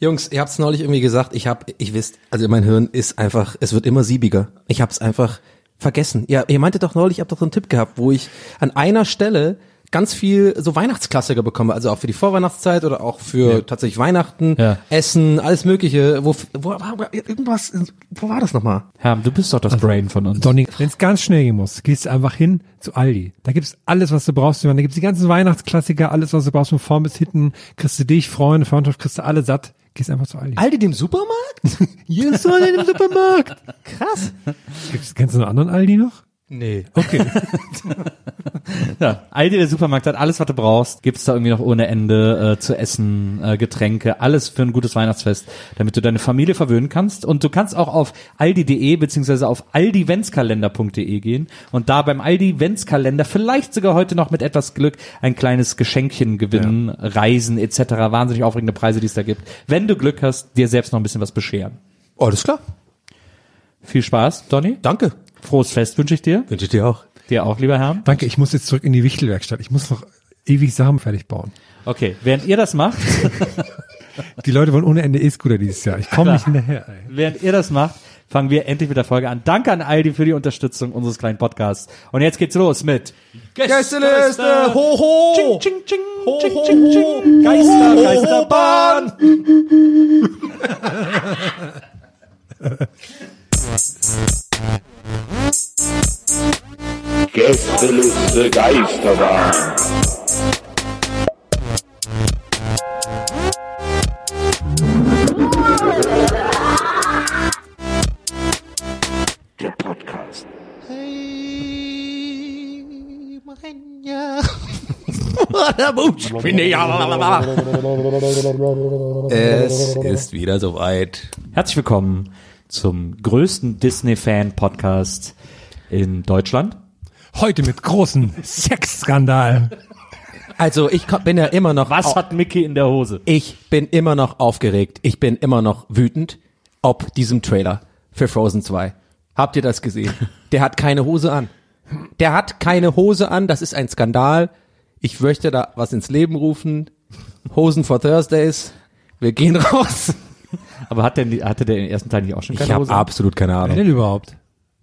Jungs, ihr habt's neulich irgendwie gesagt, ich hab, ich wisst, also mein Hirn ist einfach, es wird immer siebiger. Ich hab's einfach vergessen. Ja, ihr meintet doch neulich, ihr habt doch so einen Tipp gehabt, wo ich an einer Stelle ganz viel so Weihnachtsklassiker bekomme, also auch für die Vorweihnachtszeit oder auch für tatsächlich Weihnachten, Ja. Essen, alles mögliche. Wo, wo, wo irgendwas, wo war das nochmal? Herm, du bist doch das Brain von uns. Donny, wenn es ganz schnell gehen muss, gehst du einfach hin zu Aldi. Da gibt's alles, was du brauchst. Da gibt's die ganzen Weihnachtsklassiker, alles, was du brauchst, von vorn bis hinten. Kriegst du dich, Freunde, Freundschaft, kriegst du alle satt. Gehst einfach zu Aldi. Aldi dem Supermarkt? Hier ist Aldi im Supermarkt. Krass. Gibt's, kennst du einen anderen Aldi noch? Nee. Okay. Ja, Aldi, der Supermarkt hat alles, was du brauchst. Gibt's da irgendwie noch ohne Ende äh, zu essen, äh, Getränke, alles für ein gutes Weihnachtsfest, damit du deine Familie verwöhnen kannst. Und du kannst auch auf aldi.de beziehungsweise auf aldiventskalender.de gehen und da beim Aldi-Ventskalender vielleicht sogar heute noch mit etwas Glück ein kleines Geschenkchen gewinnen, Reisen etc. Wahnsinnig aufregende Preise, die es da gibt. Wenn du Glück hast, dir selbst noch ein bisschen was bescheren. Alles klar. Viel Spaß, Donny. Danke. Frohes Fest wünsche ich dir. Wünsche ich dir auch. Dir auch, lieber Herr. Danke, ich muss jetzt zurück in die Wichtelwerkstatt. Ich muss noch ewig Sachen fertig bauen. Okay, während ihr das macht, Die Leute wollen ohne Ende E-Scooter dieses Jahr. Ich komme nicht hinterher, ey. während ihr das macht, fangen wir endlich mit der Folge an. Danke an Aldi für die Unterstützung unseres kleinen Podcasts. Und jetzt geht's los mit Gästeliste, ho, ho. Ching, ching, ching, ho, ching, ho. ching. Geister, Ho, ho, Geisterbahn. Gästeliste Geisterbahn. Der Podcast. Es ist wieder soweit. Herzlich willkommen zum größten Disney-Fan-Podcast in Deutschland. Heute mit großen Sexskandal. Also ich bin ja immer noch. Was hat Mickey in der Hose? Ich bin immer noch aufgeregt. Ich bin immer noch wütend ob diesem Trailer für Frozen 2. Habt ihr das gesehen? Der hat keine Hose an. Der hat keine Hose an. Das ist ein Skandal. Ich möchte da was ins Leben rufen. Hosen for Thursdays. Wir gehen raus. Aber hat der, hatte der im ersten Teil nicht auch schon Ich keine habe Hose? absolut keine Wer Ahnung. denn überhaupt?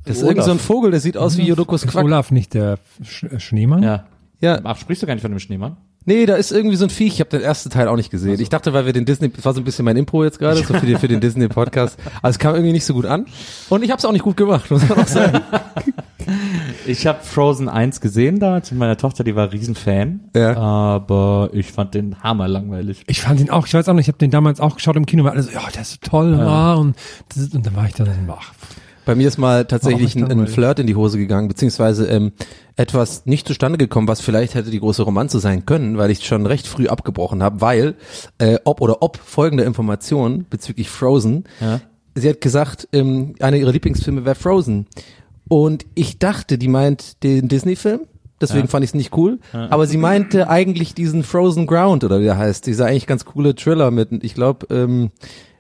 Das ist irgend so ein Vogel, der sieht aus wie Jodokus Ist Quack. Olaf nicht der Sch äh, Schneemann? Ja. Ja, Ach, sprichst du gar nicht von dem Schneemann? nee, da ist irgendwie so ein Viech. Ich habe den ersten Teil auch nicht gesehen. Ich dachte, weil wir den Disney, das war so ein bisschen mein Impro jetzt gerade, so für, die, für den Disney Podcast. Aber es kam irgendwie nicht so gut an. Und ich habe es auch nicht gut gemacht, muss man auch sagen. Ich habe Frozen 1 gesehen da, mit meiner Tochter, die war Riesenfan. Ja. Aber ich fand den hammer langweilig. Ich fand ihn auch, ich weiß auch nicht, ich habe den damals auch geschaut im Kino, weil alle so, ja, der ist so toll, ja. und, das ist, und dann war ich da so, ach, Bei mir ist mal tatsächlich ein. Flirt in die Hose gegangen, beziehungsweise ähm, etwas nicht zustande gekommen, was vielleicht hätte die große Romanze sein können, weil ich schon recht früh abgebrochen habe, weil äh, ob oder ob folgende Information bezüglich Frozen, Ja. sie hat gesagt, ähm, einer ihrer Lieblingsfilme wäre Frozen. Und ich dachte, die meint den Disney-Film. Deswegen fand ich es nicht cool. Aber sie meinte eigentlich diesen Frozen Ground oder wie der heißt. Dieser eigentlich ganz coole Thriller mit, ich glaube, ähm,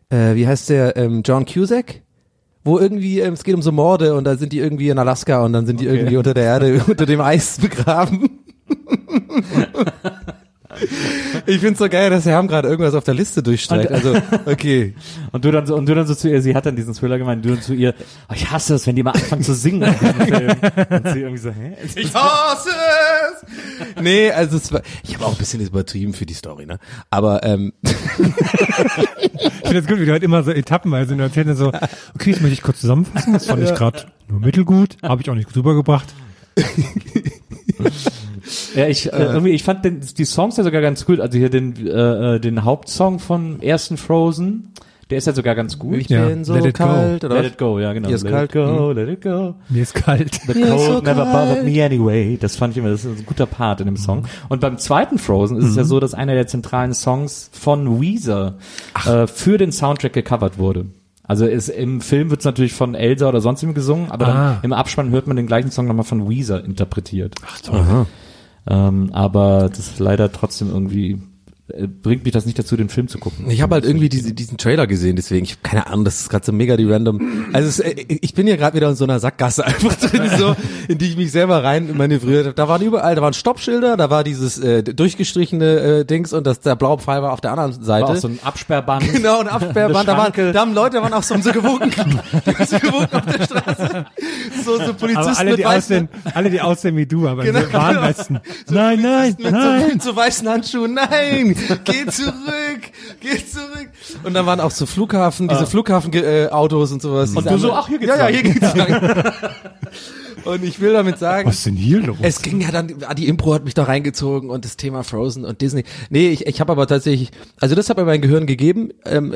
äh, wie heißt der, ähm, John Cusack? Wo irgendwie, ähm, es geht um so Morde und da sind die irgendwie in Alaska und dann sind die irgendwie unter der Erde, unter dem Eis begraben. ich find's so geil, dass Herr Ham gerade irgendwas auf der Liste durchstreicht. Also, okay. Und du dann so, und du dann so zu ihr, sie hat dann diesen Thriller gemeint, du dann zu ihr, oh, ich hasse es, wenn die mal anfangen zu singen. Und sie irgendwie so, hä? Ich hasse was? Nee, also es war, ich habe auch ein bisschen übertrieben für die Story, ne? Aber ähm, Ich finde das gut, wie du halt immer so etappenweise in der Erzählung so, okay, das möchte ich kurz zusammenfassen, das fand ich gerade nur mittelgut, habe ich auch nicht rübergebracht. Ja, ich, äh, irgendwie, ich fand den, die Songs ja sogar ganz gut. Also hier den, äh, äh, den Hauptsong von ersten Frozen, der ist ja sogar ganz gut. ich Ja, bin so let it go. kalt oder Let was? it go, ja genau. Hier ist let kalt. it go, let it go. Mir ist kalt. The Mir cold so never kalt. bothered me anyway. Das fand ich immer, das ist ein guter Part in dem Song. Und beim zweiten Frozen ist es ja so, dass einer der zentralen Songs von Weezer äh, für den Soundtrack gecovert wurde. Also ist, im Film wird es natürlich von Elsa oder sonst jemand gesungen, aber Ah. dann im Abspann hört man den gleichen Song nochmal von Weezer interpretiert. Ach toll. Ähm, aber das ist leider trotzdem irgendwie bringt mich das nicht dazu, den Film zu gucken. Ich habe halt irgendwie diese, diesen Trailer gesehen, deswegen, ich habe keine Ahnung, das ist gerade so mega die random. Also es, äh, ich bin hier gerade wieder in so einer Sackgasse einfach drin, so, in die ich mich selber rein manövriert habe. Da waren überall, da waren Stoppschilder, da war dieses äh, durchgestrichene äh, Dings und das, der blaue Pfeil war auf der anderen Seite. War auch so ein Absperrband. Genau, ein Absperrband. Da, waren, da haben Leute, waren auch so, so gewunken. Die haben so gewunken auf der Straße. So, so Polizisten Aber alle, mit die aussehen, alle, die aussehen wie du, aber Genau, in so nein, nein, Polizisten mit nein. So, mit so weißen Handschuhen. Nein, geh zurück, geh zurück. Und dann waren auch so Flughafen, diese Flughafenautos und sowas. Und du so, ach, hier geht's Ja, ja, lang. hier geht's lang. Und ich will damit sagen, Was ist denn hier los? es ging ja dann, ah, die Impro hat mich da reingezogen und das Thema Frozen und Disney. Nee, ich, ich habe aber tatsächlich, also das hat mir mein Gehirn gegeben, ähm,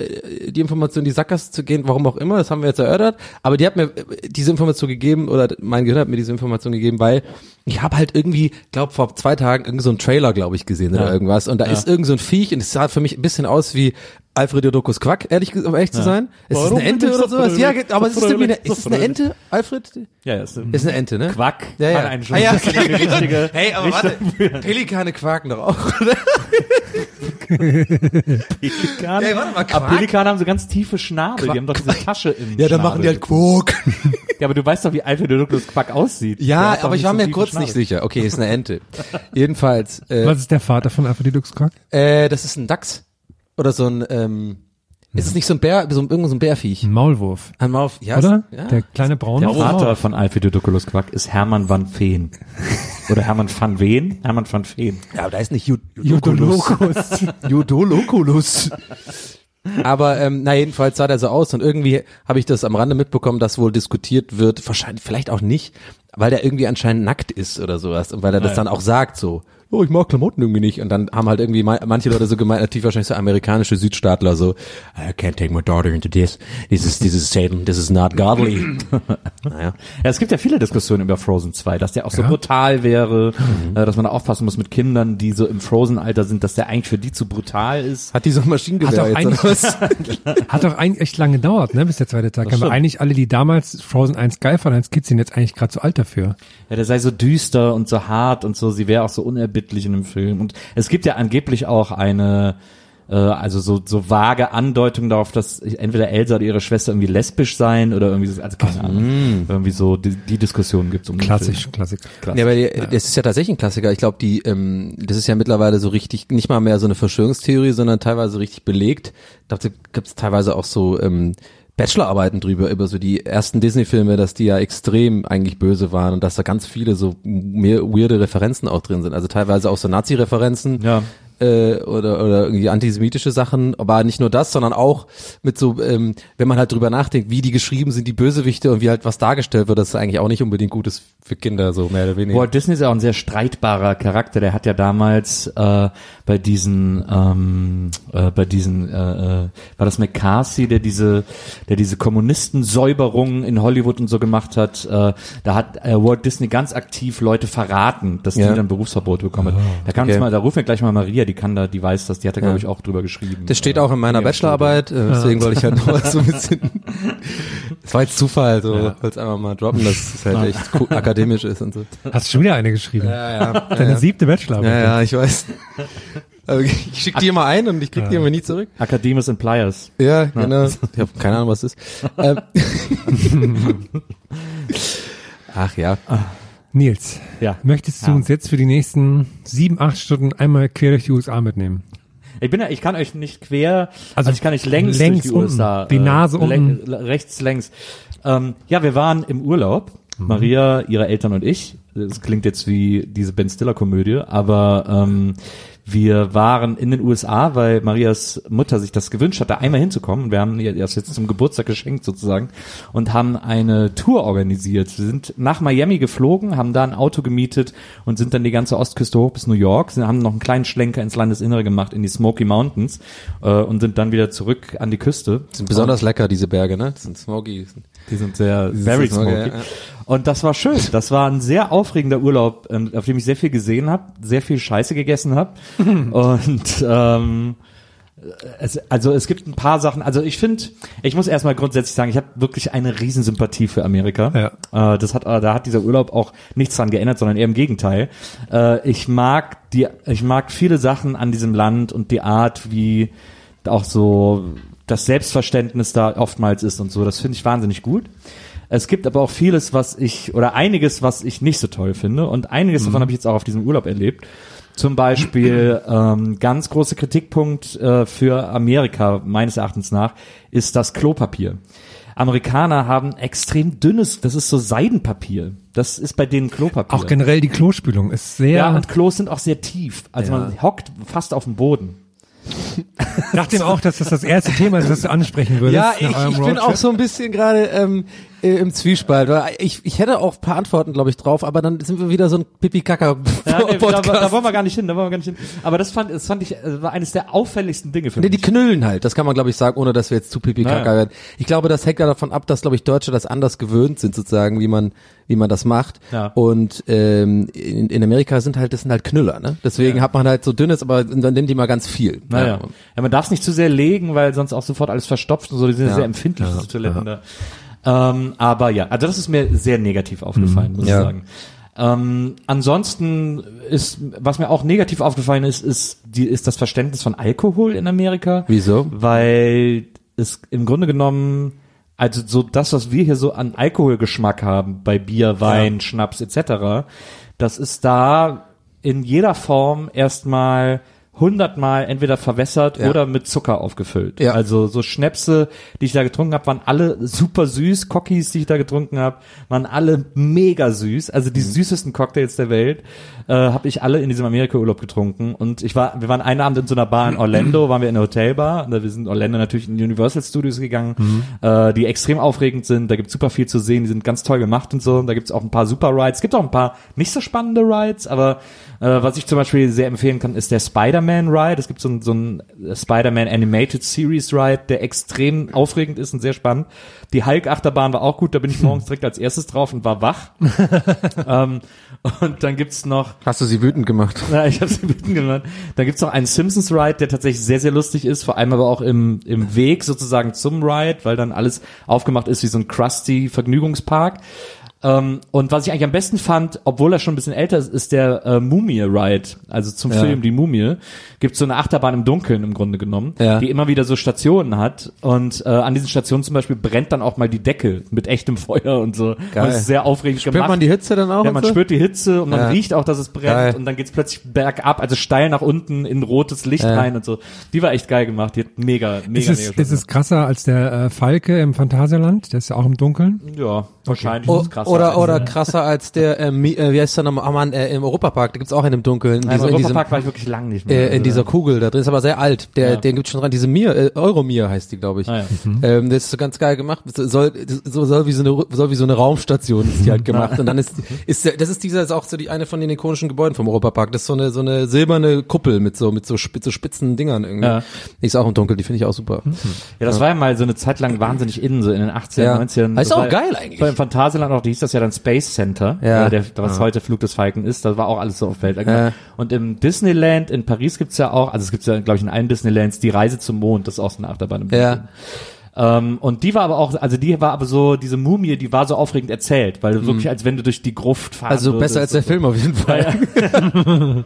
die Information, die Sackgasse zu gehen, warum auch immer, das haben wir jetzt erörtert, aber die hat mir äh, diese Information gegeben oder mein Gehirn hat mir diese Information gegeben, weil ich habe halt irgendwie, glaube vor zwei Tagen irgend so einen Trailer, glaube ich, gesehen oder Ja. irgendwas und da ist irgend so ein Viech und es sah für mich ein bisschen aus wie Alfred Jodokus Quack, ehrlich, gesagt, um ehrlich zu sein. Ist es eine Ente oder so sowas? Ja, aber so es ist eine, ist es eine. Ente, Alfred? Ja, ja, ist, Ist eine Ente, ne? Quack Ja, ja. schon Ah, ja. ein richtige Hey, aber Richtung. warte, Pelikane quaken doch auch, oder? Pelikane. Ey, warte mal, aber Quark? Pelikane haben so ganz tiefe Schnabel, die haben doch diese Tasche im Ja, dann machen die halt Quok. Ja, aber du weißt doch, wie Alfred Douglas Quack aussieht. Ja, aber ich war mir kurz Schnabel. nicht sicher. Okay, ist eine Ente. Jedenfalls, äh, Was ist der Vater von Alfred Deluxe Quack? äh, das ist ein Dachs. Oder so ein, ähm, ist es nicht so ein Bär, so, irgendwo so ein Bärviech? Ein Maulwurf. Ein Mauf, ja. Oder? Ja. Der kleine braune Der Vater von Alfred Douglas Quack ist Hermann van Veen. Oder Hermann van Veen? Hermann van Veen. ja, aber da ist nicht Jud Judolokus. Judoloculus. Aber ähm, na jedenfalls sah der so aus und irgendwie habe ich das am Rande mitbekommen, dass wohl diskutiert wird, wahrscheinlich vielleicht auch nicht, weil der irgendwie anscheinend nackt ist oder sowas und weil er das dann auch sagt so, oh ich mag Klamotten irgendwie nicht und dann haben halt irgendwie ma- manche Leute so gemeint, natürlich wahrscheinlich so amerikanische Südstaatler so, I can't take my daughter into this, this is this is Satan, this is not godly. naja. Ja, es gibt ja viele Diskussionen über Frozen 2, dass der auch so brutal wäre, äh, dass man da aufpassen muss mit Kindern, die so im Frozen-Alter sind, dass der eigentlich für die zu brutal ist. Hat die so ein Maschinengewehr Hat doch jetzt oder was? Hat doch eigentlich echt lange gedauert, ne, bis der zweite Tag. Aber eigentlich alle, die damals Frozen 1 geil fanden als Kids, sind jetzt eigentlich gerade zu alt dafür. Ja, der sei so düster und so hart und so, sie wäre auch so unerbittlich in dem Film. Und es gibt ja angeblich auch eine, äh, also so, so vage Andeutung darauf, dass entweder Elsa oder ihre Schwester irgendwie lesbisch seien oder irgendwie so, also keine Ahnung, irgendwie so die, die Diskussion gibt's um den Klassisch, Film. Klassik. Ja, aber das ist ja tatsächlich ein Klassiker. Ich glaube, die, ähm, das ist ja mittlerweile so richtig, nicht mal mehr so eine Verschwörungstheorie, sondern teilweise richtig belegt. Dazu gibt es teilweise auch so ähm, Bachelorarbeiten drüber, über so die ersten Disney-Filme, dass die ja extrem eigentlich böse waren und dass da ganz viele so mehr weirde Referenzen auch drin sind. Also teilweise auch so Nazi-Referenzen. Ja. Äh, oder, oder irgendwie antisemitische Sachen, aber nicht nur das, sondern auch mit so, ähm, wenn man halt drüber nachdenkt, wie die geschrieben sind, die Bösewichte und wie halt was dargestellt wird, das ist eigentlich auch nicht unbedingt Gutes für Kinder, so mehr oder weniger. Walt Disney ist ja auch ein sehr streitbarer Charakter. Der hat ja damals äh, bei diesen, ähm, äh, bei diesen, äh, äh, war das McCarthy, der diese, der diese Kommunistensäuberung in Hollywood und so gemacht hat. Äh, da hat äh, Walt Disney ganz aktiv Leute verraten, dass Ja. die dann Berufsverbot bekommen. da kann okay. uns mal, da rufen wir gleich mal Maria, die kann da, die weiß das, die hat da glaube ich auch drüber geschrieben. Das steht auch in meiner Ja, Bachelorarbeit, äh, deswegen wollte ich halt noch was so ein bisschen. Das war jetzt Zufall, so, Ja. wollte einfach mal droppen, dass es halt echt cool, akademisch ist und so. Hast du schon wieder eine geschrieben? Ja, ja. Deine siebte Bachelorarbeit. Ja, ja, ich weiß. Aber ich schick die immer ein und ich krieg die immer nie zurück. Academus and Pliers. Ja, genau. Ich habe keine Ahnung, was das ist. Ähm. Ach ja. Nils, Ja. möchtest du Ja. uns jetzt für die nächsten sieben, acht Stunden einmal quer durch die USA mitnehmen? Ich bin ich kann euch nicht quer, Also also, ich kann nicht längs, längs durch die unten, USA. die Nase läng- unten. rechts, längs. Ähm, ja, wir waren im Urlaub Maria, ihre Eltern und ich. Das klingt jetzt wie diese Ben Stiller Komödie, aber ähm, wir waren in den USA, weil Marias Mutter sich das gewünscht hatte, einmal hinzukommen. Und wir haben ihr das jetzt zum Geburtstag geschenkt sozusagen und haben eine Tour organisiert. Wir sind nach Miami geflogen, haben da ein Auto gemietet und sind dann die ganze Ostküste hoch bis New York. Sie haben noch einen kleinen Schlenker ins Landesinnere gemacht, in die Smoky Mountains äh, und sind dann wieder zurück an die Küste. Sind besonders lecker, diese Berge, ne? Das sind smoky. Die sind sehr, very sind smoky, ja, ja. Und das war schön. Das war ein sehr aufregender Urlaub, ähm, auf dem ich sehr viel gesehen habe, sehr viel Scheiße gegessen habe. Und ähm, es, also es gibt ein paar Sachen. Also ich finde, ich muss erstmal grundsätzlich sagen, ich habe wirklich eine Riesensympathie für Amerika. Äh, das hat, äh, da hat dieser Urlaub auch nichts dran geändert, sondern eher im Gegenteil. Äh, ich mag die, ich mag viele Sachen an diesem Land und die Art, wie auch so das Selbstverständnis da oftmals ist und so. Das finde ich wahnsinnig gut. Es gibt aber auch vieles, was ich, oder einiges, was ich nicht so toll finde. Und einiges davon habe ich jetzt auch auf diesem Urlaub erlebt. Zum Beispiel ähm, ganz großer Kritikpunkt äh, für Amerika meines Erachtens nach ist das Klopapier. Amerikaner haben extrem dünnes, das ist so Seidenpapier. Das ist bei denen Klopapier. Auch generell die Klospülung ist sehr. ja, und Klos sind auch sehr tief. Also man hockt fast auf dem Boden. Dachte auch, dass das das erste Thema ist, das du ansprechen würdest. Ja, ich, ich bin auch so ein bisschen gerade ähm, äh, im Zwiespalt. Weil Ich, ich hätte auch ein paar Antworten, glaube ich, drauf, aber dann sind wir wieder so ein pipi kaka Ja, nee, da, podcast da wollen wir gar nicht hin, da wollen wir gar nicht hin. Aber das fand, das fand ich, äh, war eines der auffälligsten Dinge für Nee, mich. die knüllen halt, das kann man glaube ich sagen, ohne dass wir jetzt zu pipi kaka Naja. werden. Ich glaube, das hängt ja davon ab, dass glaube ich Deutsche das anders gewöhnt sind sozusagen, wie man wie man das macht. Ja. Und ähm, in, in Amerika sind halt das sind halt Knüller, ne? Deswegen Ja. hat man halt so dünnes, aber dann nimmt die mal ganz viel. Naja. Ja, man darf es nicht zu sehr legen, weil sonst auch sofort alles verstopft und so. Die sind ja. Ja. sehr empfindlich, diese Toiletten da. Ähm, aber ja, also das ist mir sehr negativ aufgefallen, muss Ja. ich sagen. Ähm, ansonsten ist, was mir auch negativ aufgefallen ist, ist, die, ist das Verständnis von Alkohol in Amerika. Wieso? Weil es im Grunde genommen, also so das, was wir hier so an Alkoholgeschmack haben, bei Bier, Wein, Schnaps etc., das ist da in jeder Form erstmal hundertmal entweder verwässert Ja. oder mit Zucker aufgefüllt. Ja. Also so Schnäpse, die ich da getrunken habe, waren alle super süß. Cockys, die ich da getrunken habe, waren alle mega süß. Also Mhm. die süßesten Cocktails der Welt äh, habe ich alle in diesem Amerika-Urlaub getrunken. Und ich war, wir waren einen Abend in so einer Bar in Orlando, waren wir in einer Hotelbar. Und Wir sind in Orlando natürlich in die Universal Studios gegangen, Mhm. äh, die extrem aufregend sind. Da gibt's super viel zu sehen. Die sind ganz toll gemacht und so. Und da gibt's auch ein paar super Rides. Es gibt auch ein paar nicht so spannende Rides, aber äh, was ich zum Beispiel sehr empfehlen kann, ist der Spider-Man Ride. Es gibt so ein, so ein Spider-Man Animated Series Ride, der extrem aufregend ist und sehr spannend. Die Hulk-Achterbahn war auch gut, da bin ich morgens direkt als erstes drauf und war wach. ähm, und dann gibt's noch Hast du sie wütend gemacht? ja, ich habe sie wütend genannt. Dann gibt's noch einen Simpsons Ride, der tatsächlich sehr, sehr lustig ist, vor allem aber auch im, im Weg sozusagen zum Ride, weil dann alles aufgemacht ist wie so ein crusty Vergnügungspark. Ähm, und was ich eigentlich am besten fand, obwohl er schon ein bisschen älter ist, ist der äh, Mumie Ride, also zum Ja. Film Die Mumie. Gibt so eine Achterbahn im Dunkeln im Grunde genommen, Ja. die immer wieder so Stationen hat. Und äh, an diesen Stationen zum Beispiel brennt dann auch mal die Decke mit echtem Feuer und so. Geil. Und es ist sehr aufregend Spürt gemacht. man die Hitze dann auch? Ja, und man so? spürt die Hitze und man Ja. riecht auch, dass es brennt Geil. und dann geht's plötzlich bergab, also steil nach unten in rotes Licht Ja. rein und so. Die war echt geil gemacht, die hat mega, mega, Ist mega es, ist es krasser als der äh, Falke im Phantasialand? Der ist ja auch im Dunkeln. Ja, wahrscheinlich O krasser. oder oder krasser als der, äh, äh, wie heißt der nochmal, oh Mann, äh, im Europapark, da gibt's auch einen im Dunkeln. In, Nein, dieser- Im in diesem, Europapark war ich wirklich lang nicht mehr. äh, in dieser Kugel, da drin ist aber sehr alt. Der, Ja. den gibt's schon dran, diese Mir, äh, Euromir heißt die, glaube ich. Ah, ja. Ähm, das ist so ganz geil gemacht. Das soll, das soll, soll wie so eine, soll wie so eine Raumstation ist die halt gemacht. Und dann ist, ist, der- das ist dieser, ist auch so die, eine von den ikonischen Gebäuden vom Europapark. Das ist so eine, so eine silberne Kuppel mit so, mit so, spitz, so spitzen Dingern irgendwie. Ja. Die ist auch im Dunkeln, die finde ich auch super. Ja, das war ja mal so eine Zeit lang wahnsinnig innen, so in den 80ern, Ja. 90ern. Das ist auch geil eigentlich. Phantasialand auch, die hieß das ja dann Space Center, Ja. äh, der, was heute Flug des Falken ist, das war auch alles so auf Welt. Ja. Und im Disneyland in Paris gibt's ja auch, also es gibt's ja, glaube ich, in allen Disneylands, die Reise zum Mond, das ist auch so eine Achterbahn im Ja. Dunkeln. Ähm, und die war aber auch, also die war aber so, diese Mumie, die war so aufregend erzählt, weil du wirklich, als wenn du durch die Gruft fahren Mhm. Also würdest besser als der so. Film auf jeden Fall.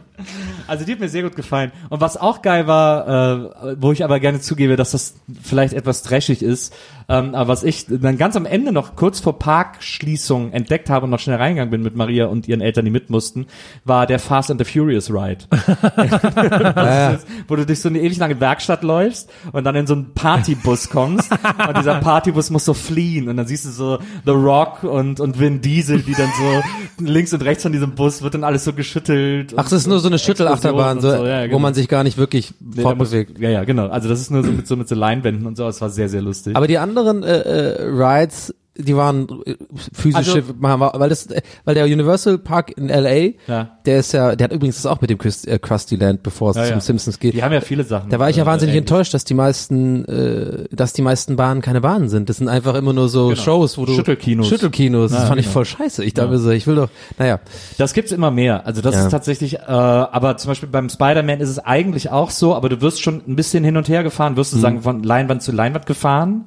Also die hat mir sehr gut gefallen. Und was auch geil war, äh, wo ich aber gerne zugebe, dass das vielleicht etwas trashig ist, Ähm, aber was ich dann ganz am Ende noch kurz vor Parkschließung entdeckt habe und noch schnell reingegangen bin mit Maria und ihren Eltern, die mit mussten, war der Fast and the Furious Ride. Ist, wo du durch so eine ewig lange Werkstatt läufst und dann in so einen Partybus kommst und dieser Partybus muss so fliehen und dann siehst du so The Rock und, und Vin Diesel, die dann so links und rechts von diesem Bus wird dann alles so geschüttelt. Ach, das ist nur so eine Schüttelachterbahn, so, ja, genau. wo man sich gar nicht wirklich Nee, da muss- fortbewegt. Ja, ja, genau. Also das ist nur so mit so mit so Leinwänden und so. Es war sehr, sehr lustig. Aber die anderen äh, äh, Rides, die waren äh, physische, Also- weil das, äh, weil der Universal Park in LA, Ja. der ist ja, der hat übrigens das auch mit dem Krusty, äh, Krusty Land, bevor es Ja, zum ja. Simpsons geht. die haben ja viele Sachen. Da war ich ja äh, wahnsinnig ähnlich. enttäuscht, dass die meisten, äh, dass die meisten Bahnen keine Bahnen sind. Das sind einfach immer nur so Genau. Shows, wo du Schüttelkinos. Schüttelkinos. Das fand ich genau. voll scheiße. Ich dachte so, ich will doch, naja. Das gibt's immer mehr. Also das ist tatsächlich, äh, aber zum Beispiel beim Spider-Man ist es eigentlich auch so, aber du wirst schon ein bisschen hin und her gefahren, wirst du sagen, von Leinwand zu Leinwand gefahren,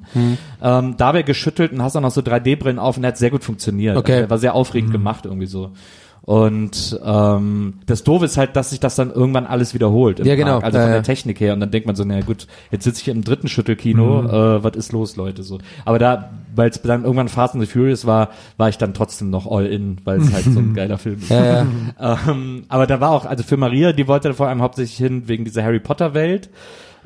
ähm, dabei geschüttelt und hast dann noch so 3D-Brillen auf und hat sehr gut funktioniert. Okay. Also war sehr aufregend gemacht irgendwie so. Und ähm, das Doofe ist halt, dass sich das dann irgendwann alles wiederholt. Ja, genau. Park, also von ja. der Technik her. Und dann denkt man so, na gut, jetzt sitze ich im dritten Schüttelkino, äh, was ist los, Leute? So. Aber da, weil es dann irgendwann Fast and the Furious war, war ich dann trotzdem noch all in, weil es halt so ein geiler Film ist. Ja, ja. Ähm, aber da war auch, also für Maria, die wollte vor allem hauptsächlich hin wegen dieser Harry Potter Welt.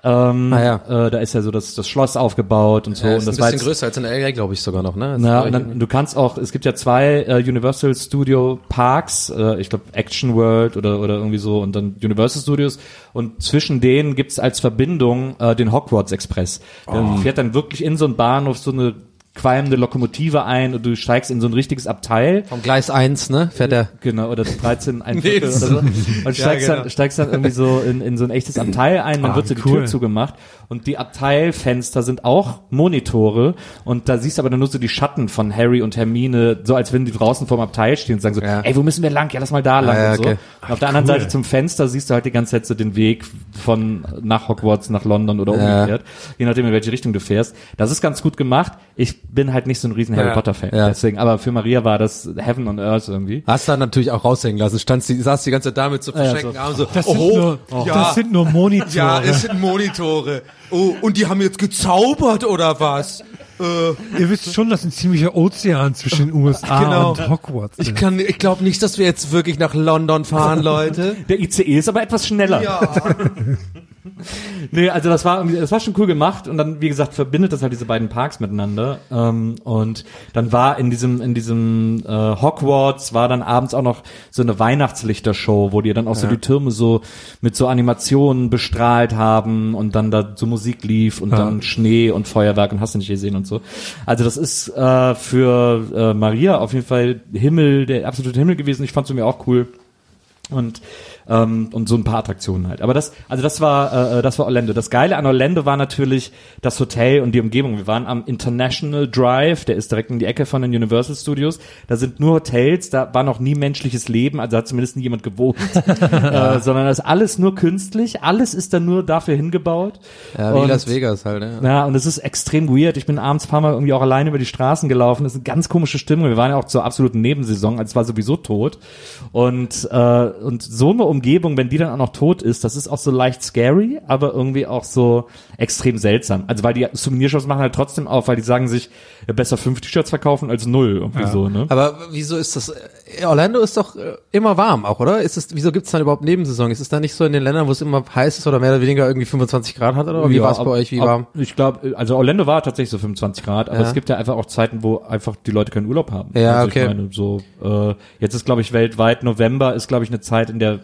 Ähm, Ah, ja. äh, da ist ja so das, das Schloss aufgebaut und so. Ja, und ist das ein war bisschen jetzt, größer als in LA, glaube ich sogar noch, ne? Das ja, war und dann, du kannst auch, es gibt ja zwei äh, Universal Studio Parks, äh, ich glaube Action World oder, oder irgendwie so und dann Universal Studios und zwischen denen gibt's als Verbindung äh, den Hogwarts Express. Der Oh. fährt dann wirklich in so einen Bahnhof so eine qualmende Lokomotive ein und du steigst in so ein richtiges Abteil. Vom Gleis 1, ne? Fährt der. Genau, oder 13, ein Viertel oder so. Und steigst, genau. dann, steigst dann irgendwie so in, in so ein echtes Abteil ein, dann Ah, wird so die cool. Tür zugemacht und die Abteilfenster sind auch Monitore und da siehst du aber dann nur so die Schatten von Harry und Hermine, so als wenn die draußen vorm Abteil stehen und sagen so, Ja. ey, wo müssen wir lang? Ja, lass mal da lang ja, und so. okay. Und auf der anderen Seite zum Fenster siehst du halt die ganze Zeit so den Weg von nach Hogwarts nach London oder Ja. umgekehrt, je nachdem in welche Richtung du fährst. Das ist ganz gut gemacht. Ich bin halt nicht so ein riesen Harry Ja. Potter Fan, Ja. deswegen, aber für Maria war das Heaven on Earth irgendwie. Hast dann natürlich auch raushängen lassen. Standst die, saß die ganze Zeit da mit so ja, verschränkten so. Armen so, Das sind, oh, nur, ja, das sind nur Monitore. Ja, es sind Monitore. Oh, und die haben jetzt gezaubert oder was? Ihr wisst schon, dass ein ziemlicher Ozean zwischen den USA Genau. und Hogwarts Ich ist. kann, ich glaube nicht, dass wir jetzt wirklich nach London fahren, Leute. Der ICE ist aber etwas schneller. Ja. Nee, also das war irgendwie, das war schon cool gemacht und dann, wie gesagt, verbindet das halt diese beiden Parks miteinander. Ähm, und dann war in diesem, in diesem äh, Hogwarts war dann abends auch noch so eine Weihnachtslichtershow, wo die dann auch so die Türme so mit so Animationen bestrahlt haben und dann da so Musik lief und dann Schnee und Feuerwerk und hast du nicht gesehen und so. Also das ist äh, für äh, Maria auf jeden Fall Himmel, der absolute Himmel gewesen. Ich fand's irgendwie auch cool und ähm, und so ein paar Attraktionen halt. Aber das, also das war, äh, das war Orlando. Das Geile an Orlando war natürlich das Hotel und die Umgebung. Wir waren am International Drive, der ist direkt in die Ecke von den Universal Studios. Da sind nur Hotels, da war noch nie menschliches Leben, also hat zumindest nie jemand gewohnt, äh, sondern das ist alles nur künstlich. Alles ist dann nur dafür hingebaut. Ja, wie Und- Las Vegas halt, ja. ja, und es ist extrem weird. Ich bin abends ein paar Mal irgendwie auch alleine über die Straßen gelaufen. Das ist eine ganz komische Stimmung. Wir waren ja auch zur absoluten Nebensaison, als es war sowieso tot. Und, äh, und so eine Umgebung, wenn die dann auch noch tot ist, das ist auch so leicht scary, aber irgendwie auch so extrem seltsam. Also weil die Souvenirshops machen halt trotzdem auf, weil die sagen sich, ja, besser fünf T-Shirts verkaufen als null. Irgendwie so, ne? Aber wieso ist das, äh, Orlando ist doch äh, immer warm auch, oder? Ist es, wieso gibt's dann überhaupt Nebensaison? Ist es da nicht so in den Ländern, wo es immer heiß ist oder mehr oder weniger irgendwie 25 Grad hat, oder? Wie Ja, war es bei euch, wie ob- warm? Ich glaube, also Orlando war tatsächlich so 25 Grad, aber Ja. es gibt ja einfach auch Zeiten, wo einfach die Leute keinen Urlaub haben. Ja, also okay. Ich meine, so äh, jetzt ist glaube ich weltweit November ist glaube ich eine Zeit, in der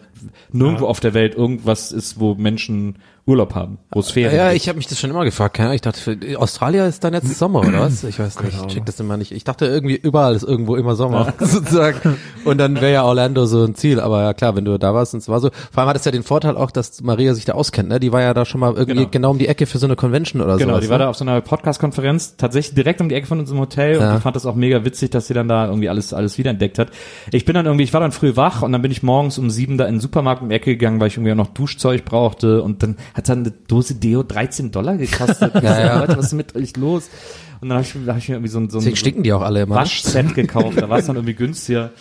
nirgendwo auf der Welt irgendwas ist, wo Menschen Urlaub haben, wo es Ferien Ja, ich habe mich das schon immer gefragt. Keine Ahnung, ich dachte, Australien ist dann jetzt Sommer, oder was? Ich weiß nicht, ich check das immer nicht. Ich dachte irgendwie, überall ist irgendwo immer Sommer, sozusagen. Und dann wäre ja Orlando so ein Ziel. Aber ja klar, wenn du da warst und es war so. Vor allem hat es ja den Vorteil auch, dass Maria sich da auskennt, ne? Die war ja da schon mal irgendwie genau, Genau. um die Ecke für so eine Convention oder so. Genau, die war da auf so einer Podcast-Konferenz, tatsächlich direkt um die Ecke von unserem Hotel und Ja. ich fand das auch mega witzig, dass sie dann da irgendwie alles, alles wiederentdeckt hat. Ich bin dann irgendwie, ich war dann früh wach und dann bin ich morgens um sieben da in den Supermarkt um die Ecke gegangen, weil ich irgendwie noch Duschzeug brauchte und dann hat dann eine Dose Deo 13 Dollar gekostet. Ich so, ja. Leute, was ist mit euch los? Und dann habe ich, hab ich mir irgendwie so ein, so ein stinken die auch alle immer. Waschset gekauft. Da war es dann irgendwie günstiger.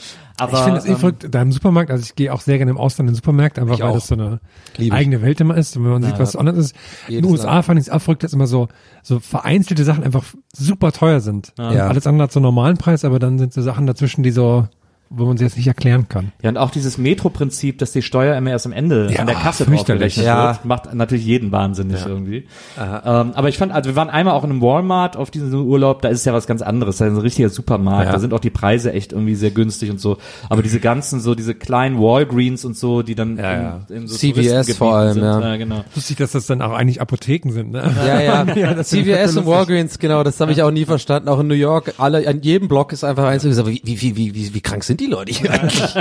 Aber ich finde es eh ähm, verrückt, da im Supermarkt, also ich gehe auch sehr gerne im Ausland in den Supermarkt, einfach Ich weil auch. das so eine Liebe ich. eigene Welt immer ist und wenn man sieht, was anders ist. In den USA Land. fand ich es auch verrückt, dass immer so, so vereinzelte Sachen einfach super teuer sind. Ja. Alles andere hat so einen normalen Preis, aber dann sind so Sachen dazwischen, die so, wo man sie jetzt nicht erklären kann. Ja, und auch dieses Metro-Prinzip, dass die Steuer immer erst am Ende Ja, an der Kasse fürchterlich. draufgerechnet Ja. wird, macht natürlich jeden wahnsinnig irgendwie. Ähm, aber ich fand, also wir waren einmal auch in einem Walmart auf diesem Urlaub, da ist ja was ganz anderes, da ist ein richtiger Supermarkt, Ja. da sind auch die Preise echt irgendwie sehr günstig und so. Aber diese ganzen, so diese kleinen Walgreens und so, die dann ja. in, in so CVS vor allem, sind, ja. ja. genau. Lustig, dass das dann auch eigentlich Apotheken sind, ne? Ja, ja. CVS und. Walgreens, genau, das habe ich auch nie verstanden. Auch in New York, alle, an jedem Block ist einfach eins, aber wie, wie, wie, wie, wie, wie krank sind die Leute hier eigentlich?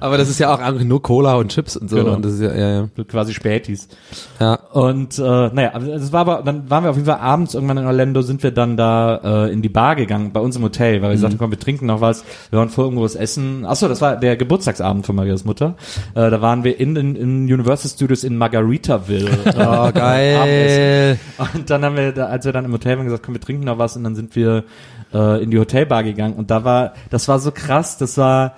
aber das ist ja auch einfach nur Cola und Chips und so. Genau. Und das ist ja, ja, ja. Quasi Spätis. ja. Und äh, naja, das war aber, dann waren wir auf jeden Fall abends irgendwann in Orlando, sind wir dann da äh, in die Bar gegangen, bei uns im Hotel, weil wir sagten, komm, wir trinken noch was, wir wollen vor irgendwo was essen. Achso, das war der Geburtstagsabend von Marias Mutter. Äh, da waren wir in, in, in Universal Studios in Margaritaville. Oh, geil. Und dann haben wir, als wir dann im Hotel waren, gesagt, komm, wir trinken noch was und dann sind wir äh, in die Hotelbar gegangen und da war, das war so krass, das war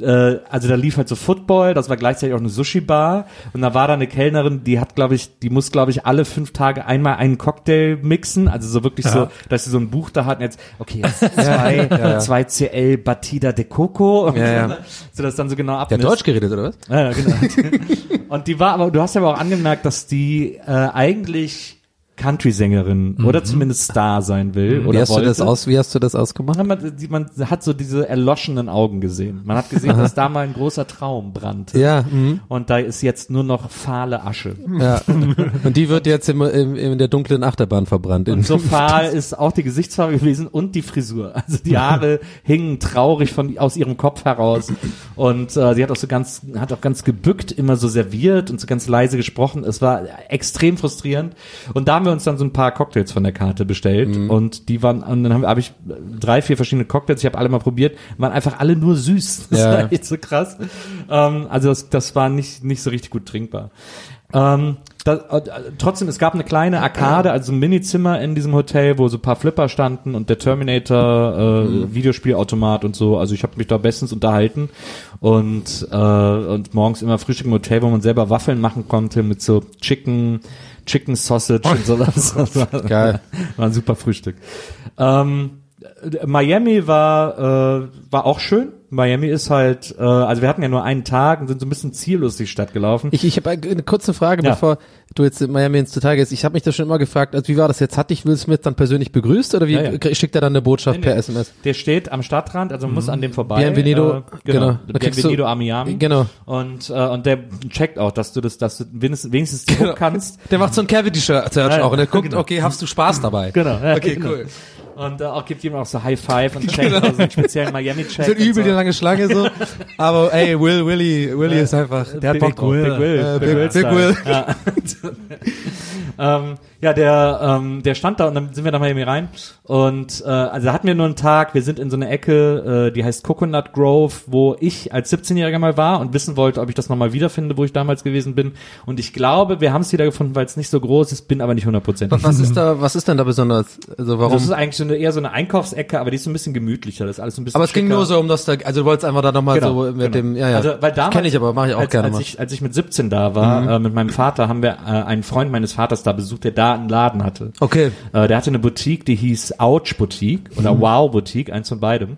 äh, also da lief halt so Football, das war gleichzeitig auch eine Sushi-Bar und da war da eine Kellnerin, die hat, glaube ich, die muss, glaube ich, alle fünf Tage einmal einen Cocktail mixen, also so wirklich so, dass sie so ein Buch da hatten, jetzt, okay, jetzt zwei, zwei CL Batida de Coco, und Ja, ja. so das dann so genau Der hat abmisst. Deutsch geredet, oder was? Ja, ja, genau. und die war aber, du hast ja aber auch angemerkt, dass die äh, eigentlich Country-Sängerin oder zumindest Star sein will. Wie Oder hast du wollte. das aus, wie hast du das ausgemacht? Man, man hat so diese erloschenen Augen gesehen. Man hat gesehen, dass da mal ein großer Traum brannte. Ja, mhm. Und da ist jetzt nur noch fahle Asche. ja. Und die wird jetzt im, im, in der dunklen Achterbahn verbrannt. Und so fahl ist auch die Gesichtsfarbe gewesen und die Frisur. Also die Haare hingen traurig von aus ihrem Kopf heraus. Und äh, sie hat auch so ganz, hat auch ganz gebückt immer so serviert und so ganz leise gesprochen. Es war extrem frustrierend. Und da haben wir uns dann so ein paar Cocktails von der Karte bestellt. Und die waren, und dann habe hab ich drei, vier verschiedene Cocktails, ich habe alle mal probiert, waren einfach alle nur süß. Das Ja. war echt so krass. Ähm, also das, das war nicht, nicht so richtig gut trinkbar. Ähm, da, äh, trotzdem, es gab eine kleine Arkade, also ein Minizimmer in diesem Hotel, wo so ein paar Flipper standen und der Terminator, äh, Videospielautomat und so. Also ich habe mich da bestens unterhalten und äh, und morgens immer Frühstück im Hotel, wo man selber Waffeln machen konnte mit so Chicken, Chicken Sausage und sowas. Geil. war ein super Frühstück. Ähm, Miami war äh, war auch schön. Miami ist halt, äh, also wir hatten ja nur einen Tag und sind so ein bisschen ziellos die Stadt gelaufen. Ich, ich habe eine kurze Frage, Ja. bevor du jetzt in Miami ins Detail gehst. Ich habe mich da schon immer gefragt, also wie war das jetzt? Hat dich Will Smith dann persönlich begrüßt oder wie Ja, ja. schickt er dann eine Botschaft Nee, per SMS? Der steht am Stadtrand, also man muss an dem vorbei. Bienvenido, äh, genau. genau. Bienvenido du- a Miami. Genau. Und, äh, und der checkt auch, dass du das, dass du wenigstens, wenigstens Hook kannst. Der macht so ein Cavity-Search auch und der guckt, Genau. okay, hast du Spaß dabei? Genau. Okay, genau. cool. Und äh, auch gibt ihm auch so High Five und checkt also einen speziellen Miami-Check. So und übel so. die lange Schlange so. Aber ey, Will, Willy, Willy ist einfach, der hat Big, Bock drauf. Big Will. Äh, Big, Big- Will. Big. Will. Ja. ähm, ja, der, ähm, der stand da und dann sind wir nach Miami rein. Und äh, also da hatten wir nur einen Tag, wir sind in so einer Ecke, äh, die heißt Coconut Grove, wo ich als 17-Jähriger mal war und wissen wollte, ob ich das nochmal wiederfinde, wo ich damals gewesen bin. Und ich glaube, wir haben es wieder gefunden, weil es nicht so groß ist, bin aber nicht hundertprozentig. Was ist da, was ist denn da besonders? Also warum? Das ist eigentlich so eine, eher so eine Einkaufsecke, aber die ist so ein bisschen gemütlicher. Das ist alles ein bisschen aber es ging nur so um das da, also du wolltest einfach da nochmal Genau, so mit genau. dem, ja, ja. Also, weil damals, Kenn ich aber, mache ich auch als, gerne als mal. Ich, als ich mit 17 da war, Mhm. äh, mit meinem Vater, haben wir äh, einen Freund meines Vaters da besucht, der da einen Laden hatte. Okay. Äh, der hatte eine Boutique, die hieß Ouch Boutique oder Mhm. Wow Boutique, eins von beidem.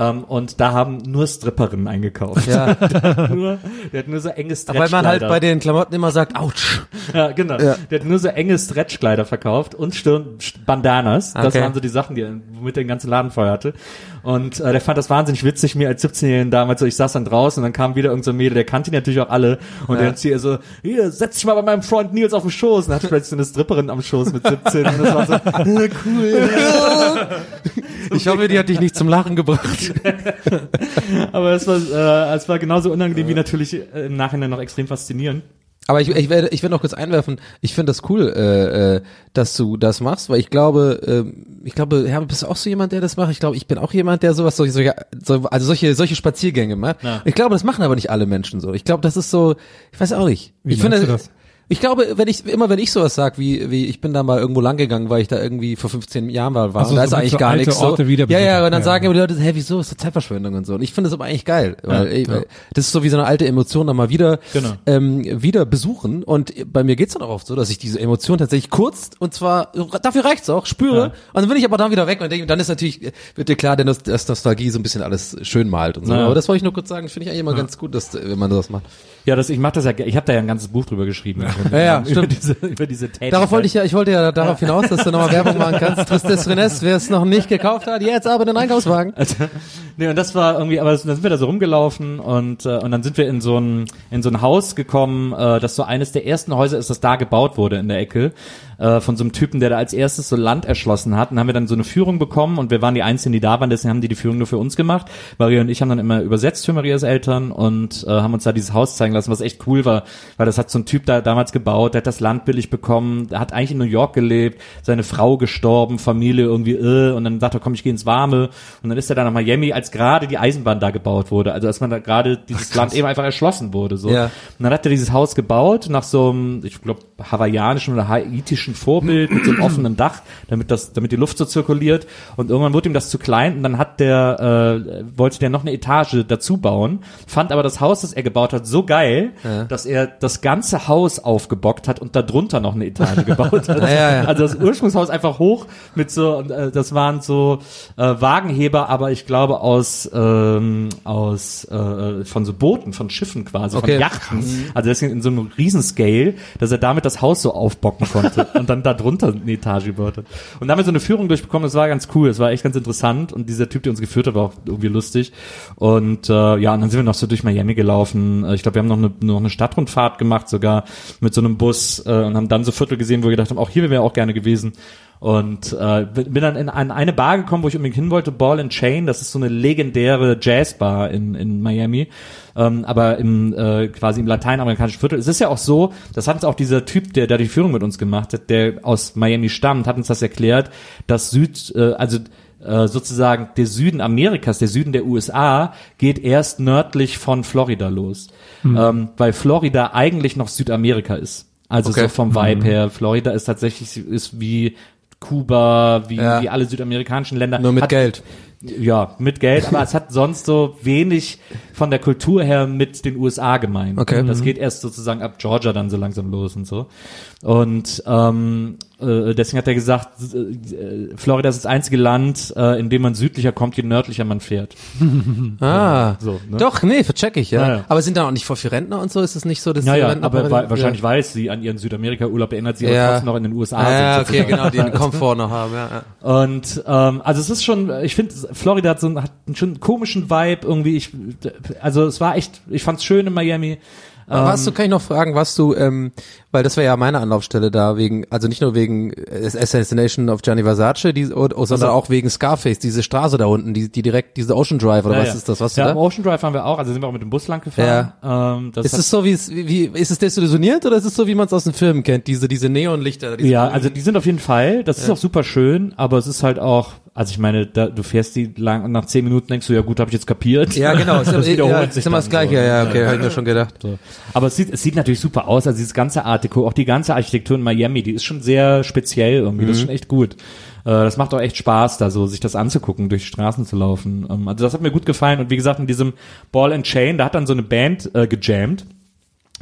Ähm, und da haben nur Stripperinnen eingekauft. Ja. nur, der hat nur so enge Weil man halt Stretchkleider. bei den Klamotten immer sagt, ouch. Ja, genau. Ja. Der hat nur so enge Stretchkleider verkauft und Stirn Bandanas. Das Okay. waren so die Sachen, die er- womit er den ganzen Laden voll hatte. Und äh, der fand das wahnsinnig witzig, mir als 17-Jährigen damals so, ich saß dann draußen und dann kam wieder irgendein so Mädel, der kannte ihn natürlich auch alle und der hat hier so, hier, setz dich mal bei meinem Freund Nils auf den Schoß und hat plötzlich so eine Stripperin am Schoß mit 17 und das war so, äh, cool. Ich hoffe, die hat dich nicht zum Lachen gebracht. Aber es war, äh, es war genauso unangenehm wie natürlich äh, im Nachhinein noch extrem faszinierend. Aber ich, ich werde, ich werde noch kurz einwerfen. Ich finde das cool, äh, äh, dass du das machst, weil ich glaube, ähm, ich glaube, ja, bist du auch so jemand, der das macht? Ich glaube, ich bin auch jemand, der sowas, solche, solche so, also solche, solche Spaziergänge macht. Ja. Ich glaube, das machen aber nicht alle Menschen so. Ich glaube, das ist so, ich weiß auch nicht. Wie ich finde, du das? Ich glaube, wenn ich immer wenn ich sowas sag, wie wie ich bin da mal irgendwo lang gegangen, weil ich da irgendwie vor 15 Jahren war, war Ach so, und da so ist eigentlich so gar nichts so. Ja, ja, und dann Ja, sagen ja. immer die Leute, hey, wieso ist das Zeitverschwendung und so. Und ich finde das aber eigentlich geil, weil Ja, ey, ja. das ist so wie so eine alte Emotion dann mal wieder Genau. ähm, wieder besuchen und bei mir geht's dann auch oft so, dass ich diese Emotion tatsächlich kurz und zwar dafür reicht's auch, spüre und dann bin ich aber dann wieder weg und denke, dann ist natürlich wird dir klar, dass, dass Nostalgie so ein bisschen alles schön malt und so. Aber das wollte ich nur kurz sagen, finde ich eigentlich immer ganz gut, dass wenn man das macht. Ja, das, ich mach das ja, ich habe da ja ein ganzes Buch drüber geschrieben. Ja, ja, über diese, über diese Tätigkeit. Darauf wollte ich ja, ich wollte ja darauf hinaus, dass du nochmal Werbung machen kannst. Tristes Rennes, wer es noch nicht gekauft hat, jetzt aber den Einkaufswagen. Also, nee, und das war irgendwie, aber das, dann sind wir da so rumgelaufen und äh, und dann sind wir in so ein in so ein Haus gekommen, äh, das so eines der ersten Häuser ist, das da gebaut wurde in der Ecke äh, von so einem Typen, der da als erstes so Land erschlossen hat. Und dann haben wir dann so eine Führung bekommen und wir waren die einzigen, die da waren, deswegen haben die die Führung nur für uns gemacht. Maria und ich haben dann immer übersetzt für Marias Eltern und äh, haben uns da dieses Haus zeigen lassen, was echt cool war, weil das hat so ein Typ da damals gebaut, der hat das Land billig bekommen, der hat eigentlich in New York gelebt, seine Frau gestorben, Familie irgendwie äh, und dann sagt er, komm, ich gehe ins Warme und dann ist er dann nach Miami, als gerade die Eisenbahn da gebaut wurde, also als man da gerade dieses Land eben einfach erschlossen wurde, so. Ja. Und dann hat er dieses Haus gebaut nach so einem, ich glaube, hawaiianischen oder haitischen Vorbild mit so einem offenen Dach, damit das, damit die Luft so zirkuliert. Und irgendwann wurde ihm das zu klein und dann hat der, äh, wollte der noch eine Etage dazu bauen, fand aber das Haus, das er gebaut hat, so geil, dass er das ganze Haus aufgebockt hat und darunter noch eine Etage gebaut hat. Ja, ja, ja. Also das Ursprungshaus einfach hoch mit so, und, äh, das waren so äh, Wagenheber, aber ich glaube aus ähm, aus äh, von so Booten, von Schiffen quasi, Okay. von Yachten. Also deswegen in so einem Riesenscale, dass er damit das Haus so aufbocken konnte und dann da drunter eine Etage gebaut hat. Und da haben wir so eine Führung durchbekommen, das war ganz cool, das war echt ganz interessant und dieser Typ, der uns geführt hat, war auch irgendwie lustig. Und äh, ja, und dann sind wir noch so durch Miami gelaufen. Äh, Ich glaube, wir haben noch eine, noch eine Stadtrundfahrt gemacht, sogar mit so einem Bus äh, und haben dann so Viertel gesehen, wo wir gedacht haben, auch hier wäre wir auch gerne gewesen. Und äh, bin dann in an eine Bar gekommen, wo ich unbedingt hin wollte, Ball and Chain. Das ist so eine legendäre Jazzbar in, in Miami, ähm, aber im äh, quasi im lateinamerikanischen Viertel. Es ist ja auch so, das hat uns auch dieser Typ, der da die Führung mit uns gemacht hat, der aus Miami stammt, hat uns das erklärt, dass Süd, äh, also äh, sozusagen der Süden Amerikas, der Süden der USA, geht erst nördlich von Florida los, ähm, weil Florida eigentlich noch Südamerika ist. Also Okay. so vom Vibe her, Florida ist tatsächlich ist wie Kuba, wie, Ja. wie alle südamerikanischen Länder. Nur mit hat, Geld. Ja, mit Geld, aber es hat sonst so wenig von der Kultur her mit den USA gemeint. Okay. Das geht erst sozusagen ab Georgia dann so langsam los und so. Und ähm, äh, deswegen hat er gesagt, äh, Florida ist das einzige Land, äh, in dem man südlicher kommt, je nördlicher man fährt. Ah, So, ne? doch, nee, vercheck ich, ja. Ja, ja. Aber sind da auch nicht voll für Rentner und so? Ist es nicht so, dass Ja, die ja, Rentner aber wa wahrscheinlich weiß sie an ihren Südamerika-Urlaub erinnert sie aber Ja. trotzdem noch in den USA ja, sind. okay, genau, den Komfort noch haben, ja. ja. Und ähm, also es ist schon, ich finde, Florida hat so einen, hat einen schon komischen Vibe irgendwie. Ich, also es war echt, ich fand's schön in Miami. Aber warst du, kann ich noch fragen, was du, ähm, weil das wäre ja meine Anlaufstelle da, wegen, also nicht nur wegen äh, Assassination of Gianni Versace, die, oh, oh, sondern Also- auch wegen Scarface, diese Straße da unten, die, die direkt, diese Ocean Drive oder Ja, was ja. ist das, was ja, da? Ocean Drive haben wir auch, also sind wir auch mit dem Bus lang gefahren. Ähm, das Ist es so, wie es, wie, ist es desillusioniert oder ist es so, wie man es aus den Filmen kennt, diese, diese Neonlichter? Diese ja, also die sind auf jeden Fall, das ist auch super schön, aber es ist halt auch, also ich meine, da, du fährst die lang und nach zehn Minuten denkst du, ja gut, habe ich jetzt kapiert. ja, genau, das ist, wiederholt ja, sich ist immer das Gleiche, so. ja, ja, okay, habe ich mir schon gedacht. So. Aber es sieht, es sieht natürlich super aus, also dieses ganze Art Deco, auch die ganze Architektur in Miami, die ist schon sehr speziell irgendwie, das ist schon echt gut. Äh, Das macht auch echt Spaß, da so sich das anzugucken, durch die Straßen zu laufen. Ähm, Also das hat mir gut gefallen und wie gesagt, in diesem Ball and Chain, da hat dann so eine Band äh, gejammt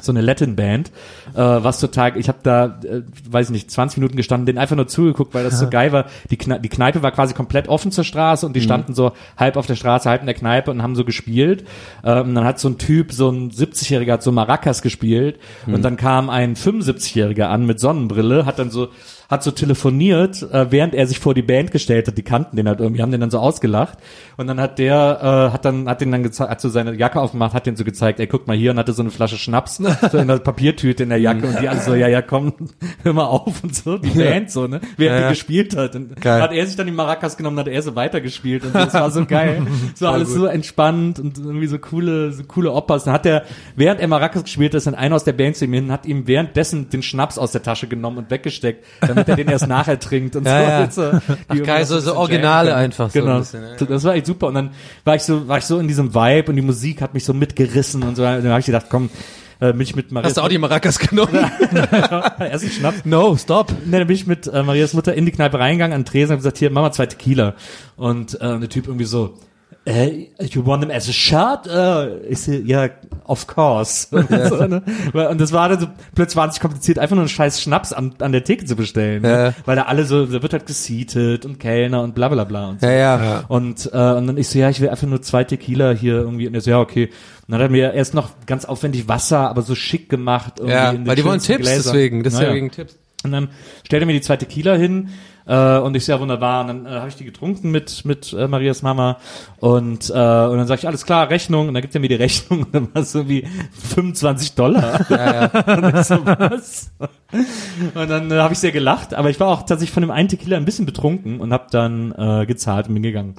so eine Latin Band, äh, was total, ich habe da, äh, weiß ich nicht, 20 Minuten gestanden, denen einfach nur zugeguckt, weil das so geil war. Die, Kne die Kneipe war quasi komplett offen zur Straße und die standen so halb auf der Straße, halb in der Kneipe und haben so gespielt. Ähm, dann hat so ein Typ, so ein 70-Jähriger, hat so Maracas gespielt und dann kam ein 75-Jähriger an mit Sonnenbrille, hat dann so hat so telefoniert, äh, während er sich vor die Band gestellt hat. Die kannten den halt irgendwie, haben den dann so ausgelacht. Und dann hat der, äh, hat dann, hat den dann gezeigt, hat so seine Jacke aufgemacht, hat den so gezeigt, ey, guck mal hier und hatte so eine Flasche Schnaps so in der Papiertüte in der Jacke und die alle so, ja, ja, komm, hör mal auf und so, die Band so, ne, während Ja, die gespielt hat. Und Geil. hat er sich dann die Maracas genommen, hat er so weitergespielt und so, das war so geil. So alles so entspannt und irgendwie so coole, so coole Oppas. Dann hat er, während er Maracas gespielt ist, dann einer aus der Band zu ihm hin, hat ihm währenddessen den Schnaps aus der Tasche genommen und weggesteckt, damit er den erst nachher trinkt und Ja, so. ja. Und so. Die Ach, geil, so- so Originale einfach so ein Genau. bisschen, ja. Das war echt super. Und dann war ich so, war ich so in diesem Vibe und die Musik hat mich so mitgerissen und so. Dann habe ich gedacht, komm, äh, bin ich mit Marias Hast du auch die Maracas genommen? erst einen Schnaps. no, stop. Ne, dann bin ich mit äh, Marias Mutter in die Kneipe reingegangen, an den Tresen, hab gesagt, hier, mach mal zwei Tequila. Und äh, der Typ irgendwie so, äh, you want them as a shot? Äh, ich so, ja, of course. Und, so, ne? und das war dann so plötzlich wahnsinnig kompliziert, einfach nur einen scheiß Schnaps an, an der Theke zu bestellen. Ja. Ne? Weil da alle so, da wird halt geseatet und Kellner und bla bla bla und so. Ja, ja. Und, äh, und dann ich so, ja, ich will einfach nur zwei Tequila hier irgendwie. Und er so, ja, okay. Und dann hat er mir erst noch ganz aufwendig Wasser, aber so schick gemacht. irgendwie Ja, in den weil die wollen Tipps, Gläsern. deswegen. Naja. Deswegen Tipps. Und dann stellt er mir die zweite Tequila hin äh, und ich sehr wunderbar. Und dann äh, habe ich die getrunken mit mit äh, Marias Mama und äh, und dann sage ich alles klar Rechnung und dann gibt er mir die Rechnung und dann war es so wie 25 Dollar. und, ich so, was? und dann äh, habe ich sehr gelacht, aber ich war auch tatsächlich von dem einen Tequila ein bisschen betrunken und habe dann äh, gezahlt und bin gegangen.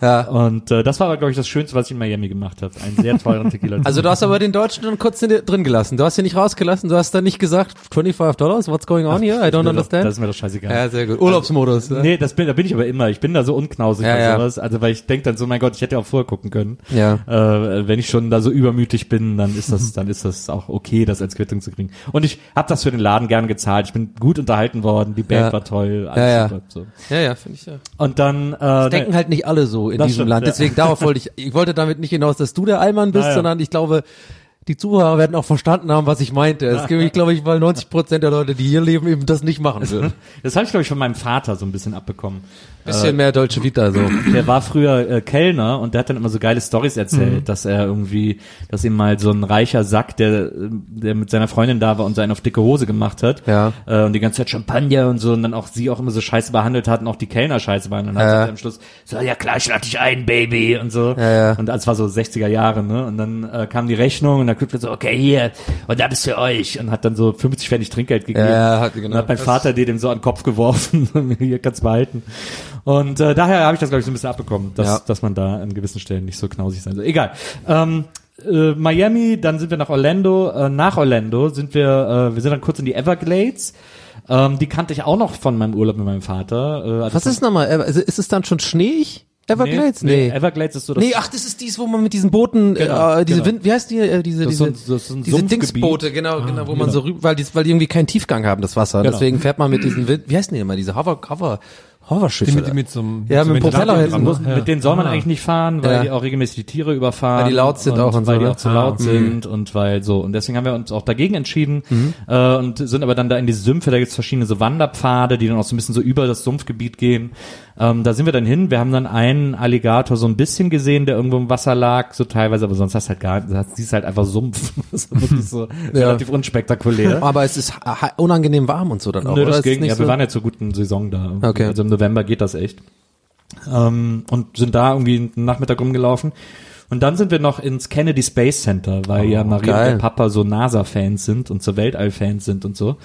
Ja. Und äh, das war aber glaube ich das Schönste, was ich in Miami gemacht habe. Einen sehr teuren Tequila. Also du hast aber den Deutschen dann kurz in- drin gelassen. Du hast ihn nicht rausgelassen. Du hast dann nicht gesagt, 25 Dollars, what's going on here? I don't understand. Das ist mir doch scheißegal. ja, sehr gut. Urlaubsmodus. ja. Nee, das bin, da bin ich aber immer. Ich bin da so unknausig Ja, ja. sowas. Also weil ich denke dann so, mein Gott, ich hätte auch vorher gucken können. Ja. Äh, wenn ich schon da so übermütig bin, dann ist das, dann ist das auch okay, das als Quittung zu kriegen. Und ich habe das für den Laden gern gezahlt. Ich bin gut unterhalten worden. Die Band Ja. war toll. Alles Ja, ja. super. So. Ja, ja, finde ich ja. Und dann äh, Denken halt nicht alle so in Das diesem stimmt, Land. ja. Deswegen darauf wollte ich, ich wollte damit nicht hinaus, dass du der Allmann bist, Ja, ja. sondern ich glaube, die Zuhörer werden auch verstanden haben, was ich meinte. Es gibt, ich glaube, ich, weil 90 Prozent der Leute, die hier leben, eben das nicht machen würden. das habe ich glaube ich von meinem Vater so ein bisschen abbekommen. Bisschen mehr deutsche Vita, so. Der war früher äh, Kellner und der hat dann immer so geile Stories erzählt, dass er irgendwie, dass ihm mal so ein reicher Sack, der, äh, der mit seiner Freundin da war und seinen auf dicke Hose gemacht hat Ja. äh, und die ganze Zeit Champagner und so und dann auch sie auch immer so scheiße behandelt hat und auch die Kellner scheiße behandelt hat. Und dann Ja. hat er am Schluss so, ja klar, ich lade dich ein, Baby und so. Ja, ja. Und das war so 60er Jahre, ne? Und dann äh, kam die Rechnung und dann guckt er so, okay, hier, und das ist für euch und hat dann so 50 Pfennig Trinkgeld gegeben. Ja, hat- genau. Und hat mein Das- Vater dir dem so an den Kopf geworfen, hier kannst behalten. Und äh, daher habe ich das, glaube ich, so ein bisschen abbekommen, dass, Ja. dass man da an gewissen Stellen nicht so knausig sein soll. Egal. Ähm, äh, Miami, dann sind wir nach Orlando. Äh, nach Orlando sind wir, äh, wir sind dann kurz in die Everglades. Ähm, die kannte ich auch noch von meinem Urlaub mit meinem Vater. Äh, also Was ist nochmal? Also ist es dann schon schneeig? Everglades? Nee, Nee. Everglades ist so das Nee, ach, das ist dies, wo man mit diesen Booten, Genau, äh, diese genau. Wind, wie heißt die, äh, diese, diese, so ein- ein diese. Dingsboote, genau, genau, wo man genau. so rüber, weil die, weil die irgendwie keinen Tiefgang haben, das Wasser. Genau. Deswegen fährt man mit diesen, Wind, wie heißen die immer, diese Hover, Hover, Hoverschiffe. Die mit, die mit so einem Ja, so mit einem Propeller dran, ne? Mit denen soll man eigentlich nicht fahren, weil Ja. die auch regelmäßig die Tiere überfahren. Weil die laut sind auch und weil so, die ne? auch zu Ah, laut mhm. sind und weil so. Und deswegen haben wir uns auch dagegen entschieden äh, und sind aber dann da in die Sümpfe, da gibt's verschiedene so Wanderpfade, die dann auch so ein bisschen so über das Sumpfgebiet gehen. Ähm, da sind wir dann hin. Wir haben dann einen Alligator so ein bisschen gesehen, der irgendwo im Wasser lag, so teilweise, aber sonst hast du halt gar nicht, siehst halt einfach Sumpf. Das ist wirklich so relativ unspektakulär. Aber es ist unangenehm warm und so dann auch, Nö, oder? das ging. nicht Ja, wir so? waren ja zur guten Saison da. Okay. Also im November geht das echt. Ähm, und sind da irgendwie einen Nachmittag rumgelaufen. Und dann sind wir noch ins Kennedy Space Center, weil ja Maria geil. und der Papa so NASA-Fans sind und so Weltall-Fans sind und so.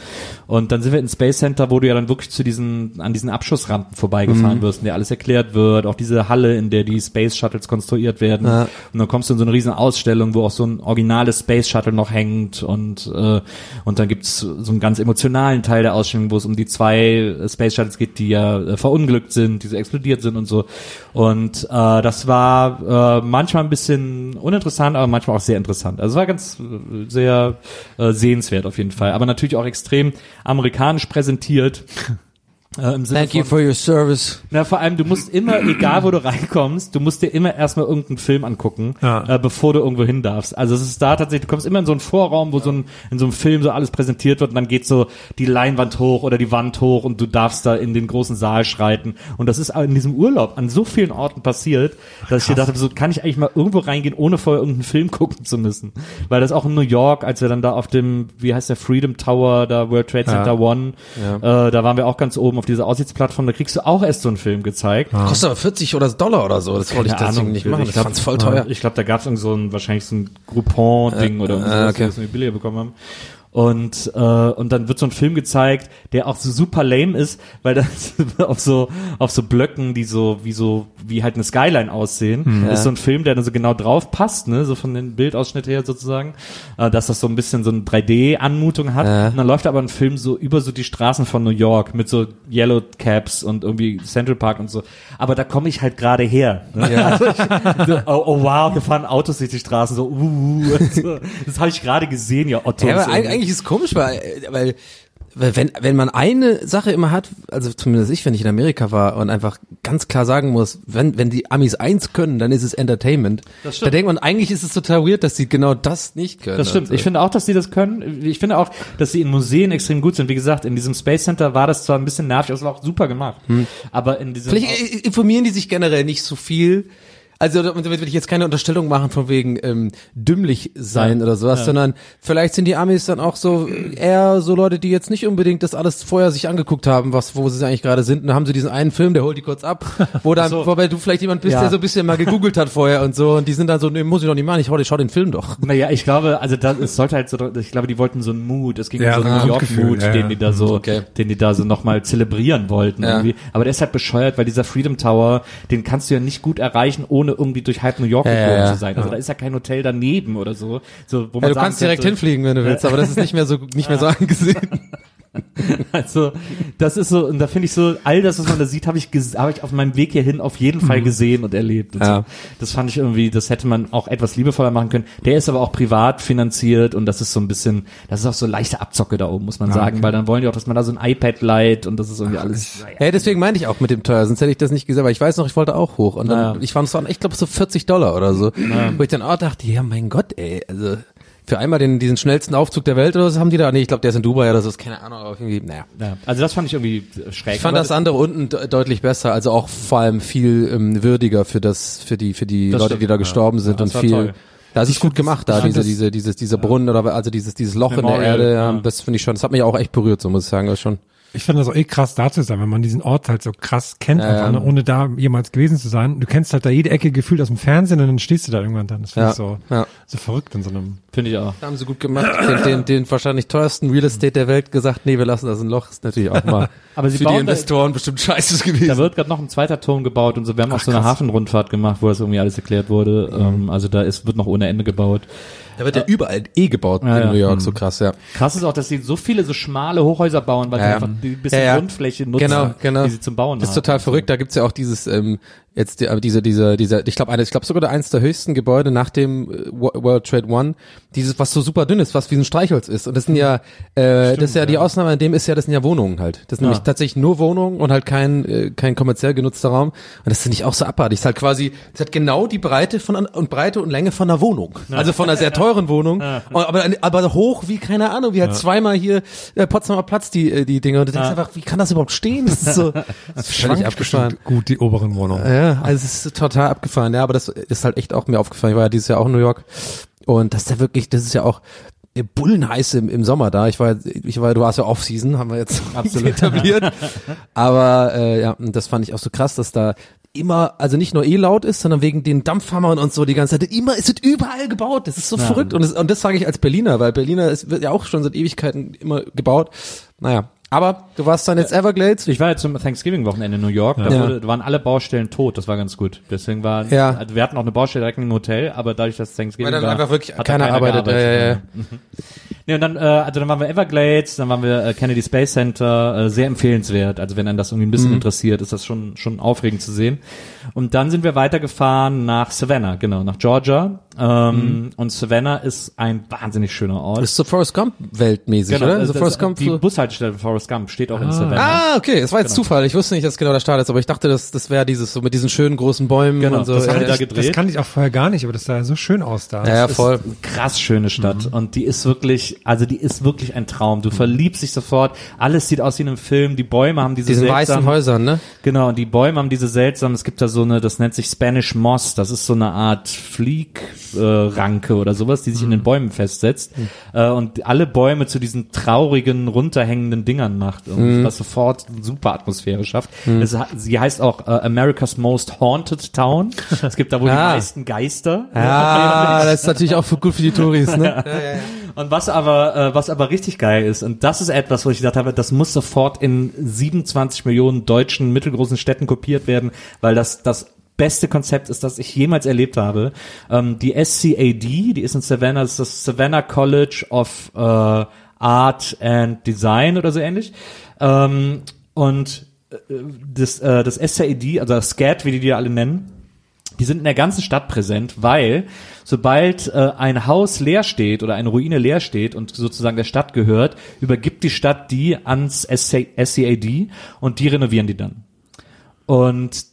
Und dann sind wir ins Space Center, wo du ja dann wirklich zu diesen, an diesen Abschussrampen Mhm. vorbeigefahren wirst, in der alles erklärt wird, auch diese Halle, in der die Space Shuttles konstruiert werden. Ja. Und dann kommst du in so eine riesen Ausstellung, wo auch so ein originales Space Shuttle noch hängt und äh, und dann gibt's so einen ganz emotionalen Teil der Ausstellung, wo es um die zwei Space Shuttles geht, die ja äh, verunglückt sind, die so explodiert sind und so. Und äh, das war äh, manchmal ein bisschen uninteressant, aber manchmal auch sehr interessant. Also es war ganz äh, sehr äh, sehenswert auf jeden Fall, aber natürlich auch extrem amerikanisch präsentiert. Äh, im Sinne Thank you von- for your service. na, vor allem, du musst immer, egal wo du reinkommst, du musst dir immer erstmal irgendeinen Film angucken, Ja. äh, bevor du irgendwo hin darfst. Also es ist da tatsächlich, du kommst immer in so einen Vorraum, wo so ein, in so einem Film so alles präsentiert wird und dann geht so die Leinwand hoch oder die Wand hoch und du darfst da in den großen Saal schreiten. Und das ist in diesem Urlaub an so vielen Orten passiert, dass ich gedacht habe, so kann ich eigentlich mal irgendwo reingehen, ohne vorher irgendeinen Film gucken zu müssen. Weil das auch in New York, als wir dann da auf dem, wie heißt der, Freedom Tower, da World Trade Center Ja. One, äh, da waren wir auch ganz oben auf dieser Aussichtsplattform, da kriegst du auch erst so einen Film gezeigt. Kostet aber 40 oder Dollar oder so. Das wollte ich deswegen Ahnung. nicht machen. Ich glaub, fand's voll teuer. Ich glaube, da gab es so ein, wahrscheinlich so ein Groupon-Ding oder äh, irgendwas, okay. was wir billiger bekommen haben. Und, äh, und dann wird so ein Film gezeigt, der auch so super lame ist, weil das auf so, auf so Blöcken, die so, wie so, wie halt eine Skyline aussehen, ist so ein Film, der dann so genau drauf passt, ne, so von den Bildausschnitt her sozusagen, äh, dass das so ein bisschen so eine 3D-Anmutung hat. Ja. Und dann läuft aber ein Film so über so die Straßen von New York mit so Yellow Caps und irgendwie Central Park und so. Aber da komme ich halt gerade her. Ne? Also ich, so, oh, oh wow, wir fahren Autos durch die Straßen, so, uh, uh, und so. Das habe ich gerade gesehen, ja, Otto. Ja, eigentlich ist komisch, weil, weil, weil wenn, wenn man eine Sache immer hat, also zumindest ich, wenn ich in Amerika war und einfach ganz klar sagen muss, wenn, wenn die Amis eins können, dann ist es Entertainment. Das stimmt. Da denkt man, eigentlich ist es total weird, dass sie genau das nicht können. Das stimmt. Also. Ich finde auch, dass sie das können. Ich finde auch, dass sie in Museen extrem gut sind. Wie gesagt, in diesem Space Center war das zwar ein bisschen nervig, aber es war auch super gemacht. Aber in diesem Vielleicht informieren die sich generell nicht so viel. Also damit will ich jetzt keine Unterstellung machen von wegen ähm, dümmlich sein Ja. oder sowas, Ja. sondern vielleicht sind die Amis dann auch so eher so Leute, die jetzt nicht unbedingt das alles vorher sich angeguckt haben, was wo sie eigentlich gerade sind. Und dann haben sie diesen einen Film, der holt die kurz ab, wo dann, so. wobei du vielleicht jemand bist, Ja. der so ein bisschen mal gegoogelt hat vorher und so, und die sind dann so, nee, muss ich doch nicht machen, ich schau, ich schau den Film doch. Naja, ich glaube, also das, es sollte halt so, ich glaube, die wollten so einen Mut, es ging Ja, um so einen ein New York-Mut, ja, den die da so, Okay. den die da so nochmal zelebrieren wollten Ja. irgendwie. Aber der ist halt bescheuert, weil dieser Freedom Tower, den kannst du ja nicht gut erreichen, ohne irgendwie durch halb New York Ja, ja, zu sein. Also da ist ja kein Hotel daneben oder so. so wo man Ja, du kannst direkt könnte, hinfliegen, wenn du willst, aber das ist nicht mehr so, nicht mehr so angesehen. Also, das ist so, und da finde ich so, all das, was man da sieht, habe ich, habe ich auf meinem Weg hierhin auf jeden Fall gesehen und erlebt. Und Ja. so. Das fand ich irgendwie, das hätte man auch etwas liebevoller machen können. Der ist aber auch privat finanziert und das ist so ein bisschen, das ist auch so leichte Abzocke da oben, muss man sagen, weil dann wollen die auch, dass man da so ein iPad leiht und das ist irgendwie alles. Ja, deswegen meinte ich auch mit dem teuer, sonst hätte ich das nicht gesagt, weil ich weiß noch, ich wollte auch hoch und dann, Ja. ich fand es waren, ich glaube so 40 Dollar oder so, wo ich dann auch dachte, ja mein Gott, ey, also für einmal den, diesen schnellsten Aufzug der Welt oder so haben die da, nee, ich glaube, der ist in Dubai oder so, ist keine Ahnung, aber irgendwie, naja. Ja, also das fand ich irgendwie schräg. Ich fand das andere unten de deutlich besser, also auch vor allem viel ähm, würdiger für das, für die, für die Das Leute, stimmt, die da ja. gestorben sind Ja, und das viel. toll. Da ist es gut gemacht, da ich diese, das- diese, dieses, dieser Brunnen oder also dieses, dieses Loch in Memorial, der Erde, ja, ja. das finde ich schon, das hat mich auch echt berührt, so muss ich sagen, das schon. Ich fand das auch eh krass da zu sein, wenn man diesen Ort halt so krass kennt, Ja, einfach, ne, ohne da jemals gewesen zu sein. Du kennst halt da jede Ecke gefühlt aus dem Fernsehen und dann stehst du da irgendwann dann. Das finde Ja, ich so, ja. so verrückt in so einem. Finde ich auch. Haben sie gut gemacht. Den, den, den wahrscheinlich teuersten Real Estate der Welt gesagt, nee, wir lassen das ein Loch. Ist natürlich auch mal Aber sie für die bauen da- Investoren bestimmt scheiße gewesen. Da wird gerade noch ein zweiter Turm gebaut und so. Wir haben auch so eine krass. Hafenrundfahrt gemacht, wo das irgendwie alles erklärt wurde. Ähm, also da ist, wird noch ohne Ende gebaut. Da wird ja überall eh gebaut Ja, in ja. New York, so krass, ja. Krass ist auch, dass sie so viele so schmale Hochhäuser bauen, weil sie einfach die bisschen. Grundfläche nutzen, Genau, genau. die sie zum Bauen Das ist haben. total verrückt. Da gibt's ja auch dieses, ähm, jetzt die, diese, diese, dieser, ich glaube, ich glaube sogar eines der höchsten Gebäude nach dem äh, Wo- World Trade One, dieses, was so super dünn ist, was wie ein Streichholz ist. Und das sind ja, äh, das ist ja die Ausnahme an dem ist ja, das sind ja Wohnungen halt. Das sind Ja. nämlich tatsächlich nur Wohnungen und halt kein, äh, kein kommerziell genutzter Raum. Und das finde ich auch so abartig. Das ist halt quasi, es hat genau die Breite von und Breite und Länge von einer Wohnung. Also von einer sehr teuren Wohnung. Aber, aber hoch wie, keine Ahnung, wie halt zweimal hier äh, Potsdamer Platz die, äh, die Dinge. Und du denkst einfach, wie kann das überhaupt stehen? Das ist so, das ist völlig abgefahren. gut, die oberen Wohnungen. Ja, also es ist total abgefahren, ja, aber das ist halt echt auch mir aufgefallen. Ich war ja dieses Jahr auch in New York und das ist ja wirklich, das ist ja auch bullenheiß im, im Sommer da. Ich war, ich war, du warst ja Off-Season, haben wir jetzt Absolut. etabliert. Aber äh, ja, das fand ich auch so krass, dass da immer, also nicht nur eh laut ist, sondern wegen den Dampfhammern und so die ganze Zeit, immer, es wird überall gebaut. Das ist so verrückt. Und das, und das sage ich als Berliner, weil Berliner ist, wird ja auch schon seit Ewigkeiten immer gebaut. Naja, aber du warst dann jetzt Everglades. Ich war jetzt zum Thanksgiving-Wochenende in New York, da, Ja. wurde, da waren alle Baustellen tot, das war ganz gut. Deswegen war, Ja. also wir hatten auch eine Baustelle direkt im Hotel, aber dadurch, dass Thanksgiving Weil dann war, einfach wirklich hat da keiner arbeitet. gearbeitet. Mhm. Nee, und dann, äh, also dann waren wir Everglades, dann waren wir äh, Kennedy Space Center, äh, sehr empfehlenswert. Also wenn einen das irgendwie ein Mhm. bisschen interessiert, ist das schon schon aufregend zu sehen. Und dann sind wir weitergefahren nach Savannah, genau, nach Georgia. Ähm, Und Savannah ist ein wahnsinnig schöner Ort. Das ist so Forrest Gump weltmäßig, oder? äh, Also das- Forrest Gump die Bushaltestelle von Forrest Gump steht auch in Savannah. Ah, okay, das war jetzt Zufall. Ich wusste nicht, dass genau der Start ist, aber ich dachte, das, das wäre dieses so mit diesen schönen großen Bäumen Genau, und so. das ja, da gedreht. Das kannte ich auch vorher gar nicht, aber das sah so schön aus da. ja, ja, ist voll. eine krass schöne Stadt und die ist wirklich, also die ist wirklich ein Traum. Du verliebst dich sofort. Alles sieht aus wie in einem Film. Die Bäume haben diese Diesen weißen seltsamen- Häusern, ne? Genau, und die Bäume haben diese seltsamen, es gibt da so eine, das nennt sich Spanish Moss, das ist so eine Art Fliegranke äh, oder sowas, die sich in den Bäumen festsetzt äh, und alle Bäume zu diesen traurigen, runterhängenden Dingern macht und was sofort eine super Atmosphäre schafft. Es, hat- sie heißt auch äh, America's Most Haunted Town. Es gibt da wohl Ah. die meisten Geister. Ja, das ist natürlich auch für, gut für die Touris, ne? Und was aber, äh, was aber richtig geil ist, und das ist etwas, wo ich gedacht habe, das muss sofort in 27 Millionen deutschen mittelgroßen Städten kopiert werden, weil das das beste Konzept ist, das ich jemals erlebt habe. Ähm, die SCAD, die ist in Savannah, das ist das Savannah College of äh, Art and Design oder so ähnlich. Ähm, und äh, das, äh, das SCAD, also SCAD, wie die die alle nennen, die sind in der ganzen Stadt präsent, weil sobald äh, ein Haus leer steht oder eine Ruine leer steht und sozusagen der Stadt gehört, übergibt die Stadt die ans SC SCAD und die renovieren die dann. Und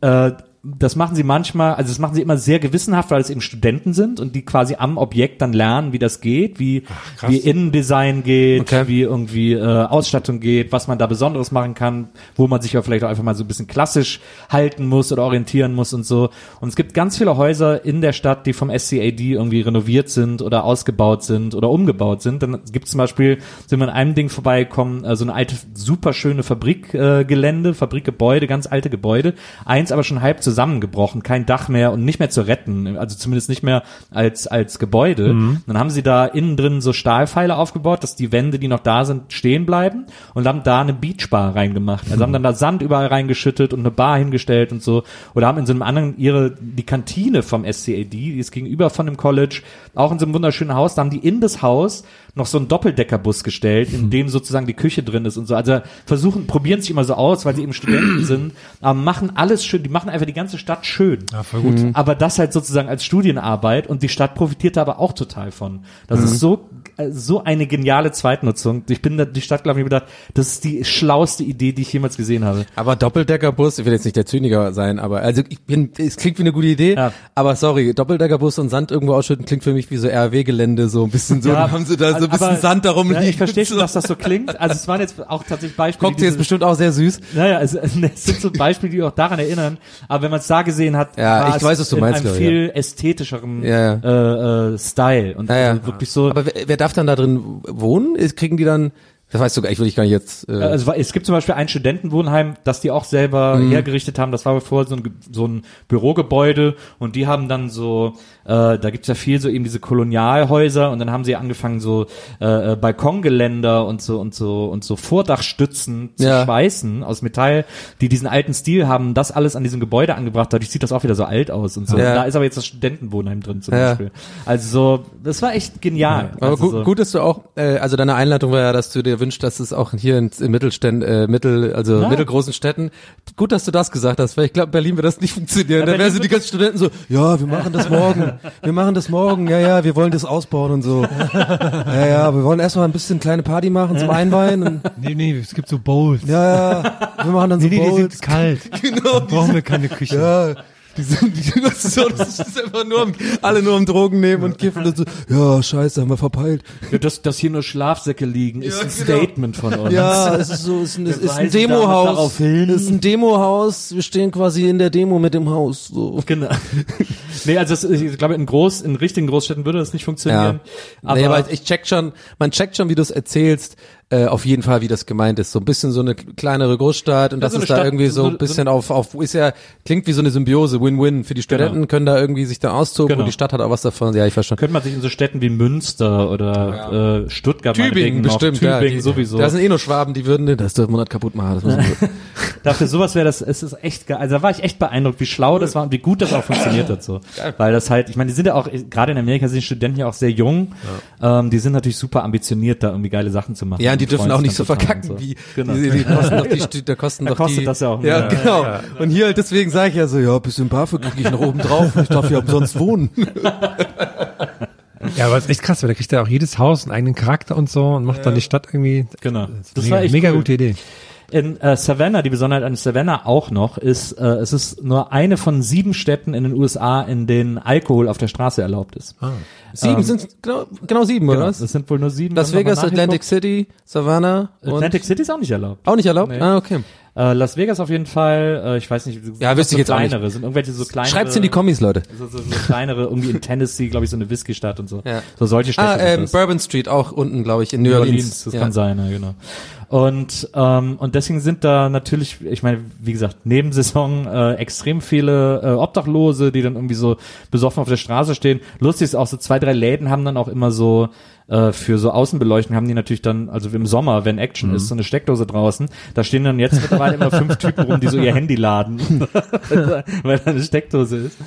äh, das machen sie manchmal, also das machen sie immer sehr gewissenhaft, weil es eben Studenten sind und die quasi am Objekt dann lernen, wie das geht, wie, wie Innendesign geht, Okay. wie irgendwie äh, Ausstattung geht, was man da Besonderes machen kann, wo man sich ja vielleicht auch einfach mal so ein bisschen klassisch halten muss oder orientieren muss und so. Und es gibt ganz viele Häuser in der Stadt, die vom SCAD irgendwie renoviert sind oder ausgebaut sind oder umgebaut sind. Dann gibt es zum Beispiel, sind wir an einem Ding vorbeigekommen, äh, so eine alte, super schöne Fabrikgelände, äh, Fabrikgebäude, ganz alte Gebäude. Eins aber schon halb zusammengebrochen, kein Dach mehr und nicht mehr zu retten, also zumindest nicht mehr als, als Gebäude. Dann haben sie da innen drin so Stahlpfeile aufgebaut, dass die Wände, die noch da sind, stehen bleiben und haben da eine Beachbar reingemacht. Also haben dann da Sand überall reingeschüttet und eine Bar hingestellt und so. Oder haben in so einem anderen ihre, die Kantine vom SCAD, die ist gegenüber von dem College, auch in so einem wunderschönen Haus, da haben die in das Haus noch so einen Doppeldeckerbus gestellt, in dem sozusagen die Küche drin ist und so. Also versuchen, probieren sich immer so aus, weil sie eben Studenten sind, aber machen alles schön, die machen einfach die ganze Stadt schön. Ja, voll gut. Aber das halt sozusagen als Studienarbeit und die Stadt profitiert da aber auch total von. Das ist so, so eine geniale Zweitnutzung. Ich bin da die Stadt, glaube ich, gedacht, das ist die schlauste Idee, die ich jemals gesehen habe. Aber Doppeldeckerbus, ich will jetzt nicht der Zyniker sein, aber also ich bin, es klingt wie eine gute Idee, Ja. aber sorry, Doppeldeckerbus und Sand irgendwo ausschütten klingt für mich wie so RW-Gelände, so ein bisschen so, dann haben sie da so ein bisschen aber- Sand darum ja, liegen. Ich verstehe schon, so. dass das so klingt. Also es waren jetzt auch tatsächlich Beispiele. Ist diese- bestimmt auch sehr süß. Naja, es, es sind so Beispiele, die auch daran erinnern. Aber wenn man es da gesehen hat, Ja, war ich es weiß, was du in meinst, einem glaub ich, viel ästhetischeren Ja, Äh, äh, Style und Ja, ja. also wirklich so. Aber wer, wer darf dann da drin wohnen? Kriegen die dann, das weißt du, ich will ich gar nicht jetzt, äh, Also es gibt zum Beispiel ein Studentenwohnheim, das die auch selber Mhm. hergerichtet haben. Das war bevor so ein, so ein Bürogebäude und die haben dann so, äh, da gibt's ja viel so eben diese Kolonialhäuser und dann haben sie angefangen so äh, äh, Balkongeländer und so und so und so Vordachstützen zu Ja. schweißen aus Metall, die diesen alten Stil haben. Das alles an diesem Gebäude angebracht. Dadurch sieht das auch wieder so alt aus und so. Ja. Da ist aber jetzt das Studentenwohnheim drin zum Ja. Beispiel. Also so, das war echt genial. Aber also gut, so. gut, dass du auch, äh, also deine Einleitung war ja, dass du dir wünschst, dass es auch hier in, in Mittelständen, äh, Mittel, also Ja. mittelgroßen Städten, gut, dass du das gesagt hast, weil ich glaube, Berlin wird das nicht funktionieren. Ja, da Berlin wären so die ganzen Studenten so, ja, wir machen das morgen, wir machen das morgen, ja, ja, wir wollen das ausbauen und so. Ja, ja, wir wollen erstmal ein bisschen kleine Party machen zum Einweihen und, Nee, nee, es gibt so Bowls. ja, ja, wir machen dann so nee, nee, die Bowls. sind kalt. Genau, Brauchen wir keine Küche. Ja, die sind, die, das, ist so, das ist einfach nur, am- alle nur am Drogen nehmen und kiffen und so, ja, scheiße, haben wir verpeilt. Ja, dass, dass hier nur Schlafsäcke liegen, ist Ja, ein genau. Statement von uns. Ja, es ist so, es ist ein, ist ein Demohaus. Es ist ein Demohaus. Wir stehen quasi in der Demo mit dem Haus. So. Genau. nee, also das, ich glaube, in groß, in richtigen Großstädten würde das nicht funktionieren. Aber, nee, aber ich check schon, man checkt schon, wie du es erzählst, äh, auf jeden Fall, wie das gemeint ist. So ein bisschen so eine kleinere Großstadt und Ja, das so ist da Stadt, irgendwie so so- ein bisschen auf, auf, ist ja, klingt wie so eine Symbiose, Win-Win. Für die Studenten können da irgendwie sich da austoben Genau. und die Stadt hat auch was davon. Ja, ich verstehe. könnte man sich in so Städten wie Münster oder äh, Stuttgart Tübingen meinetwegen noch, bestimmt, ja. Tübingen Die- sowieso. Da sind eh nur Schwaben, die würden das dürfen nicht kaputt machen. Das. Dafür sowas wäre das, es ist echt geil. Also da war ich echt beeindruckt, wie schlau das war und wie gut das auch funktioniert hat so. Weil das halt, ich meine, die sind ja auch, gerade in Amerika sind die Studenten ja auch sehr jung. Ähm, die sind natürlich super ambitioniert, da irgendwie geile Sachen zu machen. Ja, die dürfen auch nicht so verkacken, so. wie Genau. die, die kosten doch die, da kosten Da doch kostet die, das ja auch Ja, mehr. genau. Und hier halt deswegen sage ich ja so, ja, bisschen BAföG kriege ich noch oben drauf. Ich darf hier umsonst wohnen. Ja, aber es ist echt krass, weil da kriegt ja auch jedes Haus einen eigenen Charakter und so und macht dann die Stadt irgendwie. Genau. Das mega, war echt mega cool. gute Idee. In äh, Savannah, die Besonderheit an Savannah auch noch, ist, äh, es ist nur eine von sieben Städten in den USA, in denen Alkohol auf der Straße erlaubt ist. Sieben sind genau, genau sieben, oder Genau, was? das sind wohl nur sieben. Las Vegas, Atlantic. City, Savannah und Atlantic City ist auch nicht erlaubt. auch nicht erlaubt? Nee. Ah, okay. Äh, Las Vegas auf jeden Fall, äh, ich weiß nicht, Ja, wüsste so ich jetzt auch nicht. kleinere, sind irgendwelche so kleinere. Schreibt's in die Kommis, Leute. So, so, so kleinere, irgendwie in Tennessee, glaube ich, so eine Whisky-Stadt und so. Ja. So solche Städte Ah, ähm. Bourbon Street auch unten, glaube ich, in New New Orleans. Orleans, das ja. kann sein, ja, genau. Und ähm, und deswegen sind da natürlich, ich meine, wie gesagt, neben Saison äh, extrem viele äh, Obdachlose, die dann irgendwie so besoffen auf der Straße stehen. Lustig ist auch so zwei, drei Läden haben dann auch immer so äh, für so Außenbeleuchtung haben die natürlich dann, also im Sommer, wenn Action ist, so eine Steckdose draußen, da stehen dann jetzt mittlerweile immer fünf Typen rum, die so ihr Handy laden, weil da eine Steckdose ist.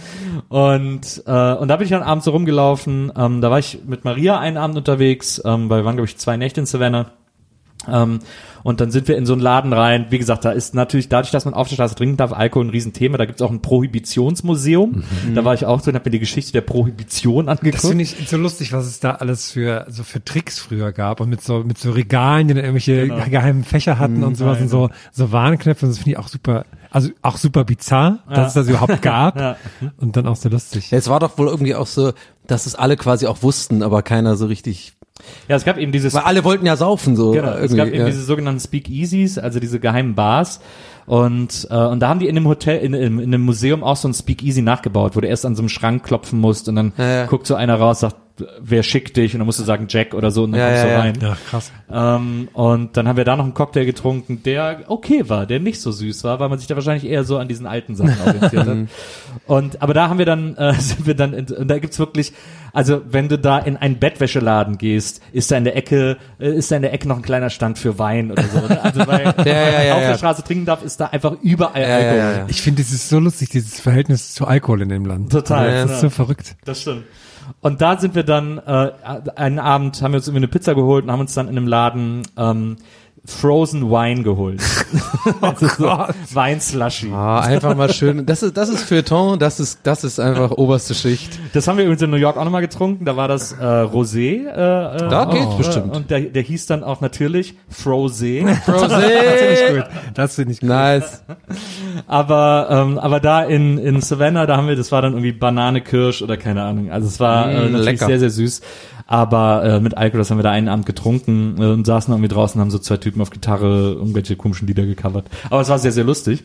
Und, äh, und da bin ich dann abends so rumgelaufen, ähm, da war ich mit Maria einen Abend unterwegs, ähm, weil wir waren, glaube ich, zwei Nächte in Savannah. Ähm, und dann sind wir in so einen Laden rein. Wie gesagt, da ist natürlich dadurch, dass man auf der Straße trinken darf, Alkohol ein Riesenthema. Da gibt's auch ein Prohibitionsmuseum. Da war ich auch drin, habe mir die Geschichte der Prohibition Das angeguckt. finde ich so lustig, was es da alles für so für Tricks früher gab und mit so mit so Regalen, die dann irgendwelche Genau. geheimen Fächer hatten Mhm. und sowas und so so Warnknöpfe. Und das finde ich auch super, also auch super bizarr, dass es das überhaupt gab Ja. und dann auch so lustig. Ja, es war doch wohl irgendwie auch so, dass es alle quasi auch wussten, aber keiner so richtig. Ja, es gab eben dieses Weil alle wollten ja saufen so. Genau, es gab eben ja. diese sogenannten Speakeasies, also diese geheimen Bars. Und, äh, und da haben die in dem Hotel, in, in, in einem Museum auch so ein Speakeasy nachgebaut, wo du erst an so einem Schrank klopfen musst und dann Ja, ja. guckt so einer raus, sagt, wer schickt dich? Und dann musst du sagen Jack oder so und dann Ja, kommst ja, du ja. rein. Ja, krass. Ähm, und dann haben wir da noch einen Cocktail getrunken, der okay war, der nicht so süß war, weil man sich da wahrscheinlich eher so an diesen alten Sachen orientiert hat. Und aber da haben wir dann, äh, sind wir dann, in, und da gibt's wirklich, also wenn du da in einen Bettwäscheladen gehst, ist da in der Ecke, äh, ist da in der Ecke noch ein kleiner Stand für Wein oder so. Ne? Also weil ja, ja, auf ja. der Straße trinken darf, ist da einfach überall Alkohol. ja, ja. Ich finde, es ist so lustig, dieses Verhältnis zu Alkohol in dem Land. Total, Das ja. ist so verrückt. Das stimmt. Und da sind wir dann, äh, einen Abend haben wir uns irgendwie eine Pizza geholt und haben uns dann in einem Laden ähm, Frozen Wine geholt. also so Weinslushy. Ah, einfach mal schön. Das ist, das ist Feuilleton, das ist, das ist einfach oberste Schicht. Das haben wir übrigens in New York auch nochmal getrunken. Da war das äh, Rosé. Äh, äh, Da auch, geht's bestimmt. Äh, und der, der hieß dann auch natürlich Frosé. Rosé! Gut, das finde ich gut. Nice. aber ähm, aber da in in Savannah, da haben wir, das war dann irgendwie Banane Kirsch oder keine Ahnung. Also es war äh, Mm, natürlich lecker. sehr sehr süß. Aber äh, mit Alkohol, das haben wir da einen Abend getrunken äh, und saßen irgendwie draußen, haben so zwei Typen auf Gitarre irgendwelche komischen Lieder gecovert. Aber es war sehr sehr lustig.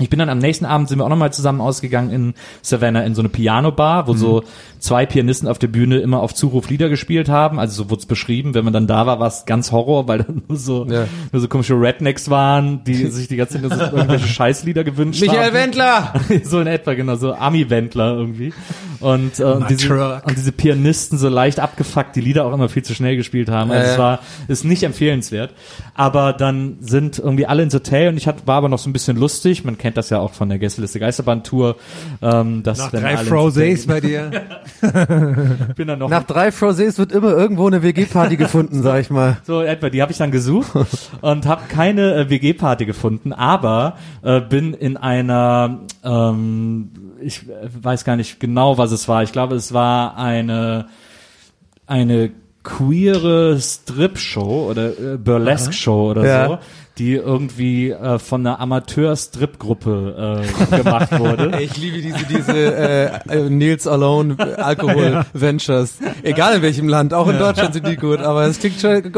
Ich bin dann am nächsten Abend sind wir auch nochmal zusammen ausgegangen in Savannah in so eine Piano-Bar, wo so zwei Pianisten auf der Bühne immer auf Zuruf Lieder gespielt haben. Also so wurde es beschrieben. Wenn man dann da war, war es ganz Horror, weil da nur so, Ja. nur so komische Rednecks waren, die sich die ganze Zeit so irgendwelche Scheißlieder gewünscht Michael haben. Wendler! so in etwa, genau, so Ami-Wendler irgendwie. Und, äh, und, diese, und diese Pianisten so leicht abgefuckt, die Lieder auch immer viel zu schnell gespielt haben. Also Ja, es war, ist nicht empfehlenswert. Aber dann sind irgendwie alle ins Hotel und ich hat, war aber noch so ein bisschen lustig. Man kennt das ja auch von der Gästeliste Geisterbahn Tour. Ähm, dass Nach wenn drei Frosés bei dir. bin dann noch Nach drei Frosés wird immer irgendwo eine WG-Party gefunden, sag ich mal. So etwa, die habe ich dann gesucht und habe keine äh, WG-Party gefunden, aber äh, bin in einer, ähm, ich äh, weiß gar nicht genau, was es war. Ich glaube, es war eine eine queere Strip-Show oder äh, Burlesque-Show oder Ja. so, die irgendwie äh, von einer Amateur-Strip-Gruppe äh, gemacht wurde. Ich liebe diese, diese äh, äh, Nils Alone Alkohol Ventures. Egal in welchem Land, auch in Deutschland sind die gut, aber es klingt schon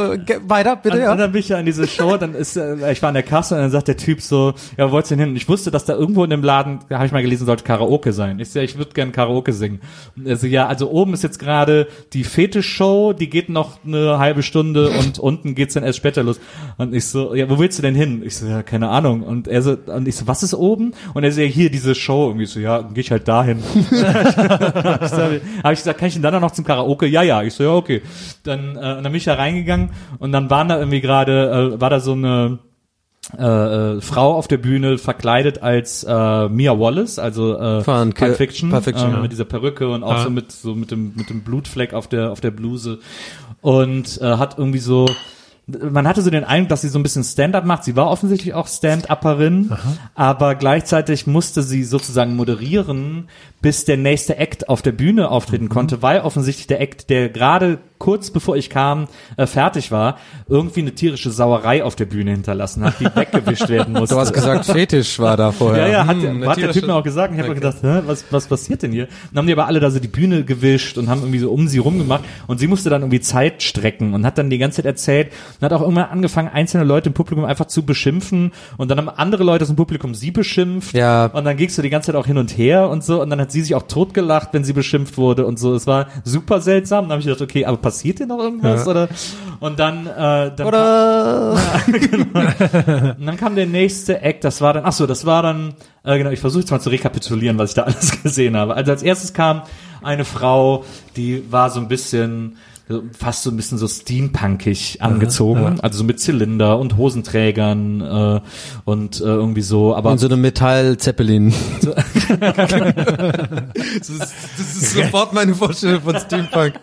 weiter, bitte, Und, ja. und dann bin ich ja in diese Show, dann ist, äh, ich war an der Kasse und dann sagt der Typ so, ja, wo wollt's denn hin? Und ich wusste, dass da irgendwo in dem Laden, da habe ich mal gelesen, sollte Karaoke sein. Ich ja, ich würde gern Karaoke singen. Und er so, ja, also oben ist jetzt gerade die Fetisch-Show, die geht noch eine halbe Stunde und unten geht's dann erst später los. Und ich so, ja, wo willst du denn hin? Ich so, ja, keine Ahnung. Und er so, und ich so, was ist oben? Und er so, ja, hier diese Show. Ich so, ja, dann geh ich halt dahin. Hab ich so, hab ich gesagt, kann ich denn dann noch zum Karaoke? Ja, ja. Ich so, ja, okay. Dann, äh, dann bin ich da reingegangen und dann waren da irgendwie gerade, äh, war da so eine äh, äh, Frau auf der Bühne verkleidet als äh, Mia Wallace, also äh, Von Pulp Fiction, Pulp Fiction, äh, mit dieser Perücke und auch Ah. so mit so mit dem mit dem Blutfleck auf der auf der Bluse und äh, hat irgendwie so man hatte so den Eindruck, dass sie so ein bisschen Stand-up macht. Sie war offensichtlich auch Stand-Upperin, aber gleichzeitig musste sie sozusagen moderieren, bis der nächste Act auf der Bühne auftreten konnte, weil offensichtlich der Act, der gerade kurz bevor ich kam, äh, fertig war, irgendwie eine tierische Sauerei auf der Bühne hinterlassen hat, die weggewischt werden musste. Du hast gesagt, Fetisch war da vorher. Ja, ja, hat, Hm, hat der Typ mir auch gesagt. Ich habe mir gedacht, Hä, was, was passiert denn hier? Dann haben die aber alle da so die Bühne gewischt und haben irgendwie so um sie rumgemacht. Und sie musste dann irgendwie Zeit strecken und hat dann die ganze Zeit erzählt und hat auch irgendwann angefangen, einzelne Leute im Publikum einfach zu beschimpfen. Und dann haben andere Leute aus dem Publikum sie beschimpft. Ja. Und dann gingst du die ganze Zeit auch hin und her und so. Und dann hat sie sich auch totgelacht, wenn sie beschimpft wurde und so. Es war super seltsam. Dann habe ich gedacht, okay, aber passiert hier noch irgendwas? Oder? Und dann, äh, dann Oder und dann kam der nächste Act, das war dann, ach so, das war dann, äh, genau, ich versuche jetzt mal zu rekapitulieren, was ich da alles gesehen habe. Also als erstes kam eine Frau, die war so ein bisschen, fast so ein bisschen so steampunkig angezogen, also so mit Zylinder und Hosenträgern äh, und äh, irgendwie so, aber Und so eine Metall-Zeppelin. Das ist, das ist sofort meine Vorstellung von Steampunk.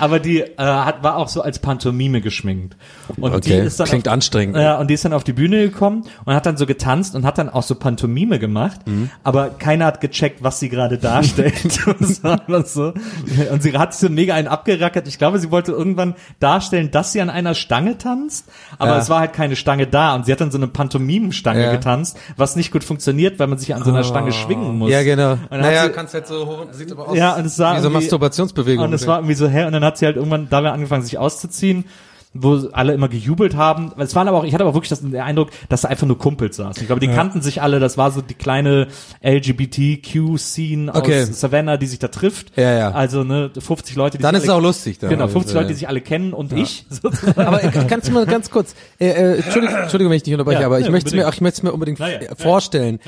aber die äh, hat war auch so als Pantomime geschminkt. Und die Okay, ist dann klingt auf, anstrengend. Ja, und die ist dann auf die Bühne gekommen und hat dann so getanzt und hat dann auch so Pantomime gemacht, Mhm. aber keiner hat gecheckt, was sie gerade darstellt. einfach so. Und sie hat so mega einen abgerackert. Ich glaube, sie wollte irgendwann darstellen, dass sie an einer Stange tanzt, aber Ja. es war halt keine Stange da und sie hat dann so eine Pantomimenstange Ja. getanzt, was nicht gut funktioniert, weil man sich an so einer Stange schwingen muss. Ja, genau. Naja, sie, kannst halt so hoch, sieht aber aus. ja, und es sah wie so Masturbationsbewegung. Und es war irgendwie so, hä, und dann hat sie halt irgendwann dabei angefangen, sich auszuziehen, wo alle immer gejubelt haben. Es waren aber auch, ich hatte aber wirklich das, den Eindruck, dass da einfach nur Kumpels saßen. Ich glaube, die kannten sich alle, das war so die kleine LGBTQ-Scene Okay. aus Savannah, die sich da trifft. Ja, ja. Also, ne, 50 Leute, die Dann sich ist es auch lustig. Dann. Genau, 50 Also, Leute, die sich alle kennen und ich. sozusagen. Aber äh, kannst du mal ganz kurz, äh, äh, Entschuldigung, Entschuldigung, wenn ich dich unterbreche, Ja, aber ich ja, möchte es mir, auch, ich möchte es mir unbedingt Ja, ja, ja. vorstellen.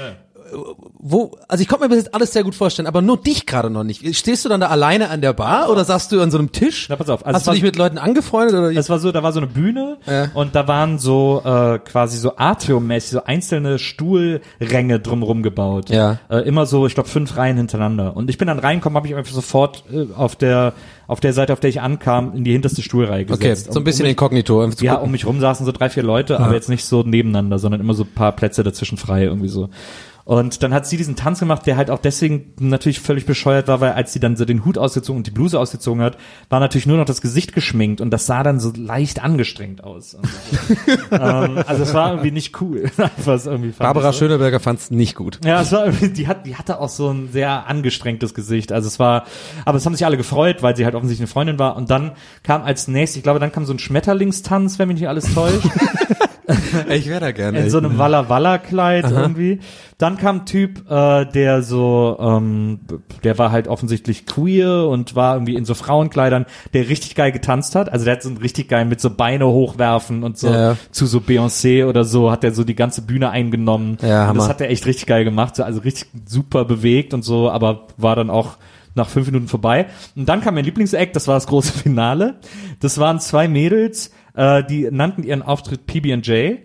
Ja. Wo, also ich konnte mir bis jetzt alles sehr gut vorstellen, aber nur dich gerade noch nicht. Stehst du dann da alleine an der Bar oder sagst du an so einem Tisch? Na, pass auf, also Hast du war- dich mit Leuten angefreundet oder? Es war so, da war so eine Bühne Ja. und da waren so äh, quasi so Atriummäßig, so einzelne Stuhlränge drumherum gebaut. Ja. Äh, immer so, ich glaube, fünf Reihen hintereinander. Und ich bin dann reingekommen, habe ich einfach sofort äh, auf der auf der Seite, auf der ich ankam, in die hinterste Stuhlreihe okay, gesetzt. so ein bisschen um mich, inkognito. zu Ja, um mich rum saßen so drei, vier Leute, aber jetzt nicht so nebeneinander, sondern immer so ein paar Plätze dazwischen frei irgendwie so. Und dann hat sie diesen Tanz gemacht, der halt auch deswegen natürlich völlig bescheuert war, weil als sie dann so den Hut ausgezogen und die Bluse ausgezogen hat, war natürlich nur noch das Gesicht geschminkt und das sah dann so leicht angestrengt aus. Ähm, also es war irgendwie nicht cool. Irgendwie Barbara so. Schöneberger fand es nicht gut. Ja, es war, irgendwie- die hat, die hatte auch so ein sehr angestrengtes Gesicht. Also es war, aber es haben sich alle gefreut, weil sie halt offensichtlich eine Freundin war. Und dann kam als nächstes, ich glaube, dann kam so ein Schmetterlingstanz, wenn mich nicht alles täuscht. Ich wäre da gerne. in so einem Walla Walla Kleid irgendwie. Dann kam ein Typ, äh, der so, ähm, der war halt offensichtlich queer und war irgendwie in so Frauenkleidern, der richtig geil getanzt hat. Also der hat so einen richtig geil mit so Beine hochwerfen und so Ja. zu so Beyoncé oder so hat er so die ganze Bühne eingenommen. Ja, und das hat er echt richtig geil gemacht, so, also richtig super bewegt und so, aber war dann auch nach fünf Minuten vorbei. Und dann kam mein Lieblingseck, das war das große Finale. Das waren zwei Mädels, äh, die nannten ihren Auftritt PB&J.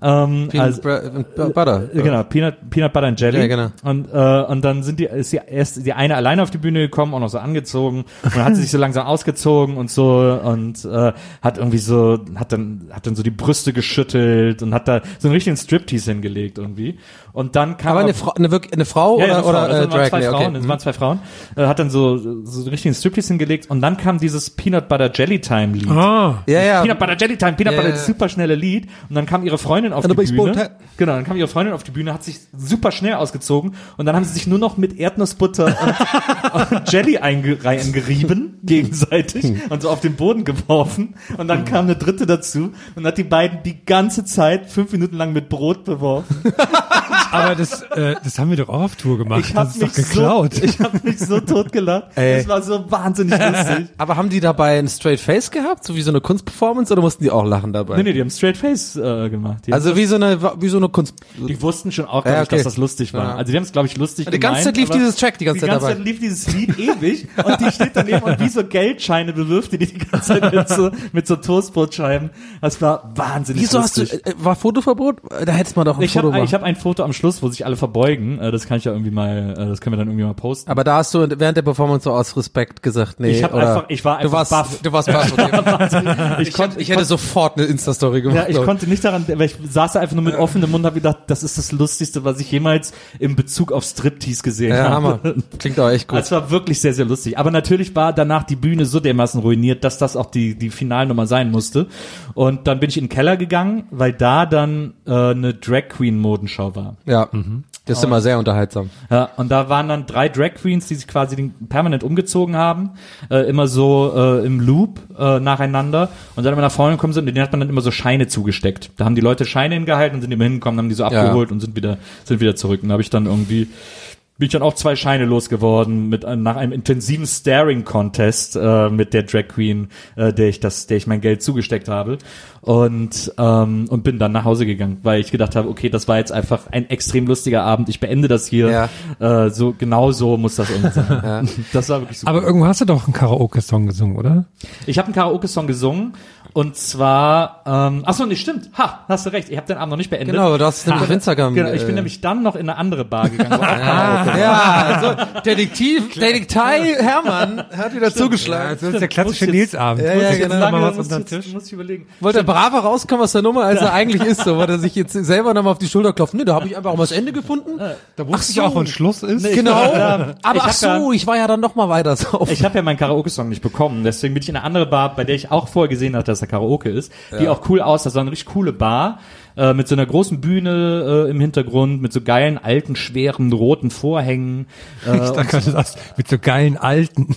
Ähm, Peanut also, äh, Butter. äh, Genau, Peanut, Peanut Butter and Jelly. Ja, genau. Und, äh, und dann sind die, ist die erst die eine alleine auf die Bühne gekommen, auch noch so angezogen und dann hat sie sich so langsam ausgezogen und so und äh, hat irgendwie so, hat dann, hat dann so die Brüste geschüttelt und hat da so einen richtigen Striptease hingelegt irgendwie. Und dann kam Aber eine Frau, eine, wirklich, eine Frau ja, ja, oder, eine Frau. oder Das äh, waren Drag? zwei Frauen, okay. das waren zwei Frauen. Äh, hat dann so, so einen richtigen Striptease hingelegt und dann kam dieses Peanut Butter Jelly Time Lied. Ah, Ja, ja. Peanut Butter Jelly Time, Peanut Ja, Butter, ja. das super schnelle Lied. Und dann kam ihre Freundin auf And die Bühne. Genau, dann kam ihre Freundin auf die Bühne, hat sich super schnell ausgezogen und dann haben sie sich nur noch mit Erdnussbutter und, und Jelly einge eingerieben, gegenseitig, und so auf den Boden geworfen. Und dann kam eine dritte dazu und hat die beiden die ganze Zeit fünf Minuten lang mit Brot beworfen. aber das, äh, das haben wir doch auch auf Tour gemacht. Ich habe das ist mich, doch geklaut. so, ich hab mich so tot gelacht. Ey. Das war so wahnsinnig lustig. Aber haben die dabei ein Straight Face gehabt, so wie so eine Kunstperformance, oder mussten die auch lachen dabei? Nee, nee, die haben Straight Face äh, gemacht. Die Also wie so eine, wie so eine Kunst. Die wussten schon auch, Ja, ich, okay. dass das lustig war. Ja. Also die haben es, glaube ich, lustig Die ganze gemeint, Zeit lief dieses Track die ganze die Zeit ganze dabei. Zeit lief dieses Lied ewig und die steht daneben und wie so Geldscheine bewirft die die die ganze Zeit mit so, mit so Toastbrotscheiben. Das war wahnsinnig Wieso hast du, lustig. äh, war Fotoverbot? Da hättest man doch ein ich Foto habe machen. ich hab ein Foto am Schluss, wo sich alle verbeugen. Äh, Das kann ich ja irgendwie mal, äh, das können wir dann irgendwie mal posten. aber da hast du während der Performance so aus Respekt gesagt, nee. Ich hab oder- einfach- ich war du einfach warst, baff. Du warst baff, okay. ich, ich, konnte, ich hätte sofort eine Insta-Story gemacht. Ja, ich konnte nicht daran, weil ich saß da einfach nur mit offenem Mund und habe gedacht, das ist das Lustigste, was ich jemals im Bezug auf Striptease gesehen Ja, habe. Hammer. Klingt auch echt gut. Es war wirklich sehr, sehr lustig. Aber natürlich war danach die Bühne so dermaßen ruiniert, dass das auch die, die Finalnummer sein musste. Und dann bin ich in den Keller gegangen, weil da dann äh, eine Drag Queen Modenschau war. ja, das ist immer sehr unterhaltsam. Ja, und da waren dann drei Drag Queens, die sich quasi den- permanent umgezogen haben, äh, immer so äh, im Loop äh, nacheinander. Und dann immer nach vorne gekommen sind, und denen hat man dann immer so Scheine zugesteckt. Da haben die Leute Scheine hingehalten und sind immer hingekommen, haben die so abgeholt und sind wieder sind wieder zurück. Und da habe ich dann irgendwie bin ich dann auch zwei Scheine losgeworden mit einem- nach einem intensiven Staring Contest äh, mit der Drag Queen, äh, der ich das, der ich mein Geld zugesteckt habe und ähm, und bin dann nach Hause gegangen, weil ich gedacht habe, okay, das war jetzt einfach ein extrem lustiger Abend. Ich beende das hier. Äh, so genau so muss das irgendwie sein. Das war wirklich super. Aber irgendwo hast du doch einen Karaoke-Song gesungen, oder? Ich habe einen Karaoke-Song gesungen und zwar, ähm, ach so, nee, stimmt. Ha, hast du recht. Ich habe den Abend noch nicht beendet. Genau, du hast nämlich auf Instagram. Genau, ich bin äh, nämlich dann noch in eine andere Bar gegangen. war. Ja, also Detektiv, Detektei Hermann hat wieder zugeschlagen. das ist der klassische Nilsabend. Ja, ja, genau. noch mal Lange was muss, unter den ich jetzt, Tisch. muss ich überlegen. Wollte er braver rauskommen aus der Nummer, als er eigentlich ist, so wollte er sich jetzt selber nochmal auf die Schulter klopfen. Nee, da habe ich einfach auch mal das Ende gefunden. Da wusste ich auch, wann Schluss ist. Genau. Ja, Aber ich ach so, ich war ja dann noch mal weiter saufen. Ich habe ja meinen Karaoke-Song nicht bekommen, deswegen bin ich in eine andere Bar, bei der ich auch vorher gesehen hatte, dass da Karaoke ist, die auch cool aussah. Das war eine richtig coole Bar äh, mit so einer großen Bühne äh, im Hintergrund, mit so geilen, alten, schweren, roten Vorhängen. Äh, Ich dachte, das mit so geilen Alten.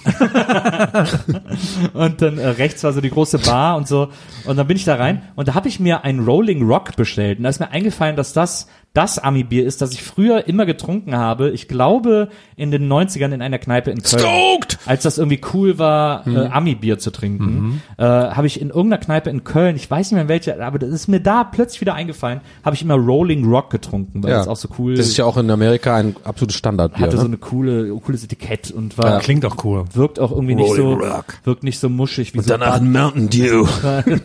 Und dann äh, rechts war so die große Bar und so. Und dann bin ich da rein und da habe ich mir ein Rolling Rock bestellt. Und da ist mir eingefallen, dass das das Ami-Bier ist, das ich früher immer getrunken habe. Ich glaube in den 90ern in einer Kneipe in Köln. Stoked! Als das irgendwie cool war, Mhm. äh, Ami-Bier zu trinken, äh, habe ich in irgendeiner Kneipe in Köln, ich weiß nicht mehr in welcher, aber das ist mir da plötzlich wieder eingefallen, habe ich immer Rolling Rock getrunken, weil das auch so cool Das ist ja auch in Amerika ein absolutes Standardbier. hatte so ne? eine coole, cooles Etikett und war Klingt auch cool. wirkt auch irgendwie nicht so Rolling Rock. wirkt nicht so muschig wie so Danach ein Mountain Dew. aber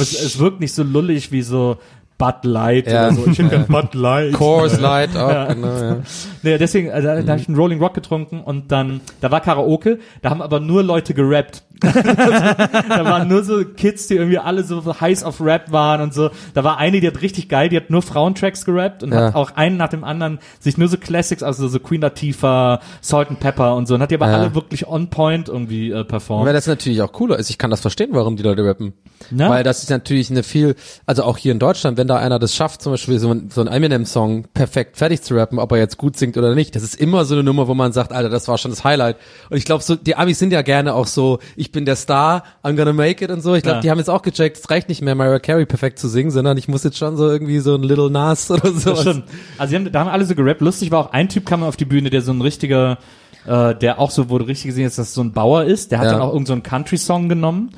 es, es wirkt nicht so lullig wie so Bud Light Ja. oder so. Ich finde Bud Light. Coors Light auch, genau, ja. Nee, deswegen, also, da, da habe ich einen Rolling Rock getrunken und dann, da war Karaoke, da haben aber nur Leute gerappt. da waren nur so Kids, die irgendwie alle so heiß auf Rap waren und so. Da war eine, die hat richtig geil, die hat nur Frauentracks gerappt und Ja. hat auch einen nach dem anderen sich nur so Classics, also so Queen Latifah, Salt and Pepper und so, und hat die aber Ja. alle wirklich on point irgendwie äh, performt. Weil das natürlich auch cooler ist. Ich kann das verstehen, warum die Leute rappen. Na? Weil das ist natürlich eine viel, also auch hier in Deutschland, wenn da einer das schafft, zum Beispiel so ein, so ein Eminem-Song perfekt fertig zu rappen, ob er jetzt gut singt oder nicht, das ist immer so eine Nummer, wo man sagt, Alter, das war schon das Highlight. Und ich glaube, so, die Amis sind ja gerne auch so, ich bin der Star, I'm gonna make it und so. Ich glaube, Ja. die haben jetzt auch gecheckt, es reicht nicht mehr, Mariah Carey perfekt zu singen, sondern ich muss jetzt schon so irgendwie so ein Little Nas oder so. Das stimmt. Also sie haben, da haben alle so gerappt. Lustig war auch ein Typ kam auf die Bühne, der so ein richtiger, äh, der auch so wurde richtig gesehen, dass das so ein Bauer ist. Der hat Ja. dann auch irgendeinen so einen Country-Song genommen.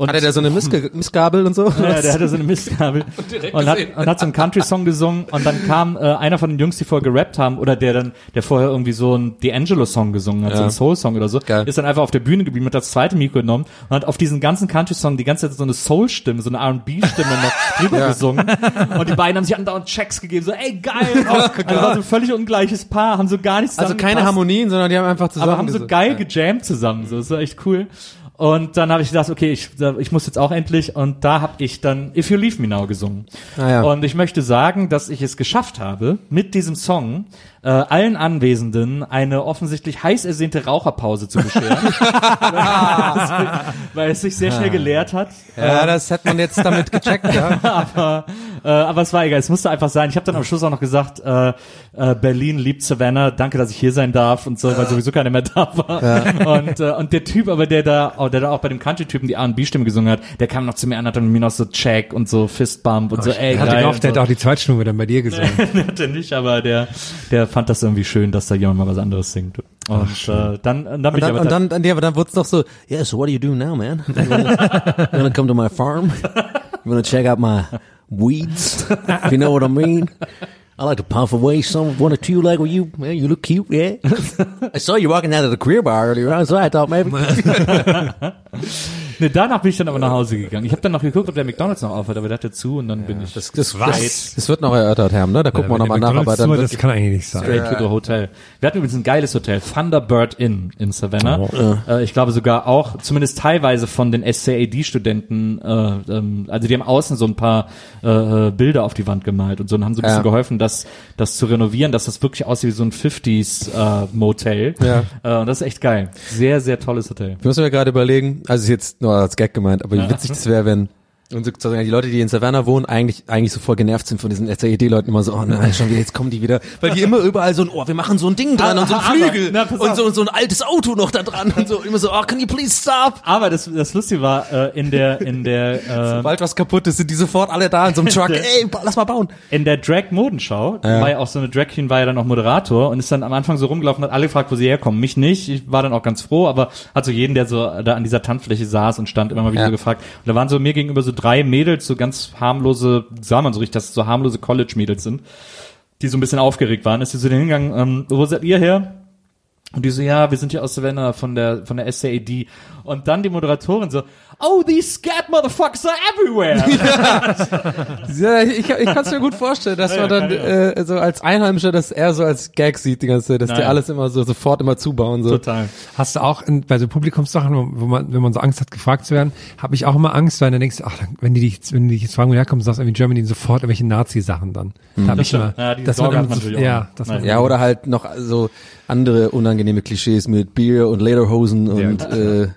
Und Hat er da so eine Missge Missgabel und so? ja, der hatte so eine Mistgabel und hat, und hat so einen Country-Song gesungen und dann kam äh, einer von den Jungs, die vorher gerappt haben oder der dann, der vorher irgendwie so einen D'Angelo-Song gesungen hat, so Ja. einen Soul-Song oder so, Geil. ist dann einfach auf der Bühne geblieben, hat das zweite Mikro genommen und hat auf diesen ganzen Country-Song die ganze Zeit so eine Soul-Stimme, so eine R&B-Stimme noch drüber gesungen und die beiden haben sich andauernd Checks gegeben, so ey geil, also war so ein völlig ungleiches Paar, haben so gar nichts Also keine Harmonien, sondern die haben einfach zusammen aber haben so geil gejammt zusammen, so, das war echt cool. Und dann habe ich gedacht, okay, ich, ich muss jetzt auch endlich. Und da habe ich dann If You Leave Me Now gesungen. Ah, ja. Und ich möchte sagen, dass ich es geschafft habe, mit diesem Song äh, allen Anwesenden eine offensichtlich heiß ersehnte Raucherpause zu bescheren. weil es sich sehr schnell geleert hat. Ja, das hätte man jetzt damit gecheckt, ja. aber, äh, aber es war egal, es musste einfach sein. Ich habe dann am Schluss auch noch gesagt, äh, äh, Berlin liebt Savannah, danke, dass ich hier sein darf und so, weil sowieso keiner mehr da war. Und, äh, und der Typ, aber der da, oh, der da auch bei dem Country-Typen die R&B-Stimme gesungen hat, der kam noch zu mir an, hat dann mit mir noch so Check und so Fistbump und so, ey, Er hatte gehofft, der und hat so. auch die Zweitstimme dann bei dir gesungen. Der hatte nicht, aber der, der fand das irgendwie schön, dass da jemand mal was anderes singt. Und äh, dann, dann bin Und ich dann, aber und dann, dann, ja, aber dann wurde es doch so, yeah, so what do you do now, man? You wanna, you wanna come to my farm? You wanna check out my weeds? If you know what I mean? I like to puff away some one or two like well, you, man, you look cute, yeah. I saw you walking out of the career bar earlier on, so I thought maybe. nee, danach bin ich dann aber nach Hause gegangen. Ich habe dann noch geguckt, ob der McDonalds noch aufhört, aber der hatte zu und dann bin ich Das, das, das, das wird noch erörtert, Herr, ne? Da gucken wir Wenn nochmal nach, aber dann zu das kann eigentlich nicht sein. Straight to the Hotel. Wir hatten übrigens ein geiles Hotel, Thunderbird Inn in Savannah. Oh, Äh, ich glaube sogar auch, zumindest teilweise von den SCAD-Studenten, äh, ähm, also die haben außen so ein paar äh, Bilder auf die Wand gemalt und so und haben so ein bisschen Ja. geholfen, das, das zu renovieren, dass das wirklich aussieht wie so ein 50s äh, Motel. Ja. Äh, und das ist echt geil. Sehr, sehr tolles Hotel. Ich muss mir gerade überlegen, also ist jetzt nur als Gag gemeint, aber wie witzig das wäre, wenn Und sozusagen die Leute, die in Savannah wohnen, eigentlich eigentlich so voll genervt sind von diesen SAED-Leuten immer so, oh nein, schon wieder, jetzt kommen die wieder. Weil die immer überall so ein, oh, wir machen so ein Ding dran und so ein Aber- Flügel na, und so, so ein altes Auto noch da dran und so. Immer so, oh, can you please stop? Aber das, das Lustige war, äh, in der, in der, äh, Sobald was kaputt ist, sind die sofort alle da in so einem Truck. Ey, lass mal bauen. in der Drag-Modenschau, Ja. war ja auch so eine Drag Queen, war ja dann auch Moderator und ist dann am Anfang so rumgelaufen, hat alle gefragt, wo sie herkommen. Mich nicht, ich war dann auch ganz froh, aber hat so jeden, der so da an dieser Tanzfläche saß und stand, immer mal wieder Ja. so gefragt. Und da waren so mir gegenüber so drei Mädels, so ganz harmlose, sah man so richtig, dass es so harmlose College-Mädels sind, die so ein bisschen aufgeregt waren. Ist sie so hingegangen, ähm, wo seid ihr her? Und die so, ja, wir sind hier aus Savannah von der, von der SAED. Und dann die Moderatorin so, oh, these scat motherfuckers are everywhere. Ja, ich, ich kann es mir gut vorstellen, dass Ja, man ja, dann äh, so als Einheimischer das eher so als Gag sieht die ganze Zeit, dass die Naja. alles immer so sofort immer zubauen. So. Total. Hast du auch in, bei so Publikumssachen, wo, wo man, wenn man so Angst hat, gefragt zu werden, habe ich auch immer Angst, weil dann denkst du, ach, wenn die dich, wenn die dich jetzt fragen, woher kommst, sagst du irgendwie Germany sofort irgendwelche Nazi-Sachen dann. Da hab ich immer, Ja, die dass Sorge man hat man so, ja, dass man, Ja, oder halt noch so andere unangenehme Klischees mit Bier und Lederhosen und äh, Ja,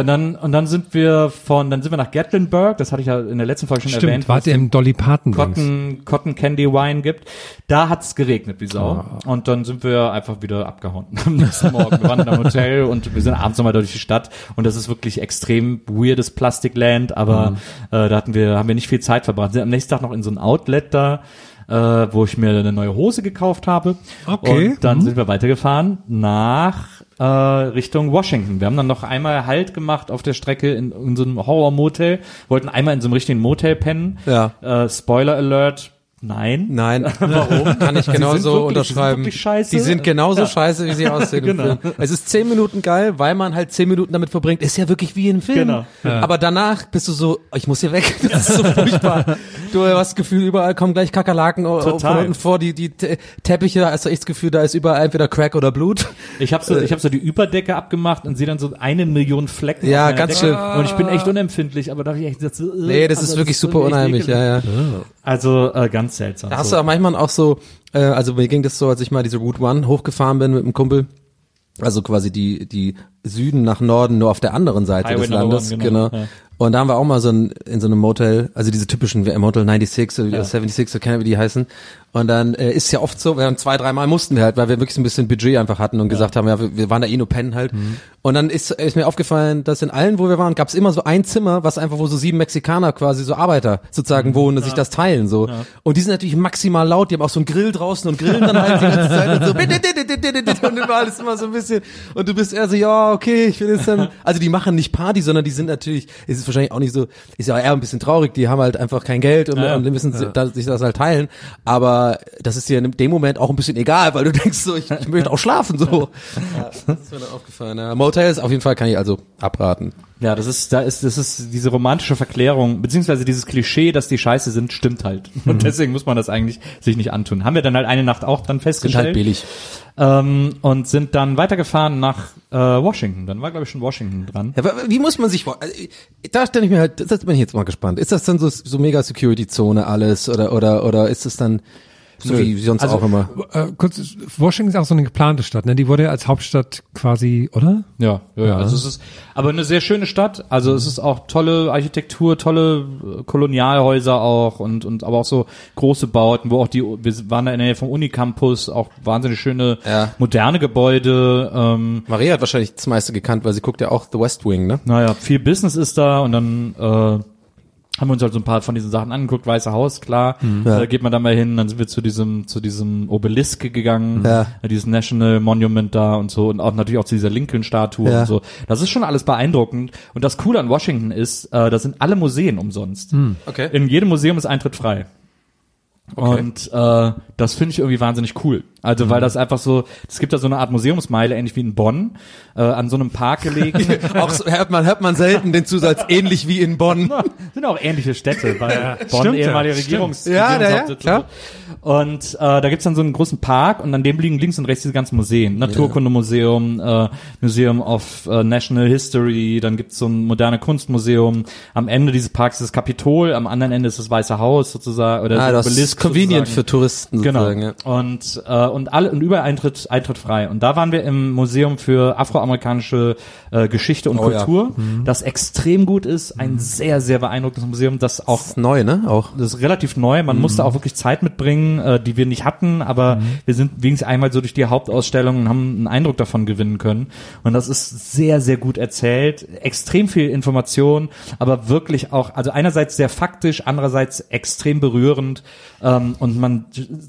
und dann, und dann sind wir von, dann sind wir nach Gatlinburg, das hatte ich ja in der letzten Folge schon Stimmt, erwähnt, wart es ihr im Dolly Parton? Cotton, Cotton Candy Wine gibt. Da hat's geregnet wie Sau. Oh. Und dann sind wir einfach wieder abgehauen am nächsten Morgen. Wir waren in einem Hotel und wir sind abends nochmal durch die Stadt. Und das ist wirklich extrem weirdes Plastikland, aber Mhm. äh, da hatten wir, haben wir nicht viel Zeit verbracht. Sind am nächsten Tag noch in so ein Outlet da, äh, wo ich mir eine neue Hose gekauft habe. Okay. Und dann Mhm. sind wir weitergefahren nach äh, Richtung Washington. Wir haben dann noch einmal Halt gemacht auf der Strecke in, in so einem Horror-Motel, wollten einmal in so einem richtigen Motel pennen. Ja. Äh, Spoiler Alert, nein. nein, warum? Kann ich sind genauso wirklich- unterschreiben. die sind wirklich scheiße. Die sind genauso Ja. scheiße, wie sie aussehen im Genau. Film. Es ist zehn Minuten geil, weil man halt zehn Minuten damit verbringt. Ist ja wirklich wie ein Film. Genau. Aber danach bist du so, ich muss hier weg. Das ist so furchtbar. Du hast das Gefühl, überall kommen gleich Kakerlaken Total. von unten vor. Die, die Te- Teppiche, hast du echt das Gefühl, da ist überall entweder Crack oder Blut. Ich habe so, ich hab so die Überdecke abgemacht und sehe dann so eine Million Flecken. Ja, ganz Decke. schlimm. Und ich bin echt unempfindlich, aber da habe ich echt äh, Nee, das also ist wirklich super irgendwie echt unheimlich. Ja, ja. Also äh, ganz seltsam. Da hast so. du auch manchmal auch so, äh, also mir ging das so, als ich mal diese Route One hochgefahren bin mit einem Kumpel. Also quasi die, die Süden nach Norden, nur auf der anderen Seite Highway des Landes. One, genau. genau, ja. Und da haben wir auch mal so ein, in so einem Motel, also diese typischen wie Motel 96 oder 76, so kennen wir, wie die heißen. Und dann äh, ist ja oft so, wir haben zwei, dreimal mussten wir halt, weil wir wirklich so ein bisschen Budget einfach hatten und gesagt haben, ja, wir, wir waren da eh nur pennen halt. Mhm. Und dann ist, ist mir aufgefallen, dass in allen, wo wir waren, gab es immer so ein Zimmer, was einfach, wo so sieben Mexikaner quasi, so Arbeiter sozusagen Mhm. wohnen und sich das teilen so. Und die sind natürlich maximal laut, die haben auch so einen Grill draußen und grillen dann halt die ganze Zeit und so und überall ist immer so ein bisschen und du bist eher so, ja, okay, ich will jetzt dann, also die machen nicht Party, sondern die sind natürlich, es ist wahrscheinlich auch nicht so, ist ja eher ein bisschen traurig, die haben halt einfach kein Geld und, Ja, und müssen sich das halt teilen, aber das ist dir in dem Moment auch ein bisschen egal, weil du denkst so, ich, ich möchte auch schlafen so. Ja, das ist mir dann aufgefallen. Ja. Motels auf jeden Fall kann ich also abraten. Ja, das ist, da ist, das ist diese romantische Verklärung, beziehungsweise dieses Klischee, dass die scheiße sind, stimmt halt. Und deswegen muss man das eigentlich sich nicht antun. Haben wir dann halt eine Nacht auch dann Sind festgestellt. halt billig. Ähm, und sind dann weitergefahren nach äh, Washington. Dann war, glaube ich, schon Washington dran. Ja, aber wie muss man sich also, Da stelle ich mir halt, das bin ich jetzt mal gespannt. Ist das dann so, so mega Security-Zone alles oder oder oder ist es dann so wie sonst Also, auch immer? Äh, kurz, Washington ist auch so eine geplante Stadt, ne? Die wurde ja als Hauptstadt quasi, oder? Ja, ja, ja. Also es ist aber eine sehr schöne Stadt. Also es ist auch tolle Architektur, tolle äh, Kolonialhäuser auch und und aber auch so große Bauten, wo auch die wir waren da in der Nähe vom Unicampus, auch wahnsinnig schöne Ja. moderne Gebäude. Ähm, Maria hat wahrscheinlich das meiste gekannt, weil sie guckt ja auch The West Wing, ne? naja, viel Business ist da und dann äh, haben wir uns halt so ein paar von diesen Sachen angeguckt, Weiße Haus, klar, Ja. da geht man dann mal hin, dann sind wir zu diesem, zu diesem Obelisk gegangen, Ja. dieses National Monument da und so und auch natürlich auch zu dieser Lincoln-Statue Ja. und so. Das ist schon alles beeindruckend und das Coole an Washington ist, äh, da sind alle Museen umsonst. Okay. In jedem Museum ist Eintritt frei. Und äh, das finde ich irgendwie wahnsinnig cool. Also weil das einfach so, es gibt da so eine Art Museumsmeile, ähnlich wie in Bonn, äh, an so einem Park gelegen. auch so, hört man hört man selten den Zusatz ähnlich wie in Bonn. sind auch ähnliche Städte, weil Bonn stimmt ja, ehemalige. Regierungs Ja, ja, ja, Regierungshauptsitz klar. und äh, da gibt's dann so einen großen Park und an dem liegen links und rechts diese ganzen Museen. Naturkundemuseum, äh, Museum of äh, National History, dann gibt's so ein moderne Kunstmuseum. Am Ende dieses Parks ist das Kapitol, am anderen Ende ist das Weiße Haus sozusagen. Oder Ah, das ist convenient sozusagen. für Touristen Genau. Ja. Und, äh, und alle und überall Eintritt Eintritt frei. Und da waren wir im Museum für afroamerikanische äh, Geschichte und Oh ja. Kultur, das extrem gut ist, ein sehr sehr beeindruckendes Museum, das auch Das ist neu, ne? Auch. das ist relativ neu. Man musste auch wirklich Zeit mitbringen, äh, die wir nicht hatten, aber wir sind wenigstens einmal so durch die Hauptausstellung und haben einen Eindruck davon gewinnen können. Und das ist sehr, sehr gut erzählt. Extrem viel Information, aber wirklich auch, also einerseits sehr faktisch, andererseits extrem berührend. Ähm, und man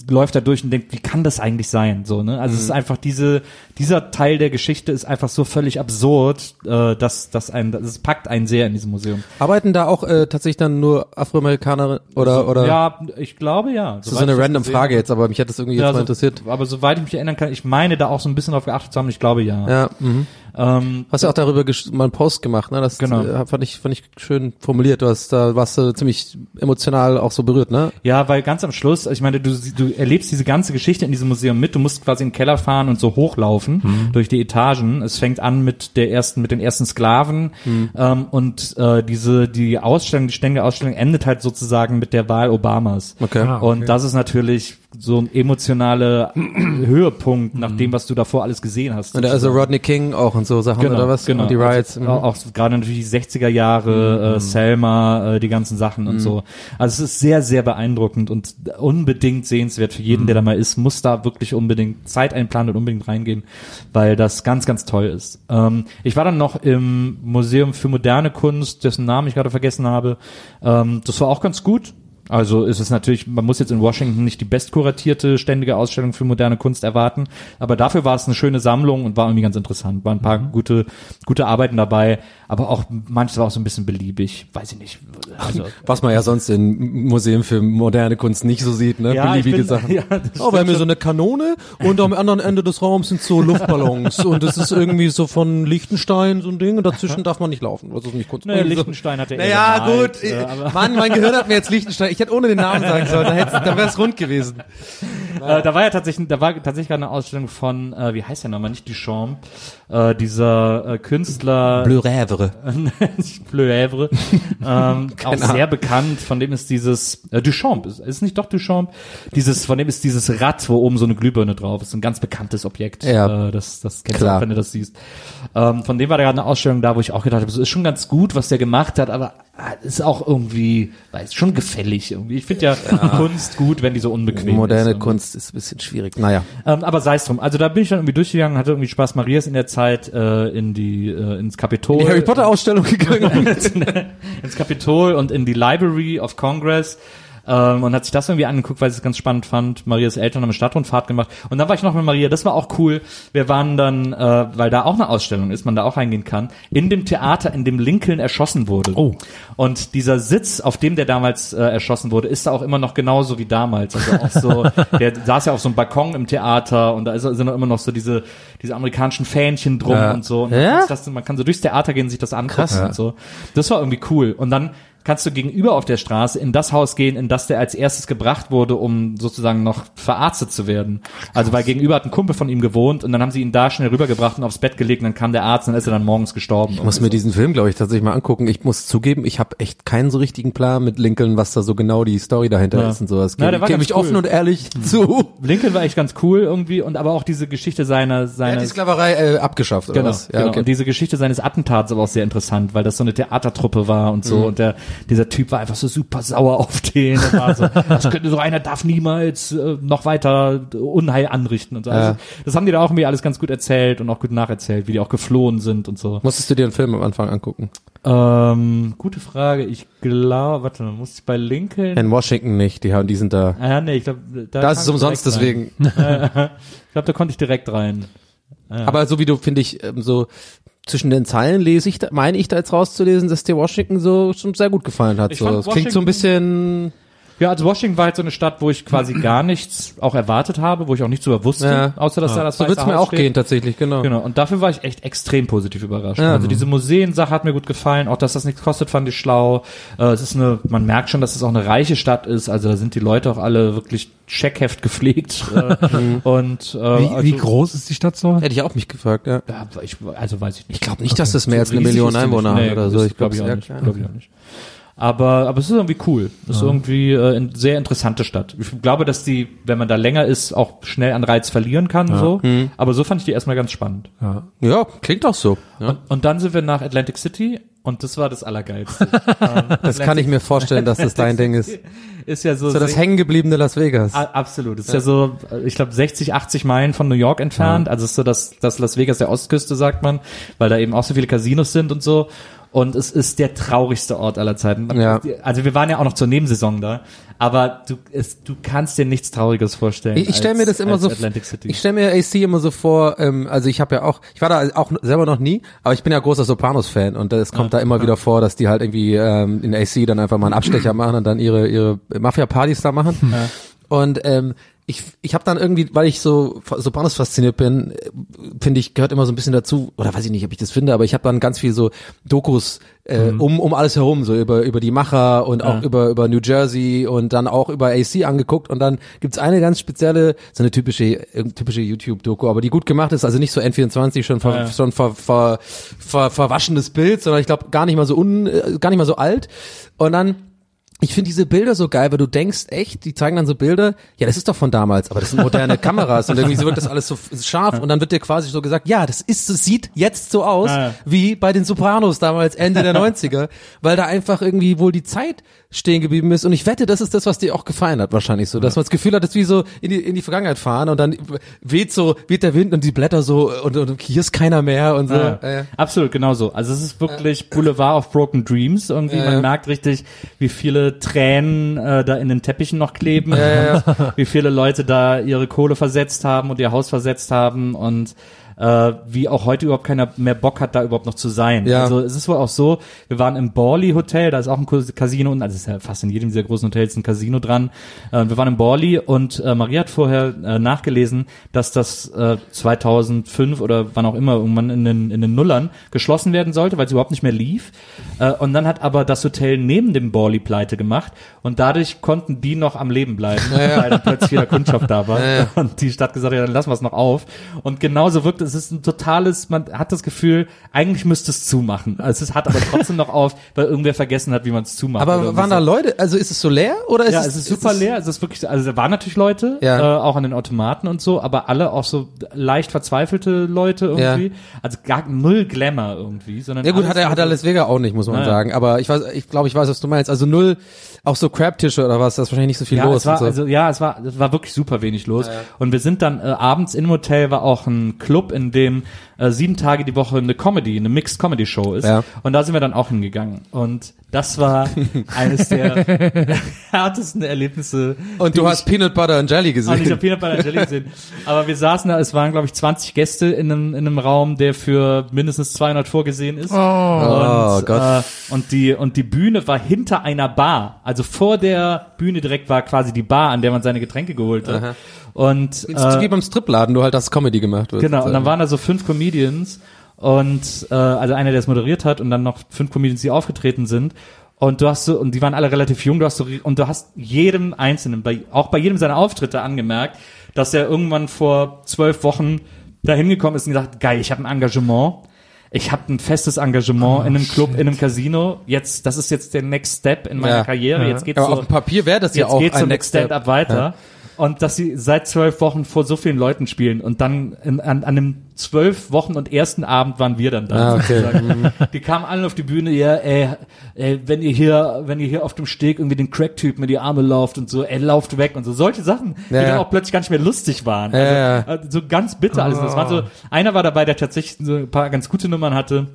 läuft da durch und denkt, wie kann das eigentlich sein? So, ne? Also es ist einfach diese, dieser Teil der Geschichte ist einfach so völlig absurd, äh, dass, dass ein, das packt einen sehr in diesem Museum. Arbeiten da auch äh, tatsächlich dann nur Afroamerikaner oder oder Ja, ich glaube ja. das ist so eine random Frage jetzt, aber mich hat das irgendwie jetzt Ja, mal so- interessiert. Aber soweit ich mich erinnern kann, ich meine da auch so ein bisschen drauf geachtet zu haben, ich glaube ja. Ja, mhm. Ähm, Hast ja auch darüber mal einen Post gemacht, ne? Das Genau. äh, fand ich fand ich schön formuliert. Du hast da warst du ziemlich emotional auch so berührt, ne? ja, weil ganz am Schluss, ich meine, du, du erlebst diese ganze Geschichte in diesem Museum mit, du musst quasi in den Keller fahren und so hochlaufen Mhm. durch die Etagen. Es fängt an mit der ersten, mit den ersten Sklaven Mhm. ähm, und äh, diese, die Ausstellung, die ständige Ausstellung endet halt sozusagen mit der Wahl Obamas. Okay. Ah, okay. Und das ist natürlich so ein emotionaler Höhepunkt nach dem, was du davor alles gesehen hast. Und also Rodney King auch und so Sachen oder was? Genau. Und die Riots. Also, auch, auch gerade natürlich die 60er Jahre, äh, Selma, äh, die ganzen Sachen und so. Also es ist sehr, sehr beeindruckend und unbedingt sehenswert für jeden, der da mal ist, muss da wirklich unbedingt Zeit einplanen und unbedingt reingehen, weil das ganz, ganz toll ist. Ähm, ich war dann noch im Museum für moderne Kunst, dessen Namen ich gerade vergessen habe. Ähm, das war auch ganz gut. Also ist es natürlich, man muss jetzt in Washington nicht die bestkuratierte ständige Ausstellung für moderne Kunst erwarten, aber dafür war es eine schöne Sammlung und war irgendwie ganz interessant. Waren ein paar gute, gute Arbeiten dabei, aber auch manches war auch so ein bisschen beliebig, weiß ich nicht. Also, Was man ja sonst in Museen für moderne Kunst nicht so sieht, ne? Ja, Beliebige bin- Sachen. ja, oh, wir haben hier so eine Kanone und am anderen Ende des Raums sind so Luftballons und das ist irgendwie so von Liechtenstein so ein Ding und dazwischen darf man nicht laufen. Das ist nicht Kunst. naja, Lichtenstein hatte er Naja, gut. äh, aber, Mann, mein Gehirn hat mir jetzt Liechtenstein. Ich hätte ohne den Namen sagen sollen, dann, hätt's- dann wäre es rund gewesen. äh, da war ja tatsächlich, da war tatsächlich gerade eine Ausstellung von, äh, wie heißt der nochmal, nicht Duchamp, äh, dieser äh, Künstler, Bleu Rêvre. nicht Bleu Havre, ähm, auch Ahnung. sehr bekannt, von dem ist dieses, äh, Duchamp, ist, ist nicht doch Duchamp, dieses, von dem ist dieses Rad, wo oben so eine Glühbirne drauf ist, ein ganz bekanntes Objekt, Ja. äh, das, das kennst Klar. du auch, wenn du das siehst. Ähm, von dem war da gerade eine Ausstellung da, wo ich auch gedacht habe, es ist schon ganz gut, was der gemacht hat, aber ist auch irgendwie, weiß, schon gefällig irgendwie. Ich finde ja, Kunst gut, wenn die so unbequem Moderne ist. Kunst ist ein bisschen schwierig. Naja. Ähm, aber sei es drum. Also da bin ich dann irgendwie durchgegangen, hatte irgendwie Spaß. Maria ist in der Zeit äh, in die äh, ins Kapitol. Die Harry Potter Ausstellung gegangen. ins Kapitol und in die Library of Congress. Ähm, und hat sich das irgendwie angeguckt, weil sie es ganz spannend fand. Marias Eltern haben eine Stadtrundfahrt gemacht. Und dann war ich noch mit Maria, das war auch cool. Wir waren dann, äh, weil da auch eine Ausstellung ist, man da auch reingehen kann, in dem Theater, in dem Lincoln erschossen wurde. Oh. Und dieser Sitz, auf dem der damals äh, erschossen wurde, ist da auch immer noch genauso wie damals. Also auch so, der saß ja auf so einem Balkon im Theater und da ist, sind auch immer noch so diese, diese amerikanischen Fähnchen drum Ja. und so. Und man, Ja? das, man kann so durchs Theater gehen, sich das angucken Krass. und so. Das war irgendwie cool. Und dann kannst du gegenüber auf der Straße in das Haus gehen, in das der als erstes gebracht wurde, um sozusagen noch verarztet zu werden. Also weil gegenüber hat ein Kumpel von ihm gewohnt und dann haben sie ihn da schnell rübergebracht und aufs Bett gelegt und dann kam der Arzt und dann ist er dann morgens gestorben. Ich muss mir diesen Film, glaube ich, tatsächlich mal angucken. Ich muss zugeben, ich habe echt keinen so richtigen Plan mit Lincoln, was da so genau die Story dahinter Ja. ist und sowas. Ja, Gebe der war gebe ganz ich cool. offen und ehrlich zu. Lincoln war echt ganz cool irgendwie und aber auch diese Geschichte seiner Er seiner hat die Sklaverei äh, abgeschafft, oder Genau, was? Ja, genau. okay. Und diese Geschichte seines Attentats aber auch sehr interessant, weil das so eine Theatertruppe war und so. Mhm. Und der, dieser Typ war einfach so super sauer auf den. Und war so, das könnte so einer darf niemals äh, noch weiter Unheil anrichten und so. Also, das haben die da auch irgendwie alles ganz gut erzählt und auch gut nacherzählt, wie die auch geflohen sind und so. Musstest du dir einen Film am Anfang angucken? Ähm, gute Frage. Ich glaube, warte mal, muss ich bei Lincoln? In Washington nicht, die haben, die sind da. Ah, ja, nee, ich glaube, da Da ist umsonst, deswegen. Ich glaube, da konnte ich direkt rein. Aber so wie du, finde ich, ähm, so zwischen den Zeilen lese ich, meine ich da jetzt rauszulesen, dass dir Washington so schon sehr gut gefallen hat. So. fand Es klingt so ein bisschen, Ja, also Washington war halt so eine Stadt, wo ich quasi gar nichts auch erwartet habe, wo ich auch nichts drüber wusste, ja, außer dass da das so Weiße wird's mir auch steht. gehen tatsächlich, genau. Genau, und dafür war ich echt extrem positiv überrascht. Ja. Also diese Museensache hat mir gut gefallen, auch dass das nichts kostet, fand ich schlau. Äh, es ist eine, man merkt schon, dass es auch eine reiche Stadt ist, also da sind die Leute auch alle wirklich Scheckheft gepflegt. äh, und äh, Wie, also, wie groß ist die Stadt so? Hätte ich auch mich gefragt, ja. Ja, ich, also weiß ich nicht. Ich glaube nicht, dass das mehr als eine Million Einwohner hat Nee, oder so. Ich glaube, glaub ich auch sehr nicht. klein. Glaub ich auch nicht. Aber, aber es ist irgendwie cool. Es ist irgendwie äh, eine sehr interessante Stadt. Ich glaube, dass die, wenn man da länger ist, auch schnell an Reiz verlieren kann. So. Mhm. Aber so fand ich die erstmal ganz spannend. Ja, klingt auch so. Ja. Und, und dann sind wir nach Atlantic City und das war das Allergeilste. Das kann ich mir vorstellen, dass das dein Ding ist. ist ja so, So das hängengebliebene Las Vegas. A- Absolut. Es ist ja. so, äh, ich glaube, 60, 80 Meilen von New York entfernt. Also es ist so das, das Las Vegas der Ostküste, sagt man, weil da eben auch so viele Casinos sind und so. Und es ist der traurigste Ort aller Zeiten. Ja. Also wir waren ja auch noch zur Nebensaison da, aber du, es, du kannst dir nichts Trauriges vorstellen. Ich, ich stelle mir das immer so, ich stelle mir AC immer so vor, ähm, also ich habe ja auch, ich war da auch selber noch nie, aber ich bin ja großer Sopranos-Fan und es kommt da immer wieder vor, dass die halt irgendwie ähm, in AC dann einfach mal einen Abstecher machen und dann ihre ihre Mafia-Partys da machen. Und ähm, ich, ich habe dann irgendwie, weil ich so Sopranos fasziniert bin, finde ich, gehört immer so ein bisschen dazu, oder weiß ich nicht, ob ich das finde, aber ich habe dann ganz viel so Dokus äh, um, um alles herum, so über, über die Macher und auch über, über New Jersey und dann auch über AC angeguckt und dann gibt's eine ganz spezielle, so eine typische, typische YouTube-Doku, aber die gut gemacht ist, also nicht so N24 schon, ver, schon ver, ver, ver, verwaschenes Bild, sondern ich glaube gar nicht mal so un, äh, gar nicht mal so alt. Und dann ich finde diese Bilder so geil, weil du denkst echt, die zeigen dann so Bilder, ja, das ist doch von damals, aber das sind moderne Kameras und irgendwie so wird das alles so scharf und dann wird dir quasi so gesagt, ja, das ist, das sieht jetzt so aus, wie bei den Sopranos damals Ende der 90er, weil da einfach irgendwie wohl die Zeit stehen geblieben ist und ich wette, das ist das, was dir auch gefallen hat wahrscheinlich so, dass man das Gefühl hat, dass wie so in die, in die Vergangenheit fahren und dann weht so, weht der Wind und die Blätter so und, und hier ist keiner mehr und so. Ja, Äh, Absolut, genau so. Also es ist wirklich Boulevard of Broken Dreams. Irgendwie, Ja, man ja. merkt richtig, wie viele Tränen äh, da in den Teppichen noch kleben, und wie viele Leute da ihre Kohle versetzt haben und ihr Haus versetzt haben und äh, wie auch heute überhaupt keiner mehr Bock hat, da überhaupt noch zu sein. Ja. Also es ist wohl auch so, wir waren im Borley Hotel, da ist auch ein Casino, und also es ist ja fast in jedem dieser großen Hotels ein Casino dran. Äh, wir waren im Borley und äh, Maria hat vorher äh, nachgelesen, dass das äh, 2005 oder wann auch immer irgendwann in den, in den Nullern geschlossen werden sollte, weil es überhaupt nicht mehr lief. Äh, und dann hat aber das Hotel neben dem Borley pleite gemacht und dadurch konnten die noch am Leben bleiben, weil dann plötzlich wieder Kundschaft da war. Und die Stadt gesagt hat, ja, dann lassen wir es noch auf. Und genauso wirkt es, ist ein totales, man hat das Gefühl, eigentlich müsste es zumachen. Also es hat aber trotzdem noch auf, weil irgendwer vergessen hat, wie man es zumacht. aber waren da so. Leute, also ist es so leer oder ist Ja, es, es ist super leer. Es ist wirklich, also da waren natürlich Leute, Ja. äh, auch an den Automaten und so, aber alle auch so leicht verzweifelte Leute irgendwie. Also gar null Glamour irgendwie, sondern Ja gut, alles hat er, hat er Las Vegas auch nicht, muss man sagen. Aber ich weiß, ich glaube, ich weiß, was du meinst. Also null, auch so Crab-Tische oder was, da ist wahrscheinlich nicht so viel ja, los. war, so. also ja, es war, es war wirklich super wenig los. Und wir sind dann äh, abends im Hotel war auch ein Club, in dem äh, sieben Tage die Woche eine Comedy, eine Mixed Comedy Show ist. Ja. Und da sind wir dann auch hingegangen. Und das war eines der härtesten Erlebnisse. und du hast Peanut Butter and Jelly Und ich gesehen. habe Peanut Butter and Jelly gesehen. Aber wir saßen da, es waren, glaube ich, 20 Gäste in einem, in einem Raum, der für mindestens 200 vorgesehen ist. Oh, und, Gott. Äh, und, die, und die Bühne war hinter einer Bar. Also vor der Bühne direkt war quasi die Bar, an der man seine Getränke geholt hat. Und Es ist wie äh, beim Stripladen, du halt das Comedy gemacht wird. genau, und dann waren da so fünf Comedians und äh, also einer, der es moderiert hat und dann noch fünf Comedians, die aufgetreten sind. Und du hast so, und die waren alle relativ jung, du hast so, und du hast jedem Einzelnen, bei, auch bei jedem seiner Auftritte angemerkt, dass er irgendwann vor zwölf Wochen da hingekommen ist und gesagt, geil, ich habe ein Engagement. Ich habe ein festes Engagement in einem Club, in einem Casino. Jetzt, das ist jetzt der Next Step in meiner Ja. Karriere. Jetzt geht's Aber so, auf dem Papier wäre das ja jetzt auch geht's ein so Next Next Step. Stand-Up weiter. Und dass sie seit zwölf Wochen vor so vielen Leuten spielen und dann in, an, an dem zwölf Wochen und ersten Abend waren wir dann da. Ah, okay. sozusagen. Die kamen alle auf die Bühne, ja, ey, ey, wenn ihr hier, wenn ihr hier auf dem Steg irgendwie den Crack-Typen in die Arme lauft und so, ey, lauft weg und so. Solche Sachen, die Ja, dann ja. auch plötzlich gar nicht mehr lustig waren. Also, ja. äh, so ganz bitter alles. Das war so, einer war dabei, der tatsächlich so ein paar ganz gute Nummern hatte.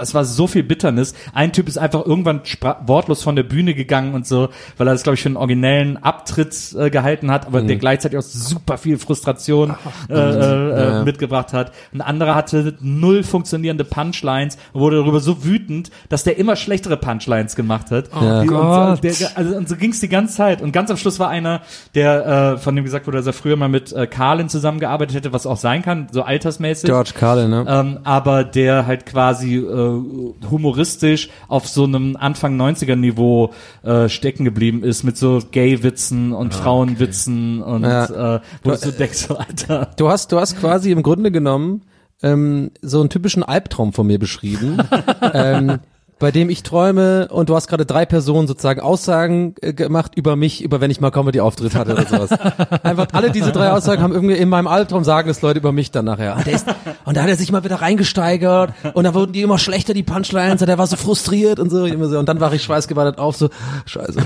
Es war so viel Bitternis. Ein Typ ist einfach irgendwann wortlos von der Bühne gegangen und so, weil er das, glaube ich, für einen originellen Abtritt äh, gehalten hat, aber der gleichzeitig auch super viel Frustration äh, äh, äh, mitgebracht hat. Ein anderer hatte null funktionierende Punchlines und wurde darüber so wütend, dass der immer schlechtere Punchlines gemacht hat. Ja. Die, und, Gott. der, also, und so ging's die ganze Zeit. Und ganz am Schluss war einer, der äh, von dem gesagt wurde, dass er früher mal mit äh, Carlin zusammengearbeitet hätte, was auch sein kann, so altersmäßig. George Carlin, ne? Ähm, aber der halt quasi äh, humoristisch auf so einem Anfang 90er Niveau äh, stecken geblieben ist mit so Gay-Witzen und Frauenwitzen und Ja. äh, wo du so denkst, so, Alter. Du hast, du hast quasi im Grunde genommen ähm, so einen typischen Albtraum von mir beschrieben. ähm, bei dem ich träume und du hast gerade drei Personen sozusagen Aussagen äh, gemacht über mich, über wenn ich mal Comedy-Auftritt hatte oder sowas. Einfach alle diese drei Aussagen haben irgendwie in meinem Albtraum sagen es Leute über mich dann nachher. Und, ist, und da hat er sich mal wieder reingesteigert und da wurden die immer schlechter, die Punchlines, und er war so frustriert und so. Und dann war ich schweißgebadet auf, so, scheiße.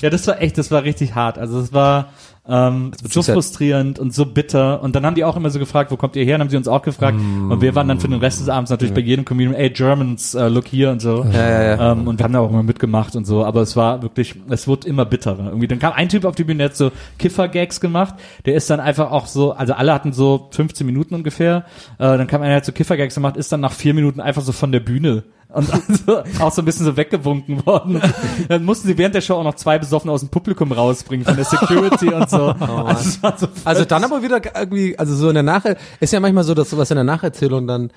Ja, das war echt, das war richtig hart. Also es war ähm, so frustrierend und so bitter. Und dann haben die auch immer so gefragt, wo kommt ihr her? Dann haben sie uns auch gefragt. Und wir waren dann für den Rest des Abends natürlich bei jedem Comedian, ey, Germans, uh, look here und so. Ja, ja, ja. Ähm, und wir haben da auch immer mitgemacht und so. Aber es war wirklich, es wurde immer bitterer. Irgendwie, dann kam ein Typ auf die Bühne, der hat so Kiffer-Gags gemacht. Der ist dann einfach auch so, also alle hatten so 15 Minuten ungefähr. Äh, dann kam einer, der hat so Kiffer-Gags gemacht, ist dann nach vier Minuten einfach so von der Bühne und also auch so ein bisschen so weggewunken worden. Dann mussten sie während der Show auch noch zwei Besoffene aus dem Publikum rausbringen von der Security und so. also, es war so Also dann aber wieder irgendwie, also so in der Nach ist ja manchmal so, dass sowas in der Nacherzählung dann,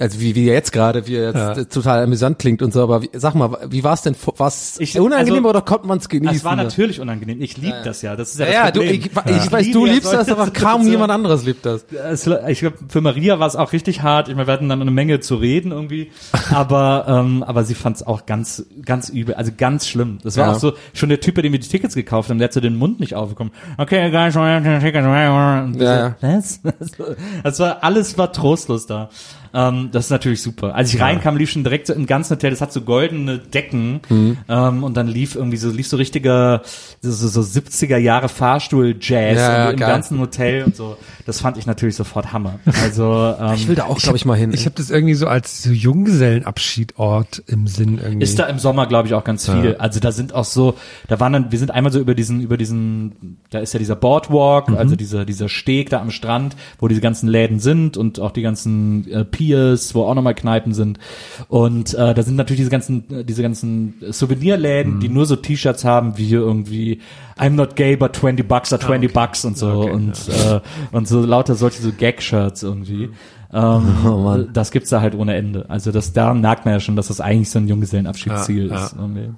also wie, wie jetzt gerade, wie jetzt Ja. total amüsant klingt und so, aber wie, sag mal, wie war es denn, was Ich- unangenehm also- oder konnte man es genießen? Es war natürlich unangenehm. Ich lieb das ja. Das ist ja, ja, ja, das du, Problem. ich, ich weiß, liebe du ja liebst das, aber kaum jemand anderes liebt das. Es, ich glaube, für Maria war es auch richtig hart. Ich meine, wir hatten dann eine Menge zu reden irgendwie, aber ähm, aber sie fand es auch ganz ganz übel, also ganz schlimm. Das war Ja. auch so schon der Typ, bei dem wir die Tickets gekauft haben, der hat so den Mund nicht aufgekommen. Okay, guys, Tickets. Ja, ja. Was? Das war alles war trostlos da. Ähm, das ist natürlich super. Als ich reinkam, lief schon direkt so im ganzen Hotel, das hat so goldene Decken Mhm. ähm, und dann lief irgendwie so lief so richtiger so, so, so 70er Jahre Fahrstuhl Jazz Ja, im geil. ganzen Hotel und so. Das fand ich natürlich sofort Hammer. Also ähm, Ich will da auch, glaube ich, mal hin. Ich habe das irgendwie so als so Junggesellenabschiedort im Sinn irgendwie. ist da im Sommer, glaube ich, auch ganz viel. Also da sind auch so, da waren dann, wir sind einmal so über diesen, über diesen, da ist ja dieser Boardwalk, Mhm. also dieser, dieser Steg da am Strand, wo diese ganzen Läden sind und auch die ganzen äh, Piers, wo auch nochmal Kneipen sind. Und äh, da sind natürlich diese ganzen, äh, diese ganzen Souvenirläden, Mhm. die nur so T-Shirts haben, wie irgendwie I'm not gay, but 20 bucks are 20 bucks und so Okay, und äh, und so lauter solche so Gag-Shirts irgendwie. Ähm, Oh, das gibt's da halt ohne Ende. Also das daran merkt man ja schon, dass das eigentlich so ein Junggesellenabschiedsziel Ja, ist. irgendwie.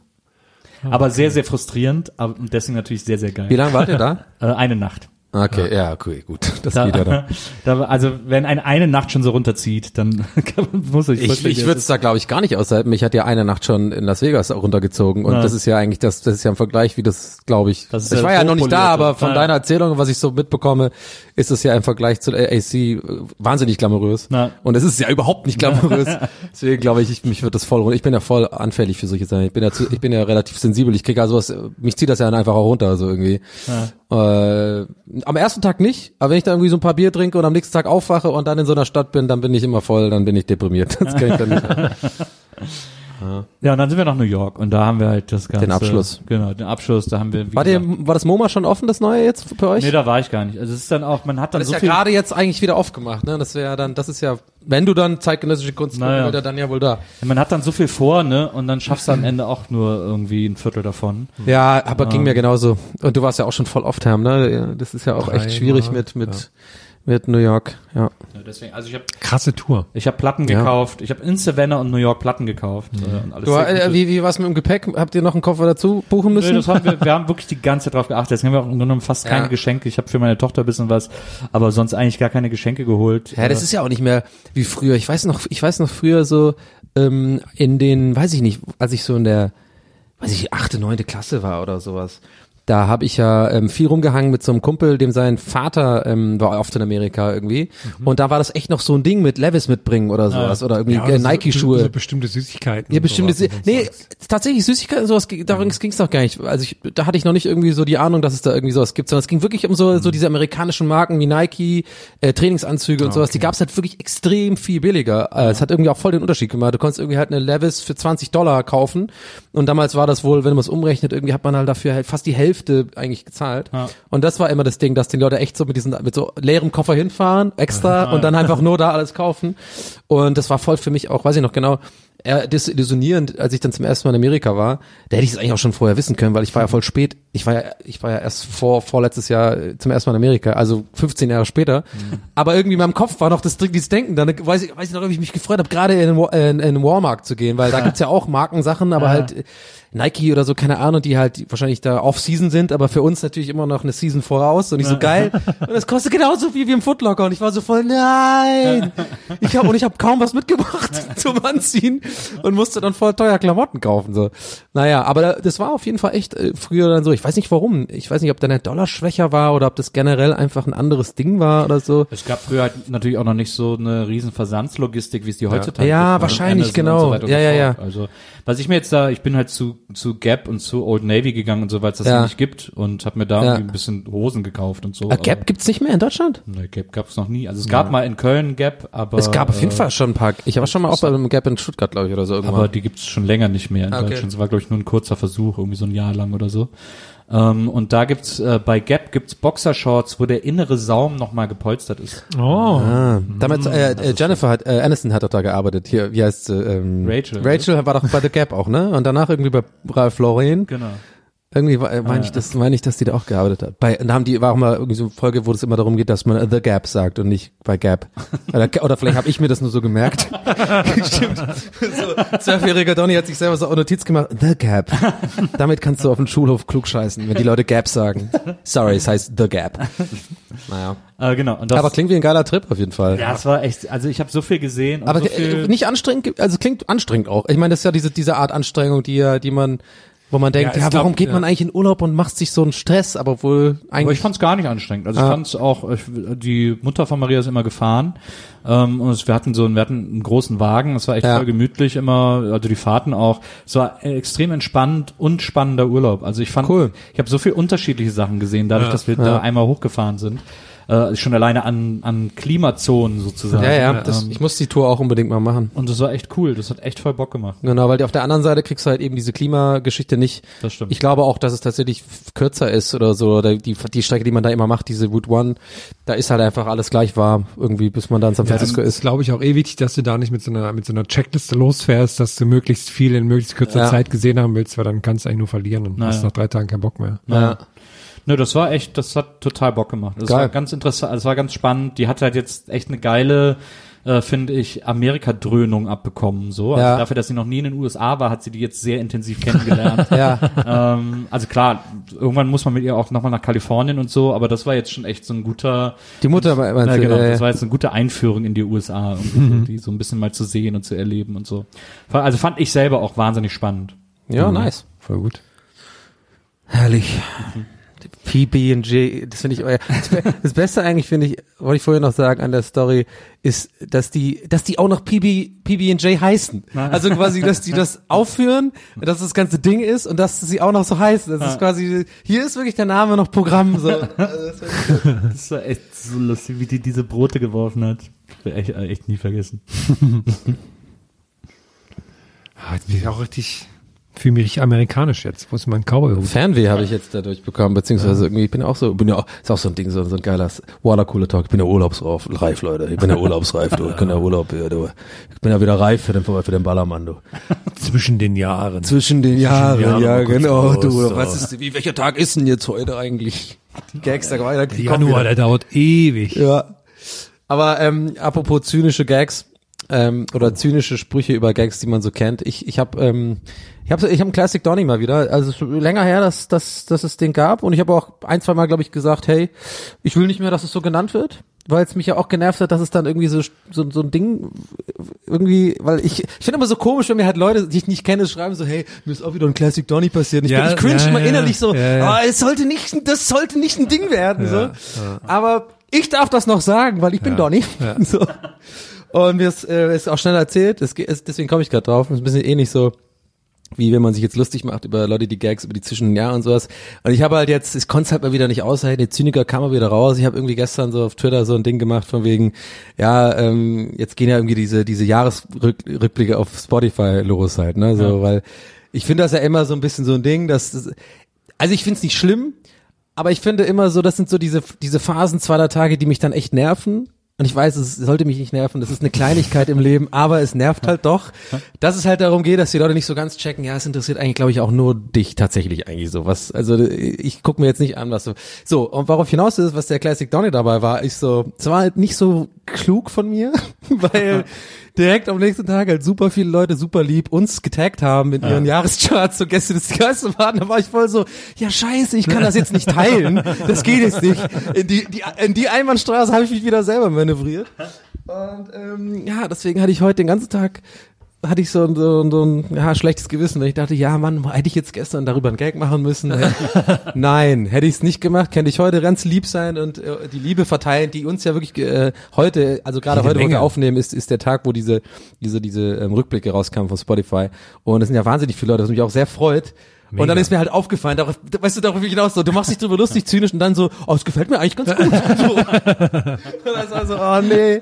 Aber sehr, sehr frustrierend, aber und deswegen natürlich sehr, sehr geil. Wie lange wart ihr da? Äh, eine Nacht. Okay, ja, okay, gut. Das Da, geht ja dann. da, also wenn ein eine Nacht schon so runterzieht, dann muss ich Ich, ich würde es da, glaube ich, gar nicht aushalten. Mich hat ja eine Nacht schon in Las Vegas runtergezogen und Ja. das ist ja eigentlich das, das ist ja im Vergleich, wie das, glaube ich. Das ist ich ja war ja noch nicht da, aber von Ja. deiner Erzählung, was ich so mitbekomme, ist es ja im Vergleich zu AC äh, wahnsinnig glamourös. Na. Und es ist ja überhaupt nicht glamourös. Deswegen glaube ich, ich, mich wird das voll runter. Ich bin ja voll anfällig für solche Sachen. Ich bin ja, zu, ich bin ja relativ sensibel. Ich kriege ja sowas, mich zieht das ja dann einfach auch runter, so irgendwie. Äh, am ersten Tag nicht, aber wenn ich da irgendwie so ein paar Bier trinke und am nächsten Tag aufwache und dann in so einer Stadt bin, dann bin ich immer voll, dann bin ich deprimiert. Das kann ich dann nicht. Ja, und dann sind wir nach New York und da haben wir halt das ganze. Den Abschluss. Genau, den Abschluss, da haben wir. War, gesagt- war das MoMA schon offen, das neue jetzt für euch? Nee, da war ich gar nicht. Also es ist dann auch, man hat dann das so ist ja viel. gerade jetzt eigentlich wieder aufgemacht, ne? Das wäre ja dann, das ist ja, wenn du dann zeitgenössische Kunst Naja. dann ja wohl da. Man hat dann so viel vor, ne? Und dann schaffst du am Ende auch nur irgendwie ein Viertel davon. Ja, aber ging mir genauso. Und du warst ja auch schon voll oft Ham, ne? Ja, Das ist ja auch echt Dreimal, schwierig mit, mit, mit New York, ja. Ja, deswegen, also ich habe Krasse Tour. ich hab Platten Ja. gekauft. Ich habe in Savannah und New York Platten gekauft. äh, Und alles Du, äh, wie, wie war's mit dem Gepäck? Habt ihr noch einen Koffer dazu buchen Nö, müssen? das haben wir, wir haben wirklich die ganze Zeit drauf geachtet. Jetzt haben wir auch im Grunde genommen fast keine Ja. Geschenke. Ich habe für meine Tochter ein bisschen was, aber sonst eigentlich gar keine Geschenke geholt. Ja, das ist ja auch nicht mehr wie früher. Ich weiß noch, ich weiß noch früher so ähm, in den, weiß ich nicht, als ich so in der, weiß ich, achte, neunte Klasse war oder sowas. Da habe ich ja ähm, viel rumgehangen mit so einem Kumpel, dem sein Vater ähm, war oft in Amerika irgendwie. Und da war das echt noch so ein Ding mit Levis mitbringen oder sowas. Oder irgendwie Ja, äh, so- Nike-Schuhe. So bestimmte Süßigkeiten. Ja, bestimmte, sowas Sü- nee, Zeugs. tatsächlich Süßigkeiten, sowas, darum ging es doch gar nicht. Also ich, da hatte ich noch nicht irgendwie so die Ahnung, dass es da irgendwie sowas gibt, sondern es ging wirklich um so, so diese amerikanischen Marken wie Nike, äh, Trainingsanzüge und sowas. Die gab es halt wirklich extrem viel billiger. Äh, es hat irgendwie auch voll den Unterschied gemacht. Du konntest irgendwie halt eine Levis für 20 Dollar kaufen und damals war das wohl, wenn man es umrechnet, irgendwie hat man halt dafür halt fast die Hälfte eigentlich gezahlt. Und das war immer das Ding, dass die Leute echt so mit diesen, mit so leerem Koffer hinfahren, extra und dann einfach nur da alles kaufen. Und das war voll für mich auch, weiß ich noch genau, eher desillusionierend, als ich dann zum ersten Mal in Amerika war. Da hätte ich es eigentlich auch schon vorher wissen können, weil ich war ja voll spät. Ich war ja, ich war ja erst vor, vorletztes Jahr äh, zum ersten Mal in Amerika, also 15 Jahre später. Aber irgendwie in meinem Kopf war noch das dieses Denken. Dann weiß ich, weiß ich noch, wie ich mich gefreut habe, gerade in, in, in Walmart zu gehen, weil da gibt's ja auch Markensachen, aber halt äh, Nike oder so, keine Ahnung, die halt wahrscheinlich da off-season sind, aber für uns natürlich immer noch eine Season voraus und ich so geil. Und das kostet genauso viel wie im Footlocker und ich war so voll, nein! Ich habe und ich habe kaum was mitgebracht zum Anziehen. und musste dann voll teuer Klamotten kaufen, so. Naja, aber das war auf jeden Fall echt äh, früher dann so. Ich weiß nicht warum. Ich weiß nicht, ob dann der Dollar schwächer war oder ob das generell einfach ein anderes Ding war oder so. Es gab früher halt natürlich auch noch nicht so eine riesen Versandslogistik, wie es die heutzutage Ja, gibt, ne? wahrscheinlich, genau. so Ja, ja, fort. Also, was ich mir jetzt da, ich bin halt zu, zu Gap und zu Old Navy gegangen und so, weil es das Ja. nicht gibt und habe mir da Ja. ein bisschen Hosen gekauft und so. Ah, Gap gibt's nicht mehr in Deutschland? Nee, Gap gab's noch nie. Also es gab mal in Köln Gap, aber Es gab auf jeden äh, Fall schon ein paar. Ich war schon mal auch bei einem Gap in Stuttgart, glaube ich, oder so irgendwann. Aber die gibt's schon länger nicht mehr in Okay. Deutschland. Es war, glaube ich, nur ein kurzer Versuch, irgendwie so ein Jahr lang oder so. Ähm, und da gibt's äh, bei Gap gibt's Boxershorts, wo der innere Saum nochmal gepolstert ist. Oh. Ah, damals, äh, äh, Jennifer hat, äh, Aniston hat doch da gearbeitet. Hier, wie heißt sie? Ähm, Rachel, Rachel war doch bei The Gap auch, ne? Und danach irgendwie bei Ralph Lauren. Genau. Irgendwie äh, meine ich, das meine ich, dass die da auch gearbeitet hat. Bei, da haben die war auch mal irgendwie so eine Folge, wo es immer darum geht, dass man The Gap sagt und nicht bei Gap. Oder, oder vielleicht habe ich mir das nur so gemerkt. Stimmt. So, zwölfjähriger Donny hat sich selber so eine Notiz gemacht. The Gap. Damit kannst du auf dem Schulhof klug scheißen, wenn die Leute Gap sagen. Sorry, es heißt The Gap. Naja. Äh, genau. Und das, Aber klingt wie ein geiler Trip auf jeden Fall. ja, es war echt, also ich habe so viel gesehen Aber so äh, viel, nicht anstrengend, also klingt anstrengend auch. Ich meine, das ist ja diese, diese Art Anstrengung, die ja, die man, wo man denkt, Ja, ja, warum glaub, geht ja. man eigentlich in Urlaub und macht sich so einen Stress, aber wohl aber eigentlich. ich fand's gar nicht anstrengend. Also ich Ah. fand's auch, ich, die Mutter von Maria ist immer gefahren ähm, und es, wir hatten so einen, wir hatten einen großen Wagen, es war echt Ja. voll gemütlich immer, also die Fahrten auch. Es war extrem entspannt und spannender Urlaub. Also ich fand, Cool. ich habe so viel unterschiedliche Sachen gesehen, dadurch, dass wir da einmal hochgefahren sind. Äh, schon alleine an, an Klimazonen sozusagen. ja, ja, das, Ähm, ich muss die Tour auch unbedingt mal machen. und das war echt cool, das hat echt voll Bock gemacht. Genau, weil die auf der anderen Seite kriegst du halt eben diese Klimageschichte nicht. Das stimmt. Ich glaube auch, dass es tatsächlich kürzer ist oder so, oder die, die Strecke, die man da immer macht, diese Route One, da ist halt einfach alles gleich warm, irgendwie, bis man da in San Francisco Das ist. ist, glaube ich, auch eh wichtig, dass du da nicht mit so einer, mit so einer Checkliste losfährst, dass du möglichst viel in möglichst kurzer Ja. Zeit gesehen haben willst, weil dann kannst du eigentlich nur verlieren und Naja. hast nach drei Tagen keinen Bock mehr. Ja. Nö, das war echt, das hat total Bock gemacht. Das Geil. war ganz interessant, es war ganz spannend. Die hat halt jetzt echt eine geile, äh, finde ich, Amerika-Dröhnung abbekommen. So, also Ja. dafür, dass sie noch nie in den USA war, hat sie die jetzt sehr intensiv kennengelernt. Ja. ähm, also klar, irgendwann muss man mit ihr auch nochmal nach Kalifornien und so, aber das war jetzt schon echt so ein guter, Die Mutter meinst ja, du, genau, äh, das war jetzt eine gute Einführung in die USA, so, die so ein bisschen mal zu sehen und zu erleben und so. Also fand ich selber auch wahnsinnig spannend. ja, nice. Voll gut. Herrlich. PB&J, das finde ich, euer- das Be- das Beste eigentlich finde ich, wollte ich vorher noch sagen an der Story, ist, dass die, dass die auch noch PB, PB&J heißen. Also quasi, dass die das aufführen, dass das ganze Ding ist und dass sie auch noch so heißen. Das ist quasi, hier ist wirklich der Name noch Programm, so. Das war echt so lustig, wie die diese Brote geworfen hat. Echt, echt nie vergessen. Ah, jetzt bin ich auch richtig, fühle mich richtig amerikanisch jetzt. Wo ist mein Cowboy-Hut? Fernweh habe ich jetzt dadurch bekommen, beziehungsweise irgendwie, ich bin ja auch so, bin ja auch, ist auch so ein Ding, so, so ein geiler Watercooler Talk. Ich bin ja urlaubsreif, Leute. Ich bin ja urlaubsreif, du. Ich bin ja Urlaub, ja, du. Ich bin ja wieder reif für den, für den Ballermann, du. Zwischen den Jahren. Zwischen den Jahren, Jahren ja, kurz genau, raus, du. so. Was ist, wie, welcher Tag ist denn jetzt heute eigentlich? Die Gags, da weiter. Januar, wieder. der dauert ewig. Ja. Aber ähm, apropos zynische Gags ähm, oder zynische Sprüche über Gags, die man so kennt. Ich ich habe ähm, ich habe ich hab einen Classic Donny mal wieder. Also länger her, dass dass dass es den gab und ich habe auch ein zwei Mal glaube ich gesagt, hey, ich will nicht mehr, dass es so genannt wird. Weil es mich ja auch genervt hat, dass es dann irgendwie so, so, so ein Ding irgendwie, weil ich, ich finde immer so komisch, wenn mir halt Leute, die ich nicht kenne, schreiben so, hey, mir ist auch wieder ein Classic Donny passiert. Und ich, Ja, bin, ich cringe ja, immer ja, innerlich so, ja, ah, es sollte nicht, das sollte nicht ein Ding werden. so. Aber ich darf das noch sagen, weil ich bin Donny. So. Und mir ist, äh, ist auch schnell erzählt, ge- ist, deswegen komme ich gerade drauf. Das ist ein bisschen ähnlich so, wie wenn man sich jetzt lustig macht über Leute, die Gags über die zwischen den Jahren und sowas. Und ich habe halt jetzt, ich konnte es halt mal wieder nicht aushalten, der Zyniker kam mal wieder raus. Ich habe irgendwie gestern so auf Twitter so ein Ding gemacht von wegen, ja, ähm, jetzt gehen ja irgendwie diese diese Jahresrückblicke auf Spotify los halt, ne? So, weil ich finde das ja immer so ein bisschen so ein Ding, dass das, also ich finde es nicht schlimm, aber ich finde immer so, das sind so diese diese Phasen zwei drei Tage, die mich dann echt nerven. Und ich weiß, es sollte mich nicht nerven, das ist eine Kleinigkeit im Leben, aber es nervt halt doch, dass es halt darum geht, dass die Leute nicht so ganz checken, ja, es interessiert eigentlich, glaube ich, auch nur dich tatsächlich eigentlich so. Was, also ich gucke mir jetzt nicht an, was so. So, und worauf hinaus ist, was der Classic Donny dabei war, ich so, es war halt nicht so klug von mir, weil direkt am nächsten Tag halt super viele Leute super lieb uns getaggt haben in ihren Jahrescharts so Gäste des Geistes waren, da war ich voll so, ja scheiße, ich kann das jetzt nicht teilen, das geht jetzt nicht. In die, die, in die Einbahnstraße habe ich mich wieder selber manövriert. Und ähm, ja, deswegen hatte ich heute den ganzen Tag hatte ich so, so, so ein ja, schlechtes Gewissen, weil ich dachte, ja Mann, hätte ich jetzt gestern darüber einen Gag machen müssen. Nein, hätte ich es nicht gemacht, könnte ich heute ganz lieb sein und äh, die Liebe verteilen, die uns ja wirklich äh, heute, also gerade heute, wo wir aufnehmen, ist, ist der Tag, wo diese, diese, diese ähm, Rückblicke rauskamen von Spotify. Und es sind ja wahnsinnig viele Leute, was mich auch sehr freut. Und dann Mega. ist mir halt aufgefallen, darauf, weißt du, darauf hinaus so, du machst dich drüber lustig, zynisch und dann so, oh, es gefällt mir eigentlich ganz gut. So. Und das war so, oh nee.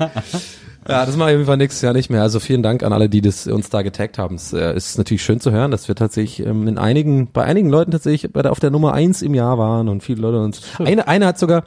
Ja, das mache ich auf jeden Fall nächstes Jahr nicht mehr. Also vielen Dank an alle, die das uns da getaggt haben. Es äh, ist natürlich schön zu hören, dass wir tatsächlich ähm, in einigen, bei einigen Leuten tatsächlich bei der, auf der Nummer eins im Jahr waren und viele Leute uns. Eine, eine hat sogar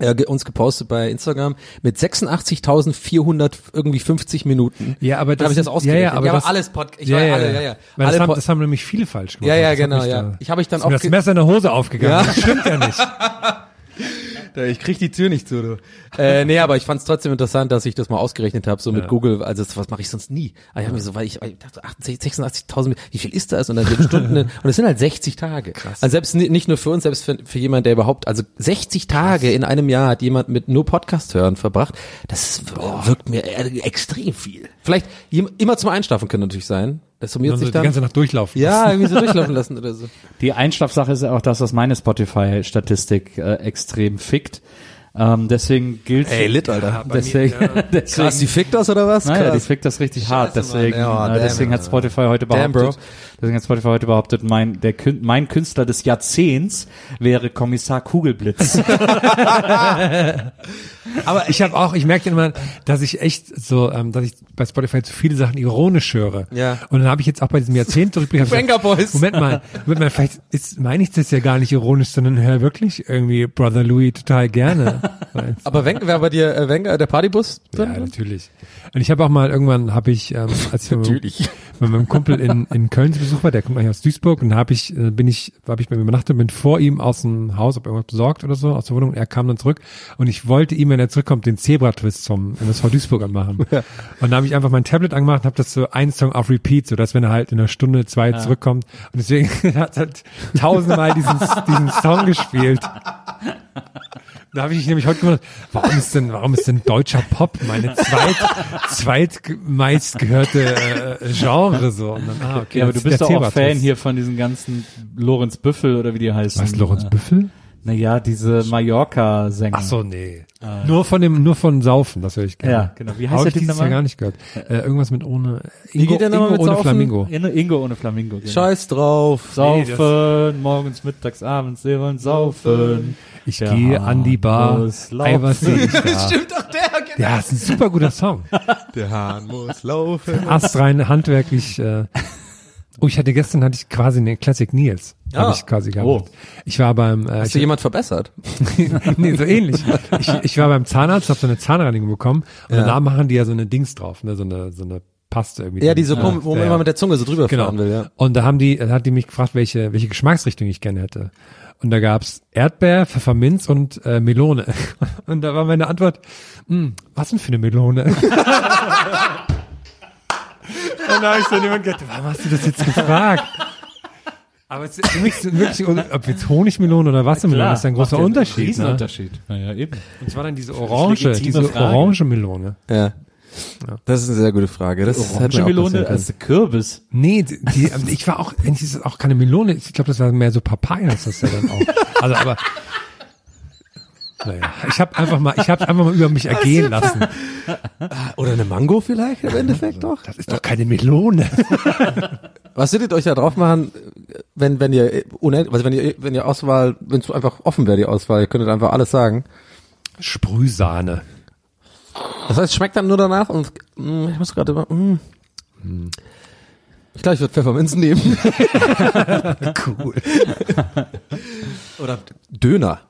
äh, uns gepostet bei Instagram mit 86.400 irgendwie 50 Minuten. Ja, aber Dann habe ich das ausgerechnet. Ja, ja, aber ja, das, alles Pod ich war alle, ja, ja. Weil das, Alle haben, das haben nämlich viele falsch gemacht. Ja, ja, Das genau, ja. Da, Ich habe ich dann ist mir auch das Messer in der Hose aufgegangen. Ja. Das stimmt ja nicht. Ich krieg die Tür nicht zu, du. äh, nee, aber ich fand es trotzdem interessant, dass ich das mal ausgerechnet habe, so mit Ja. Google. Also was mache ich sonst nie. Aber ich habe mich so, weil ich, ich dachte, 68, 86.000, wie viel ist das? Und dann sind Stunden und es sind halt 60 Tage. Krass. Also selbst ni- nicht nur für uns, selbst für, für jemand, der überhaupt, also 60 Tage in einem Jahr hat jemand mit nur Podcast hören verbracht. Das wirkt mir äh, extrem viel. Vielleicht immer zum Einschlafen können natürlich sein. Das summiert sich die dann. ganze Nacht durchlaufen. ja, irgendwie so durchlaufen lassen oder so. Die Einschlafsache ist ja auch das, was meine Spotify-Statistik äh, extrem fickt. Ähm, deswegen gilt Ey, lit, Alter. deswegen, deswegen Krass, die fickt das oder was? Naja, die fickt das richtig hart. Scheiße, Mann. Deswegen, Ja, äh, damn, deswegen hat. Spotify heute Damn, behauptet, Bro. Deswegen hat Spotify heute behauptet, mein, der, mein Künstler des Jahrzehnts wäre Kommissar Kugelblitz. Aber ich habe auch, ich merke immer, dass ich echt so, ähm, dass ich bei Spotify zu viele Sachen ironisch höre. Ja. Und dann habe ich jetzt auch bei diesem Jahrzehntrückblick gesagt, Boys. Moment mal, Moment mal, vielleicht ist, meine ich das ja gar nicht ironisch, sondern höre wirklich irgendwie Brother Louis total gerne. Aber Wenger, wer bei dir äh, Wenger, der Partybus? ja, natürlich. Und ich habe auch mal irgendwann habe ich, ähm, als ich Natürlich. Mit meinem Kumpel in, in Köln zu Besuch war, der kommt eigentlich aus Duisburg und da habe ich, äh, bin ich, habe ich bei ihm übernachtet, bin vor ihm aus dem Haus, ob irgendwas besorgt oder so, aus der Wohnung, und er kam dann zurück und ich wollte ihm, wenn er zurückkommt, den Zebra-Twist vom MSV Duisburg anmachen. Und dann habe ich einfach mein Tablet angemacht und habe das so ein Song auf Repeat, so dass wenn er halt in einer Stunde, zwei zurückkommt und deswegen hat er halt tausendmal diesen, diesen Song gespielt. Da habe ich mich nämlich heute gewundert, warum ist denn, warum ist denn deutscher Pop meine zweit, zweitmeist gehörte äh, Genre so? Dann, ah, okay, ja, aber du ist bist doch auch. Fan hier von diesen ganzen Lorenz Büffel oder wie die heißen. Was, Lorenz Büffel? Naja, diese Mallorca-Sänger. Ach so, nee. Nur von dem, nur von Saufen, das höre ich gerne. Ja, genau. Wie heißt Hab der ich nochmal? gar nicht gehört. Äh, irgendwas mit ohne, Ingo, Wie geht der nochmal Ingo mit ohne Saufen? Flamingo. Ja, Ingo ohne Flamingo. Genau. Scheiß drauf. Saufen, morgens, mittags, abends, wir wollen saufen. Ich Der gehe an die Bar, muss laufen. Ei, was sehe ich da? Stimmt doch der, genau. Ja, ist ein super guter Song. Der Hahn muss laufen. Astrein, handwerklich, äh, Oh, ich hatte gestern hatte ich quasi eine Classic Nils. Ah. Habe ich quasi gehabt. Oh. Ich war beim äh, Hast du jemand verbessert? nee, so ähnlich. Ich, ich war beim Zahnarzt, habe so eine Zahnreinigung bekommen und Ja. danach machen die ja so eine Dings drauf, ne, so eine so eine Paste irgendwie. Ja, diese, wo, wo man Ja, immer ja. mit der Zunge so drüber genau. fahren will, ja. Und da haben die, da hat die mich gefragt, welche welche Geschmacksrichtung ich gerne hätte. Und da gab's Erdbeer, Pfefferminz und äh, Melone. Und da war meine Antwort, "Hm, was denn für eine Melone? Dann habe ich so jemand gedacht, warum hast du das jetzt gefragt? Aber es ist für mich ist wirklich, ob jetzt Honigmelone oder Wassermelone, ist ein großer Unterschied. Ne? Riesenunterschied. Ja, ja, eben. Und zwar dann diese Orange, diese Frage. orange Melone. Ja. Das ist eine sehr gute Frage. Das Orange Melone als Kürbis. Nee, die, die, ähm, ich war auch, eigentlich ist es auch keine Melone, ich glaube, das war mehr so Papaya, ist das ja dann auch. Also aber, naja, ich habe einfach mal, ich habe einfach mal über mich ergehen lassen. Oder eine Mango vielleicht im Endeffekt doch. Das ist doch keine Melone. Was würdet ihr euch da drauf machen, wenn, wenn ihr, unend- also wenn ihr, wenn ihr Auswahl, wenn es einfach offen wäre, die Auswahl, ihr könntet einfach alles sagen. Sprühsahne. Das heißt, schmeckt dann nur danach und, mh, ich muss gerade immer, mh. Ich glaube, ich würde Pfefferminz nehmen. cool. Oder Döner.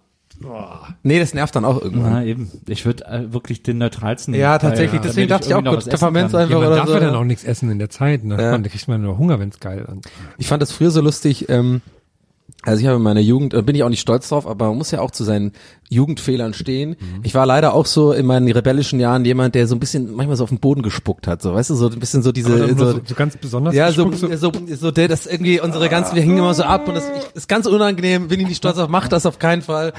Nee, das nervt dann auch irgendwann. Na, eben. Ich würde äh, wirklich den neutralsten. Ja, tatsächlich, Teil, deswegen dachte ich auch kurz Pfefferminz kann. einfach Ja, man oder darf so. ja dann auch nichts essen in der Zeit, ne? Ja. Man, da kriegt man nur Hunger, wenn's geil ist. Ich fand das früher so lustig, ähm, also ich habe in meiner Jugend, da bin ich auch nicht stolz drauf, aber man muss ja auch zu seinen Jugendfehlern stehen. Mhm. Ich war leider auch so in meinen rebellischen Jahren jemand, der so ein bisschen manchmal so auf den Boden gespuckt hat, so, weißt du, so ein bisschen so diese, so, so, so ganz besonders. ja, so, so, so, der, das irgendwie, unsere ganzen, wir hingen immer so ab und das ich, ist ganz unangenehm, bin ich nicht stolz auf, mach das auf keinen Fall.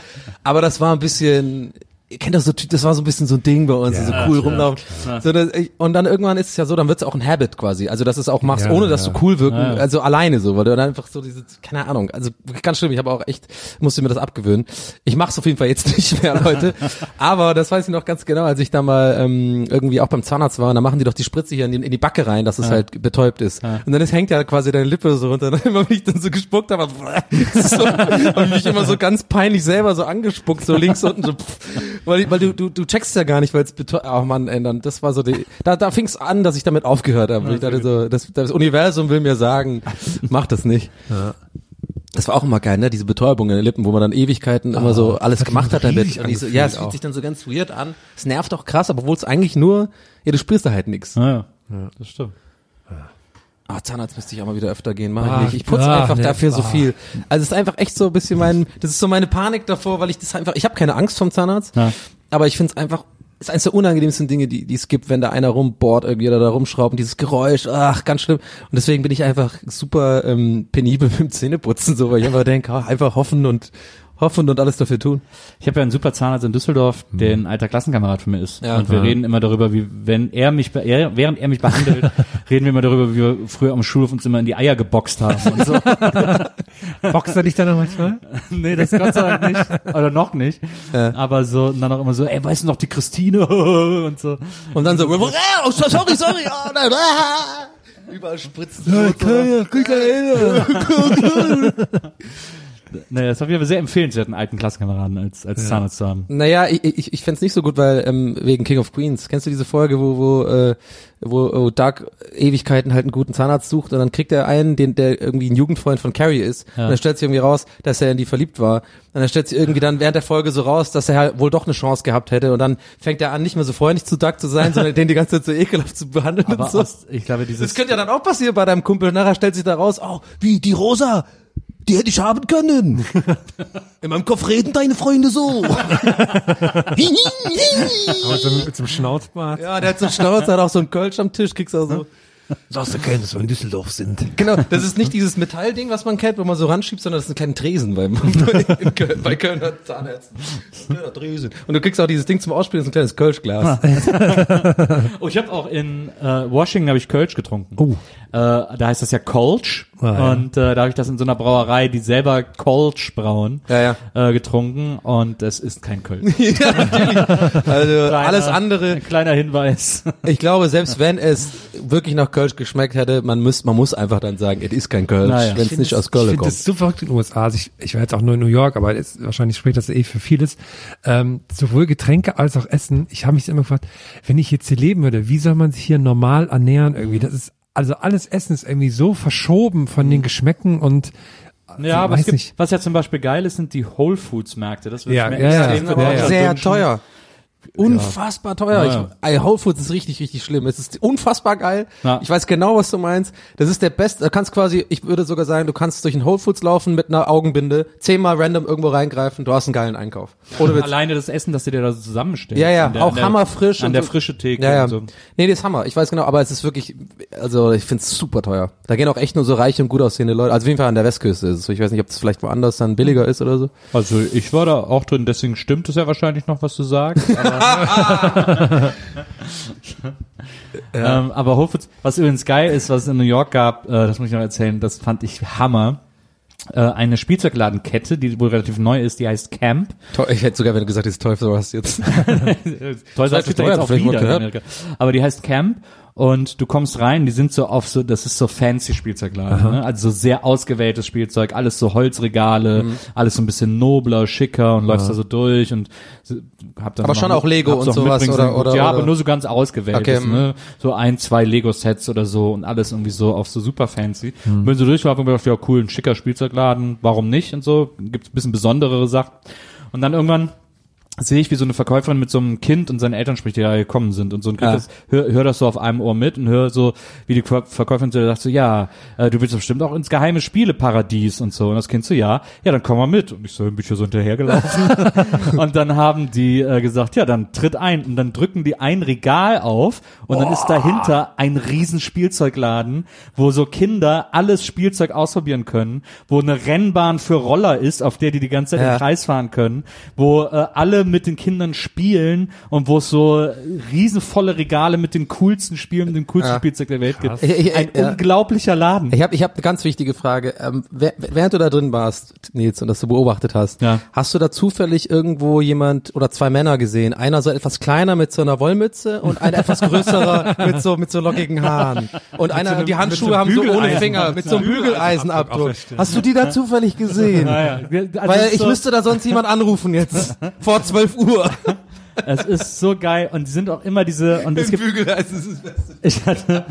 Aber das war ein bisschen, ihr kennt das so, das war so ein bisschen so ein Ding bei uns, so cool rumlaufen. So, dass ich, und dann irgendwann ist es ja so, dann wird es auch ein Habit quasi. Also, dass du es auch machst, Ja, ohne dass ja. du cool wirken, also alleine so, weil du dann einfach so diese, keine Ahnung, also ganz schlimm, ich habe auch echt, musste mir das abgewöhnen. Ich mache es auf jeden Fall jetzt nicht mehr, Leute. Aber das weiß ich noch ganz genau, als ich da mal ähm, irgendwie auch beim Zahnarzt war, und da machen die doch die Spritze hier in die, in die Backe rein, dass es halt betäubt ist. Und dann ist, hängt ja quasi deine Lippe so runter. Und immer wenn ich dann so gespuckt habe, so, habe ich mich immer so ganz peinlich selber so angespuckt, so links unten so, pff, weil, weil du, du, du checkst ja gar nicht, weil es betäubt, oh Mann, ey, dann, das war so die, da, da fing es an, dass ich damit aufgehört habe. Ich dachte so, das, das Universum will mir sagen, mach das nicht. Das war auch immer geil, ne? Diese Betäubung in den Lippen, wo man dann Ewigkeiten immer so alles gemacht hat damit. Und so, ja, es fühlt auch. sich dann so ganz weird an. Es nervt auch krass, aber obwohl es eigentlich nur, ja, du spürst da halt nix. Ja, ja. das stimmt. Ah, Zahnarzt müsste ich auch mal wieder öfter gehen, mach Ah, ich nicht. Ich putze ah, einfach ne, dafür so ah. viel. Also es ist einfach echt so ein bisschen mein, das ist so meine Panik davor, weil ich das einfach, ich habe keine Angst vom Zahnarzt, Ja. aber ich finde es einfach, ist eines der unangenehmsten Dinge, die, die es gibt, wenn da einer rumbohrt irgendwie oder da rumschraubt und dieses Geräusch, ach, ganz schlimm. Und deswegen bin ich einfach super ähm, penibel mit dem Zähneputzen, so, weil ich einfach denke, ah, einfach hoffen und hoffen und alles dafür tun. Ich habe ja einen super Zahnarzt in Düsseldorf, der ein alter Klassenkamerad von mir ist. Ja. und wir Ja. reden immer darüber, wie wenn er mich, er, während er mich behandelt, reden wir immer darüber, wie wir früher am Schulhof uns immer in die Eier geboxt haben und so. Boxt er dich dann noch manchmal? nee, das Gott sei Dank nicht. Oder noch nicht. Aber so, und dann auch immer so, ey, weißt du noch die Christine? und so. Und dann so, oh, sorry, sorry, oh, nein, ah. Überall spritzen. Naja, das jeden Fall sehr empfehlenswert, einen alten Klassenkameraden als, als Zahnarzt zu haben. Naja, ich, ich, ich fänd's nicht so gut, weil ähm, wegen King of Queens. Kennst du diese Folge, wo wo äh, wo, wo Doug Ewigkeiten halt einen guten Zahnarzt sucht und dann kriegt er einen, den der irgendwie ein Jugendfreund von Carrie ist Ja. und dann stellt sich irgendwie raus, dass er in die verliebt war. Und dann stellt sich irgendwie dann während der Folge so raus, dass er halt wohl doch eine Chance gehabt hätte und dann fängt er an, nicht mehr so freundlich zu Doug zu sein, sondern den die ganze Zeit so ekelhaft zu behandeln Aber und so. aus, ich glaube, dieses, Das könnte ja dann auch passieren bei deinem Kumpel. Nachher stellt sich da raus, oh, wie, die Rosa, die hätte ich haben können. In meinem Kopf reden deine Freunde so. Aber so mit so einem Schnauzbart. ja, der hat so einen Schnauzer, hat auch so einen Kölsch am Tisch, kriegst auch so. Sagst du kennen, dass wir in Düsseldorf sind. Genau, das ist nicht dieses Metallding, was man kennt, wo man so ranschiebt, sondern das ist ein kleiner Tresen beim, in Köln, bei Kölner Zahnärzten. Kleiner Tresen. Und du kriegst auch dieses Ding zum Ausspielen, das ist ein kleines Kölschglas. Oh, ich habe auch in äh, Washington habe ich Kölsch getrunken. Oh. Äh, da heißt das ja Kolsch Ah, ja. und äh, da habe ich das in so einer Brauerei, die selber Kolsch brauen, Ja, ja. Äh, getrunken und es ist kein Kölsch. Also Kleiner- alles andere, Ein kleiner Hinweis. ich glaube, selbst wenn es wirklich nach Kölsch geschmeckt hätte, man muss, man muss einfach dann sagen, es ist kein Kölsch, Naja. wenn es nicht aus Ich Köln finde kommt. das so verrückt in den USA. Also ich, ich war jetzt auch nur in New York, aber jetzt, wahrscheinlich spricht das eh für vieles. Ähm, sowohl Getränke als auch Essen. Ich habe mich immer gefragt, wenn ich jetzt hier leben würde, wie soll man sich hier normal ernähren irgendwie? Das ist, also alles Essen ist irgendwie so verschoben von den Geschmäcken und Ja, aber weiß es gibt, nicht. was ja zum Beispiel geil ist, sind die Whole Foods Märkte. Das wird Ja, mir ja, ja, extrem ja, ja. sehr teuer. Unfassbar teuer. Ja. Ich, ey, Whole Foods ist richtig, richtig schlimm. Es ist unfassbar geil. Ja. Ich weiß genau, was du meinst. Das ist der beste. Du kannst quasi, ich würde sogar sagen, du kannst durch ein Whole Foods laufen mit einer Augenbinde, zehnmal random irgendwo reingreifen, du hast einen geilen Einkauf. Witz. Alleine das Essen, dass sie dir da so zusammenstellen. Ja, ja, der, auch der, hammerfrisch. An der frische Theke Ja, ja. und so. Nee, das ist Hammer. Ich weiß genau, aber es ist wirklich, also ich finde es super teuer. Da gehen auch echt nur so reiche und gut aussehende Leute. Also auf jeden Fall an der Westküste ist es. so. Ich weiß nicht, ob das vielleicht woanders dann billiger ist oder so. Also ich war da auch drin, deswegen stimmt es ja wahrscheinlich noch, was du sagst. Aber, ähm, aber Whole Foods, was übrigens geil ist, was es in New York gab, äh, das muss ich noch erzählen, das fand ich Hammer. Äh, eine Spielzeugladenkette, die wohl relativ neu ist, die heißt Camp. Ich hätte sogar, wenn du gesagt hättest, Teufel, was jetzt. Toll, Seid sagt ihr jetzt auch wieder in. Amerika. Aber die heißt Camp und du kommst rein, die sind so auf so, das ist so fancy Spielzeugladen, ne? also so sehr ausgewähltes Spielzeug, alles so Holzregale, Mhm. alles so ein bisschen nobler, schicker und läufst da so durch und hab dann Aber schon auch Lego und sowas, oder- oder- Ja, oder- aber nur so ganz ausgewähltes, Okay, mhm. ne? so ein, zwei Lego-Sets oder so und alles irgendwie so auf so super fancy. Mhm. Bin so durchgelaufen und gedacht, ja cool, ein schicker Spielzeugladen, warum nicht und so, gibt's ein bisschen besonderere Sachen. Und dann irgendwann sehe ich, wie so eine Verkäuferin mit so einem Kind und seinen Eltern spricht, die da gekommen sind. Und so und krieg Ja. das, hör, hör das so auf einem Ohr mit und hör so, wie die Ver- Verkäuferin so sagt so, ja, äh, du willst bestimmt auch ins geheime Spieleparadies und so. Und das Kind so, ja, ja, dann komm mal mit. Und ich so, bin ich hier so hinterhergelaufen. Und dann haben die äh, gesagt, ja, dann tritt ein. Und dann drücken die ein Regal auf und dann ist dahinter ein riesen Spielzeugladen, wo so Kinder alles Spielzeug ausprobieren können, wo eine Rennbahn für Roller ist, auf der die die ganze Zeit Ja. im Kreis fahren können, wo äh, alle mit den Kindern spielen und wo es so riesenvolle Regale mit den coolsten Spielen, mit dem coolsten Ja. Spielzeug der Welt gibt. Ein ja. unglaublicher Laden. Ich habe ich hab eine ganz wichtige Frage. Ähm, während du da drin warst, Nils, und das du beobachtet hast, Ja. hast du da zufällig irgendwo jemand oder zwei Männer gesehen? Einer so etwas kleiner mit so einer Wollmütze und einer etwas größerer mit so mit so lockigen Haaren. Und einer, einem- die Handschuhe so haben so ohne Finger, mit so einem Bügeleisenabdruck. Hast du die da zufällig gesehen? Also Weil ich so, müsste da sonst jemand anrufen jetzt. Vor 12 Uhr. Es ist so geil und die sind auch immer diese und es gibt Bügeleisen ist das Beste. ich hatte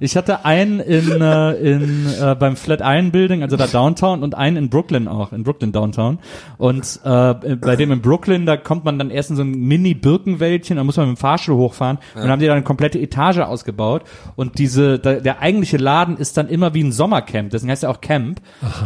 ich hatte einen in äh, in äh, beim Flatiron Building also da Downtown und einen in Brooklyn auch in Brooklyn Downtown. Und äh, bei dem in Brooklyn da kommt man dann erst in so ein Mini Birkenwäldchen da muss man mit dem Fahrstuhl hochfahren. Und dann haben die da eine komplette Etage ausgebaut. Und diese da, der eigentliche Laden ist dann immer wie ein Sommercamp deswegen heißt er auch Camp.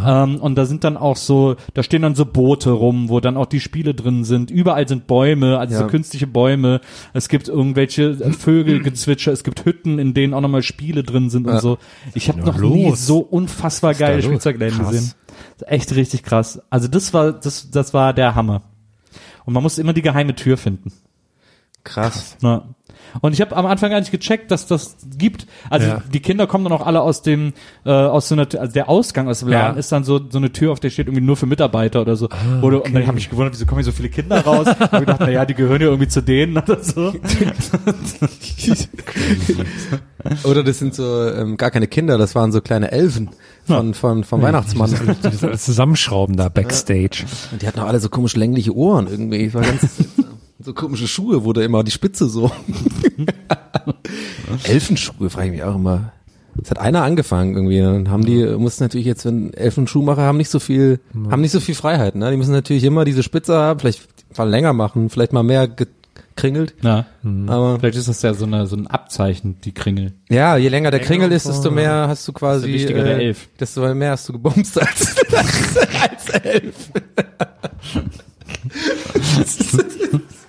Ähm, und da sind dann auch so da stehen dann so Boote rum wo dann auch die Spiele drin sind. Überall sind Bäume also so Ja. Künstliche Bäume, es gibt irgendwelche Vögelgezwitscher, es gibt Hütten, in denen auch nochmal Spiele drin sind und so. Ich habe noch da nie los? so unfassbar geile los? Spielzeugläden gesehen. Echt richtig krass. Also das war das das war der Hammer. Und man muss immer die geheime Tür finden. Krass. Ja. Und ich habe am Anfang gar nicht gecheckt, dass das gibt. Also Ja. die Kinder kommen dann auch alle aus dem, äh, aus so einer, also der Ausgang aus dem Laden Ja. ist dann so so eine Tür, auf der steht irgendwie nur für Mitarbeiter oder so. oder, Und dann habe ich gewundert, wieso kommen hier so viele Kinder raus? hab ich gedacht, na ja, die gehören ja irgendwie zu denen oder so. Oder das sind so ähm, gar keine Kinder, das waren so kleine Elfen von, von, vom Weihnachtsmann. Die das alles zusammenschrauben da backstage. Und die hatten auch alle so komisch längliche Ohren irgendwie. Ich war ganz so komische Schuhe, wurde immer die Spitze so. Elfenschuhe, frage ich mich auch immer. Das hat einer angefangen irgendwie. Dann haben die, mussten natürlich jetzt, wenn Elfenschuhmacher haben nicht so viel, haben nicht so viel Freiheit, ne? Die müssen natürlich immer diese Spitze haben, vielleicht mal länger machen, vielleicht mal mehr gekringelt. Ja. Aber Vielleicht ist das ja so, eine, so ein Abzeichen, die Kringel. ja, je länger der Kringel ist, desto mehr hast du quasi, Desto wichtiger der Elf. desto mehr hast du gebumst als, als Elf.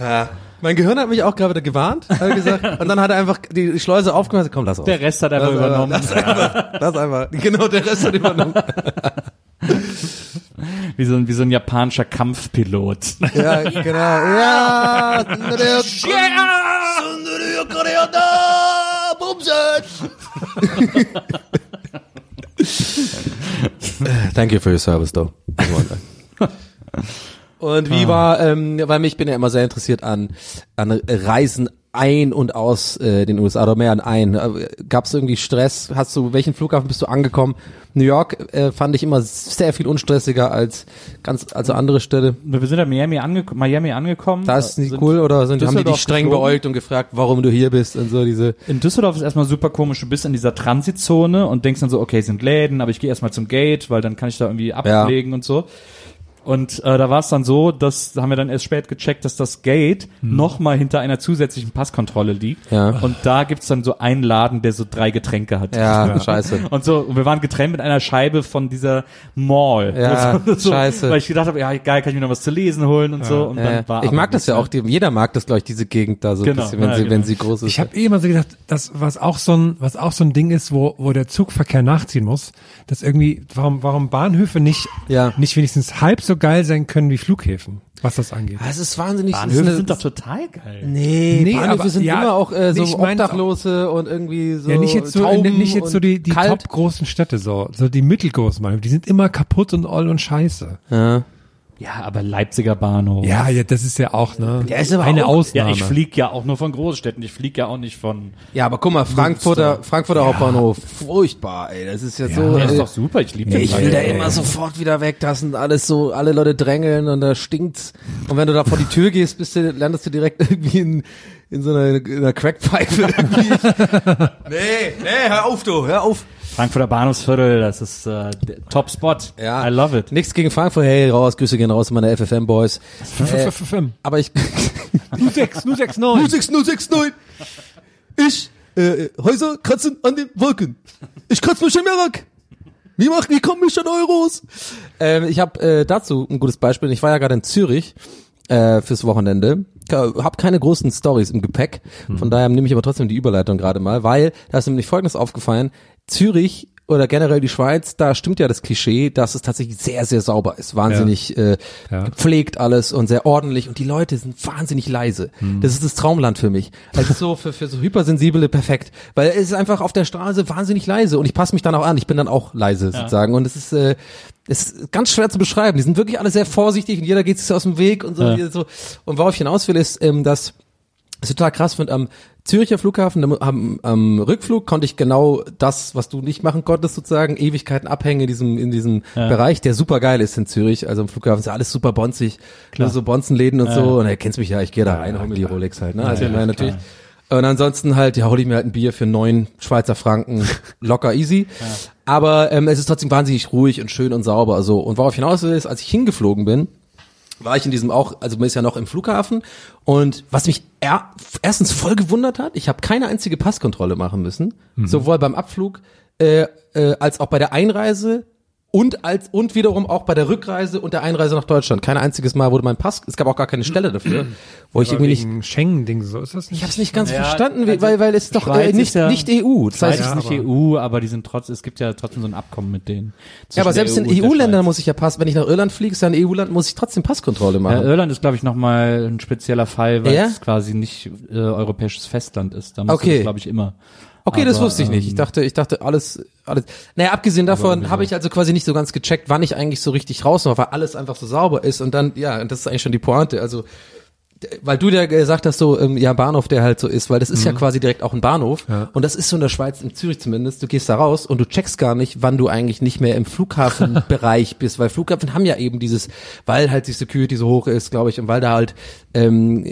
ja. Mein Gehirn hat mich auch gerade gewarnt, hat gesagt, und dann hat er einfach die, Schleuse aufgemacht, komm, lass auf. Der Rest hat einfach das, übernommen. Das einfach, das einfach, genau, der Rest hat übernommen. Wie so ein, wie so ein japanischer Kampfpilot. Ja, genau, ja, Thank you for your service, though. Und wie war, ähm, weil mich bin ja immer sehr interessiert an, an Reisen ein und aus äh, den USA oder mehr an ein. Gab es irgendwie Stress? Hast du, welchen Flughafen bist du angekommen? New York äh, fand ich immer sehr viel unstressiger als ganz, also andere Städte. Wir sind ja Miami, angek Miami angekommen. Da ist nicht cool oder sind, haben die dich streng geflogen? beäugt und gefragt, warum du hier bist und so diese. In Düsseldorf ist erstmal super komisch, du bist in dieser Transitzone und denkst dann so, okay, sind Läden, aber ich gehe erstmal zum Gate, weil dann kann ich da irgendwie ablegen und so. Und äh, da war es dann so, dass da haben wir dann erst spät gecheckt, dass das Gate noch mal hinter einer zusätzlichen Passkontrolle liegt. Ja. Und da gibt's dann so einen Laden, der so drei Getränke hat. Ja, scheiße. Und so, und wir waren getrennt mit einer Scheibe von dieser Mall. Ja, so, scheiße. Weil ich gedacht habe, ja, geil, kann ich mir noch was zu lesen holen und so. Und Äh, dann war ich mag das ja auch, die, jeder mag das, glaube ich, diese Gegend da so ein Genau, bisschen, wenn ja, sie, wenn genau. sie groß ist. Ich habe eh immer so gedacht, dass was auch so ein was auch so ein Ding ist, wo wo der Zugverkehr nachziehen muss, dass irgendwie warum warum Bahnhöfe nicht Ja. nicht wenigstens halb so geil sein können wie Flughäfen, was das angeht. Ah, es ist wahnsinnig. ist Bahnhöfe eine- sind doch total geil. Nee, Nee, Bahnhöfe aber- sind ja, immer auch äh, so ich mein's Obdachlose und irgendwie so ja, nicht jetzt so nicht jetzt so die die top großen Städte so, so die mittelgroßen Bahnhöfe, die sind immer kaputt und all und scheiße. Ja. Ja, aber Leipziger Bahnhof. Ja, ja, das ist ja auch ne Ja, ist aber eine auch- Ausnahme. Ja, ich flieg ja auch nur von Großstädten. Ich flieg ja auch nicht von. ja, aber guck mal, Frankfurter, Frankfurter Hauptbahnhof, furchtbar, ey, das ist ja, so. Ja, ist äh, doch super. Ich liebe den ich will da immer sofort wieder weg, das sind alles so, alle Leute drängeln und da stinkt's. Und wenn du da vor die Tür gehst, bist du, landest du direkt irgendwie in, in so einer, in einer Crackpfeife irgendwie. nee, nee, hör auf du, hör auf. Frankfurter Bahnhofsviertel, das ist äh, der Top Spot. Ja. I love it. Nichts gegen Frankfurt, hey, raus, Grüße gehen raus, meine FFM-Boys. Äh, aber ich, 06, 069. 06069. Ich, äh, Häuser kratzen an den Wolken. Ich kratze mich im Irak. Wie macht, wie kommen mich an Euros? Ähm, ich habe äh, dazu ein gutes Beispiel. Ich war ja gerade in Zürich äh, fürs Wochenende. Hab keine großen Stories im Gepäck. Von daher nehme ich aber trotzdem die Überleitung gerade mal, weil da ist nämlich Folgendes aufgefallen. Zürich oder generell die Schweiz, da stimmt ja das Klischee, dass es tatsächlich sehr, sehr sauber ist. Wahnsinnig äh, Ja. gepflegt alles und sehr ordentlich und die Leute sind wahnsinnig leise. Hm. Das ist das Traumland für mich. Also so für, für so Hypersensible perfekt. Weil es ist einfach auf der Straße wahnsinnig leise und ich passe mich dann auch an. Ich bin dann auch leise sozusagen. Und es ist, äh, es ist ganz schwer zu beschreiben. Die sind wirklich alle sehr vorsichtig und jeder geht sich so aus dem Weg und so. Ja. so. Und worauf ich hinaus will, ist, ähm, dass was ich total krass finde, am Züricher Flughafen, am, am, am Rückflug konnte ich genau das, was du nicht machen konntest, sozusagen, Ewigkeiten abhängen in diesem, in diesem Bereich, der super geil ist in Zürich. Also am Flughafen ist ja alles super bonzig, nur so Bonzenläden und so. Und er kennst mich ja, ich gehe da rein, hol mir die Rolex halt. Ne? Also meine natürlich. Und ansonsten halt, ja, hole ich mir halt ein Bier für neun Schweizer Franken, locker easy. Aber ähm, es ist trotzdem wahnsinnig ruhig und schön und sauber. So. Und worauf hinaus will, ist, als ich hingeflogen bin, war ich in diesem auch, also man ist ja noch im Flughafen. Und was mich er, erstens voll gewundert hat, ich habe keine einzige Passkontrolle machen müssen, sowohl beim Abflug äh, äh, als auch bei der Einreise und als und wiederum auch bei der Rückreise und der Einreise nach Deutschland. Kein einziges Mal wurde mein Pass, es gab auch gar keine Stelle dafür, wo ich irgendwie nicht Wegen Schengen-Ding, so ist das nicht? ich habe es nicht ganz Ja, verstanden, also weil weil es doch äh, nicht ja- nicht EU. Das heißt, ist nicht EU, aber die sind trotz, es gibt ja trotzdem so ein Abkommen mit denen. ja, aber selbst in EU der EU-Ländern Schweiz. muss ich ja Pass, wenn ich nach Irland fliege, ist ja ein EU-Land, muss ich trotzdem Passkontrolle Ja, machen. Irland ist, glaube ich, nochmal ein spezieller Fall, weil Ja? es quasi nicht äh, europäisches Festland ist. Da muss Okay. das, glaube ich, immer. Okay, das Aber, wusste ich nicht. Ich ähm, dachte, ich dachte alles, alles. Naja, abgesehen davon habe ich also quasi nicht so ganz gecheckt, wann ich eigentlich so richtig raus war, weil alles einfach so sauber ist und dann, ja, und das ist eigentlich schon die Pointe. Also, weil du ja gesagt hast, so, ähm, ja, Bahnhof, der halt so ist, weil das ist ja quasi direkt auch ein Bahnhof. Und das ist so in der Schweiz, in Zürich zumindest. Du gehst da raus und du checkst gar nicht, wann du eigentlich nicht mehr im Flughafenbereich bist, weil Flughafen haben ja eben dieses, weil halt die Security so hoch ist, glaube ich, und weil da halt ähm,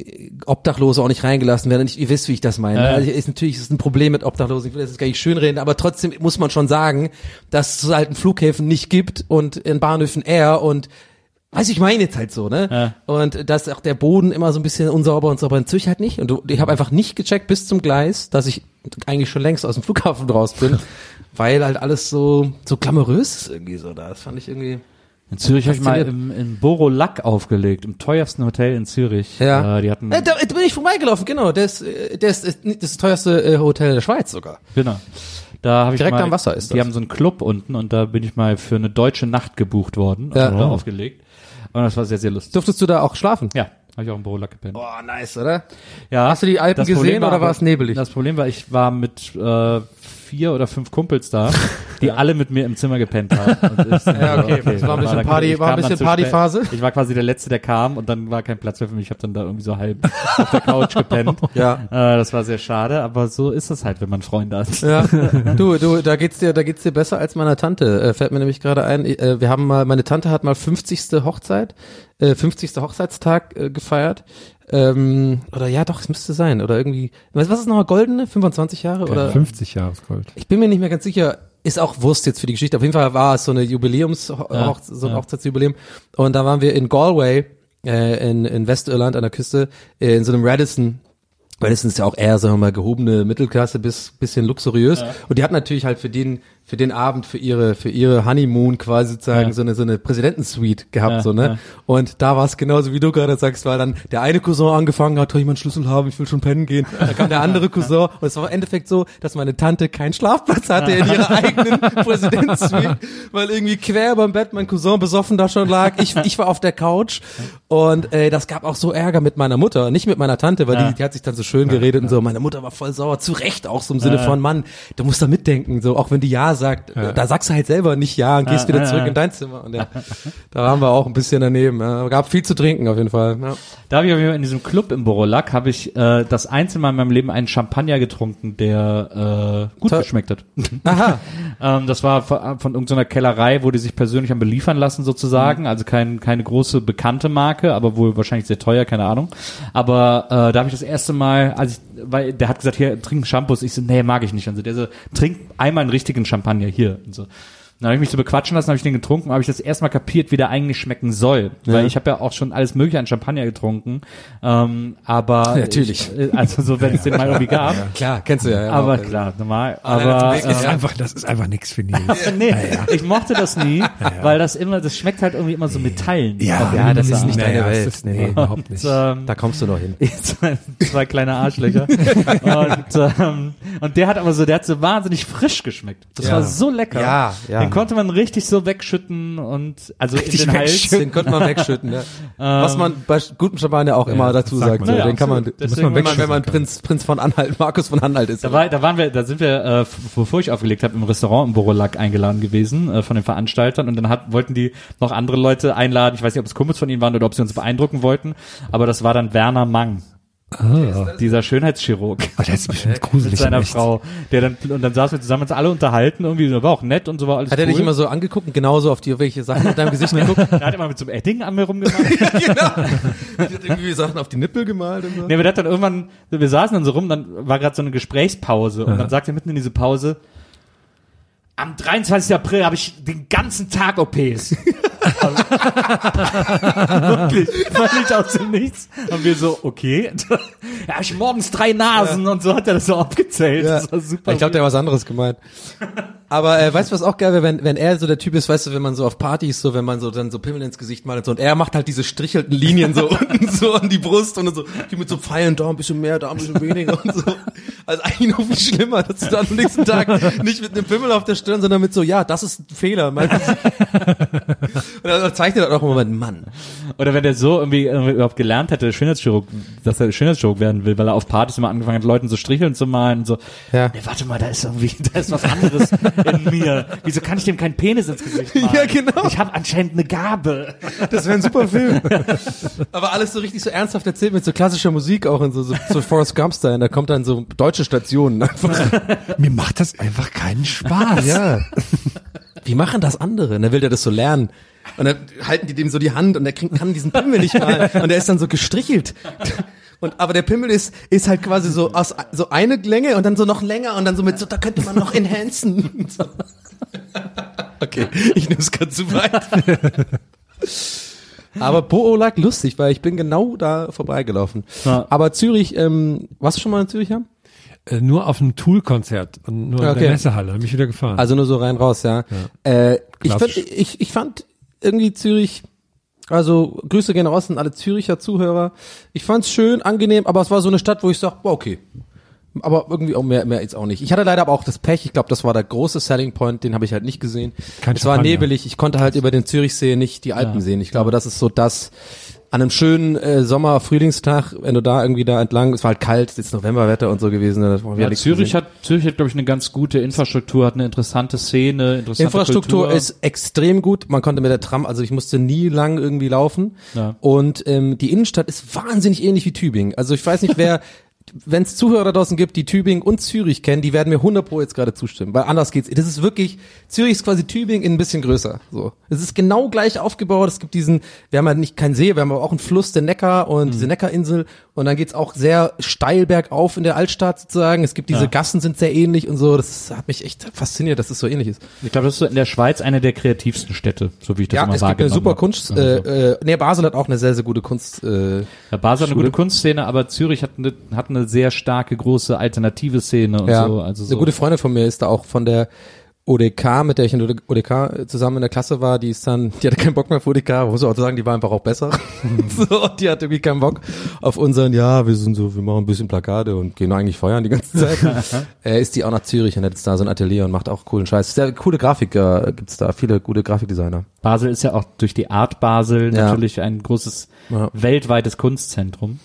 Obdachlose auch nicht reingelassen werden. Ich, ihr wisst, wie ich das meine. Ja. Also ist natürlich ist ein Problem mit Obdachlosen. Ich will das jetzt gar nicht schönreden, aber trotzdem muss man schon sagen, dass es halt in Flughäfen nicht gibt und in Bahnhöfen eher und Weiß ich meine jetzt halt so, ne? Ja. Und dass auch der Boden immer so ein bisschen unsauber und sauber in Zürich halt nicht. Und du, ich habe einfach nicht gecheckt bis zum Gleis, dass ich eigentlich schon längst aus dem Flughafen raus bin, weil halt alles so so glamourös ist irgendwie so da. Das fand ich irgendwie. In Zürich habe ich mal im, in Borolack aufgelegt, im teuersten Hotel in Zürich. Ja. Äh, die hatten, Äh, da, da bin ich vorbeigelaufen, genau. Das, äh, das, ist, das ist das teuerste äh, Hotel der Schweiz sogar. genau. Da habe ich Direkt mal, am Wasser ist Die das. haben so einen Club unten und da bin ich mal für eine deutsche Nacht gebucht worden Ja. hab da aufgelegt. Und das war sehr, sehr lustig. Durftest du da auch schlafen? Ja, habe ich auch im Borolack gepennt. Boah, nice, oder? Ja. Hast du die Alpen gesehen oder aber- war es nebelig? Das Problem war, ich war mit äh, vier oder fünf Kumpels da, die alle mit mir im Zimmer gepennt haben. Und ich, Ja, okay. Das war ein bisschen dann- Party- ich war ein bisschen Partyphase. Ich war quasi der Letzte, der kam und dann war kein Platz mehr für mich. Ich habe dann da irgendwie so halb auf der Couch gepennt. Ja. Äh, das war sehr schade, aber so ist es halt, wenn man Freunde hat. Ja, du, du, da geht's dir, da geht's dir besser als meiner Tante. Äh, fällt mir nämlich gerade ein. Äh, wir haben mal, meine Tante hat mal 50. Hochzeit, äh, 50. Hochzeitstag äh, gefeiert. Ähm, oder ja, doch, es müsste sein. Oder irgendwie, was, was ist nochmal goldene? 25 Jahre oder? 50 Jahresgold. Ich bin mir nicht mehr ganz sicher. Ist auch Wurst jetzt für die Geschichte. Auf jeden Fall war es so eine Jubiläums, Ja, Hoch, so ein ja. Hochzeitsjubiläum. Und da waren wir in Galway, äh, in, in Westirland an der Küste, äh, in so einem Radisson. Radisson ist ja auch eher, sagen wir mal, gehobene Mittelklasse bis bisschen luxuriös. Und die hat natürlich halt für den, für den Abend, für ihre, für ihre Honeymoon quasi sozusagen Ja. so eine, so eine Präsidentensuite gehabt, Ja, so, ne? ja. Und da war es genauso, wie du gerade sagst, weil dann der eine Cousin angefangen hat, ich meinen Schlüssel haben, ich will schon pennen gehen. Dann kam der andere Cousin und es war im Endeffekt so, dass meine Tante keinen Schlafplatz hatte in ihrer eigenen Präsidentensuite, weil irgendwie quer beim Bett mein Cousin besoffen da schon lag. Ich, ich war auf der Couch und äh, das gab auch so Ärger mit meiner Mutter, nicht mit meiner Tante, weil die, die hat sich dann so schön geredet und so. Meine Mutter war voll sauer, zu Recht auch so im Sinne von, Mann, du musst da mitdenken, so auch wenn die Ja sagt, da sagst du halt selber nicht Ja und gehst Ja, wieder ja, zurück ja. in dein Zimmer. Und ja, da waren wir auch ein bisschen daneben. Ja. Gab viel zu trinken auf jeden Fall. Ja. Da habe ich auf jeden Fall in diesem Club im Borolack habe ich äh, das einzige Mal in meinem Leben einen Champagner getrunken, der äh, gut Toll. geschmeckt hat. Aha. ähm, das war von, von irgendeiner Kellerei, wo die sich persönlich haben beliefern lassen sozusagen. Also kein, keine große bekannte Marke, aber wohl wahrscheinlich sehr teuer, keine Ahnung. Aber äh, da habe ich das erste Mal, als ich, weil der hat gesagt, hier, trink Shampoos. Ich so, nee, mag ich nicht. Also der so, trink einmal einen richtigen Champagner hier. Und so. Dann habe ich mich so bequatschen lassen, habe ich den getrunken, habe ich das erstmal kapiert, wie der eigentlich schmecken soll. Weil ich habe ja auch schon alles mögliche an Champagner getrunken. Ähm, aber Natürlich. äh, also so, wenn es den mal irgendwie gab. Klar, kennst du ja. ja Aber auch. klar, normal. Aber Das ist äh, einfach, das ist einfach nix für Nils. nee, ich mochte das nie, weil das immer, das schmeckt halt irgendwie immer so Metallen. Ja, Ja, das ist nicht naja, deine das Welt. Ist, nee, überhaupt nicht. ähm, Da kommst du noch hin. zwei, kleine Arschlöcher. und, ähm, und der hat aber so, der hat so wahnsinnig frisch geschmeckt. Das Ja. war so lecker. Ja, ja. Den konnte man richtig so wegschütten und also in den Hals. Den konnte man wegschütten, ja. Was man bei gutem Champagner auch immer dazu sagt. So, den kann man, muss man wenn man, wenn man. Prinz, Prinz von Anhalt, Markus von Anhalt ist. Da, war, da waren wir, da sind wir, äh, bevor ich aufgelegt habe, im Restaurant im Borolack eingeladen gewesen äh, von den Veranstaltern und dann hat, wollten die noch andere Leute einladen. Ich weiß nicht, ob es Kumpels von ihnen waren oder ob sie uns beeindrucken wollten, aber das war dann Werner Mang, dieser Schönheitschirurg. Oh, das ist bestimmt gruselig. mit seiner. Frau, der dann und dann saßen wir zusammen uns alle unterhalten, irgendwie der war auch nett und so war alles Hat er cool. dich immer so angeguckt und genauso auf die welche Sachen mit deinem Gesicht geguckt? er hat immer mit so einem Edding an mir rumgemacht. genau. Hat irgendwie Sachen auf die Nippel gemalt und so. nee, aber der hat dann irgendwann, wir saßen dann so rum, dann war gerade so eine Gesprächspause und dann sagt er mitten in diese Pause, am 23. April habe ich den ganzen Tag OPs. Wirklich, völlig aus dem Nichts. Und wir so, okay. Ja, ich morgens drei Nasen und so hat er das so aufgezählt. Ja. Das war super. Ich glaube, der hat was anderes gemeint. Aber äh, weißt du, was auch geil wäre, wenn, wenn er so der Typ ist, weißt du, wenn man so auf Partys so, wenn man so dann so Pimmel ins Gesicht malt und so, und er macht halt diese strichelten Linien so unten so an die Brust und so, die mit so Pfeilen, da ein bisschen mehr, da ein bisschen weniger und so. Also eigentlich noch viel schlimmer, dass du dann am nächsten Tag nicht mit einem Pimmel auf der Stirn, sondern mit so, ja, das ist ein Fehler. Und dann zeigt er dann auch immer, Mann. Oder wenn der so irgendwie, irgendwie überhaupt gelernt hätte, Schönheitschirurg, dass er Schönheitschirurg werden will, weil er auf Partys immer angefangen hat, Leuten so Stricheln zu malen und so. Ja. Nee, warte mal, da ist irgendwie, da ist was anderes in mir. Wieso kann ich dem keinen Penis ins Gesicht malen? Ja, genau. Ich habe anscheinend eine Gabe. Das wäre ein super Film. Aber alles so richtig so ernsthaft erzählt mit so klassischer Musik auch und so, so, so Forrest Gump-Style. Da kommt dann so deutsche Stationen einfach. Mir macht das einfach keinen Spaß. Ja. Wie machen das andere? Und dann will der das so lernen. Und dann halten die dem so die Hand und der kriegt, kann diesen Pimmel nicht mal. Und der ist dann so gestrichelt. Und, aber der Pimmel ist, ist halt quasi so aus, so eine Länge und dann so noch länger und dann so mit so, da könnte man noch enhancen. So. Okay, ich nehme es gerade zu weit. Aber Bo lag lustig, weil ich bin genau da vorbeigelaufen. Ja. Aber Zürich, ähm, warst du schon mal in Zürich haben? Äh, nur auf einem Tool-Konzert und nur in Okay. der Messehalle. Hab mich wieder gefahren. Also nur so rein raus, ja. Äh, ich, fand, ich, ich fand irgendwie Zürich, also Grüße gehen raus an alle Züricher Zuhörer. Ich fand's schön, angenehm, aber es war so eine Stadt, wo ich sag, boah, okay. Aber irgendwie auch mehr, mehr jetzt auch nicht. Ich hatte leider aber auch das Pech, ich glaube, das war der große Selling Point, den habe ich halt nicht gesehen. Kein es war Champagner. nebelig, ich konnte halt über den Zürichsee nicht die Alpen sehen. Ich glaube, das ist so das, an einem schönen äh, Sommer, Frühlingstag, wenn du da irgendwie da entlang, es war halt kalt, jetzt Novemberwetter und so gewesen. Das war Ja, nichts Zürich gesehen. hat, Zürich hat, glaube ich, eine ganz gute Infrastruktur, hat eine interessante Szene, interessante Infrastruktur Kultur. ist extrem gut. Man konnte mit der Tram, also ich musste nie lang irgendwie laufen. Ja. Und ähm, die Innenstadt ist wahnsinnig ähnlich wie Tübingen. Also ich weiß nicht, wer, wenn es Zuhörer da draußen gibt, die Tübingen und Zürich kennen, die werden mir 100 pro jetzt gerade zustimmen, weil anders geht's. Das ist wirklich, Zürich ist quasi Tübingen in ein bisschen größer. So, es ist genau gleich aufgebaut. Es gibt diesen, wir haben halt nicht keinen See, wir haben aber auch einen Fluss, den Neckar und Mhm. diese Neckarinsel. Und dann geht's auch sehr steil bergauf in der Altstadt sozusagen. Es gibt diese Ja. Gassen sind sehr ähnlich und so. Das hat mich echt fasziniert, dass es so ähnlich ist. Ich glaube, das ist so in der Schweiz eine der kreativsten Städte, so wie ich das Ja, immer es gibt eine wahrgenommen super. Kunst. Also, Äh, äh, nee, Basel hat auch eine sehr, sehr gute Kunst. Äh, ja, Basel hat eine Schule. gute Kunstszene, aber Zürich hat eine, hat eine sehr starke, große alternative Szene und ja, so. Also so. eine gute Freundin von mir ist da auch von der ODK, mit der ich in der ODK zusammen in der Klasse war, die ist dann, die hatte keinen Bock mehr auf ODK, muss ich auch sagen, die war einfach auch besser. so, und die hat irgendwie keinen Bock auf unseren, ja, wir sind so, wir machen ein bisschen Plakate und gehen eigentlich feiern die ganze Zeit. äh, ist die auch nach Zürich und hat jetzt da so ein Atelier und macht auch coolen Scheiß. Sehr coole Grafiker gibt's da, viele gute Grafikdesigner. Basel ist ja auch durch die Art Basel Ja. natürlich ein großes Ja. weltweites Kunstzentrum.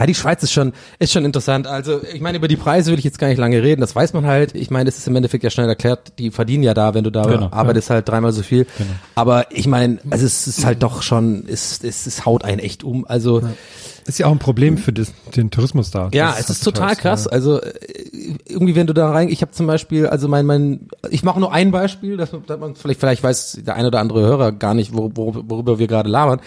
Ja, die Schweiz ist schon, ist schon interessant. Also, ich meine, über die Preise will ich jetzt gar nicht lange reden. Das weiß man halt. Ich meine, das ist im Endeffekt ja schnell erklärt. Die verdienen ja da, wenn du da Genau, arbeitest, halt dreimal so viel. Aber ich meine, also es ist halt doch schon, es, es, es haut einen echt um. Also, ist ja auch ein Problem für das, den Tourismus da. ja, Das es ist total krass. ja. Also äh, irgendwie, wenn du da rein, ich habe zum Beispiel, also mein, mein, ich mache nur ein Beispiel, dass man, dass man vielleicht, vielleicht weiß der ein oder andere Hörer gar nicht, wor, wor, worüber wir gerade labern.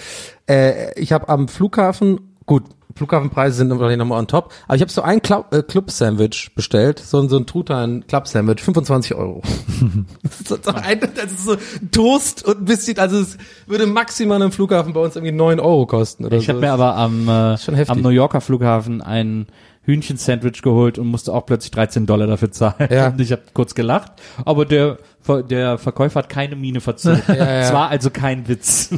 Äh, ich habe am Flughafen, gut, Flughafenpreise sind wahrscheinlich nochmal on top. Aber ich habe so ein Club, äh, Club-Sandwich bestellt, so, ein- so ein Truthahn Club-Sandwich, 25 Euro. das, ist so ein, das ist so Toast und ein bisschen, also es würde maximal am Flughafen bei uns irgendwie 9 Euro kosten oder Ich so. habe mir aber am, äh, am New Yorker Flughafen ein Hühnchen-Sandwich geholt und musste auch plötzlich 13 Dollar dafür zahlen. Ja. Und ich habe kurz gelacht, aber der, der Verkäufer hat keine Miene verzogen. Ja, ja. Es war also kein Witz.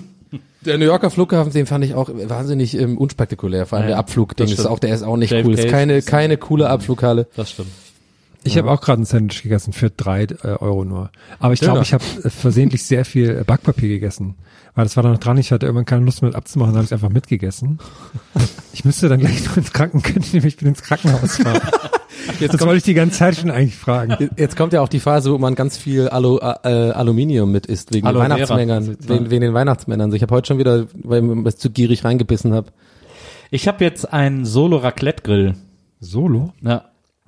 Der New Yorker Flughafen, den fand ich auch wahnsinnig ähm, unspektakulär, vor allem Ja, der Abflugding das ist auch, der ist auch nicht JFK cool. Ist keine, ist- keine coole Abflughalle. Das stimmt. Ich habe auch gerade ein Sandwich gegessen für drei äh, Euro nur. Aber ich glaube, ich habe äh, versehentlich sehr viel äh, Backpapier gegessen. Weil das war da noch dran, ich hatte irgendwann keine Lust mehr abzumachen, dann habe ich einfach mitgegessen. Ich müsste dann gleich noch ins Kranken, könnte ich nämlich mit ins Krankenhaus fahren. Jetzt wollte ich die ganze Zeit schon eigentlich fragen. Jetzt kommt ja auch die Phase, wo man ganz viel Alu, äh, Aluminium mit isst, wegen den Aloe. Weihnachtsmännern, wegen, wegen den Weihnachtsmännern. So, Ich habe heute schon wieder, weil ich zu gierig reingebissen habe. Ich habe jetzt einen Solo-Raclette-Grill. Solo? Ja.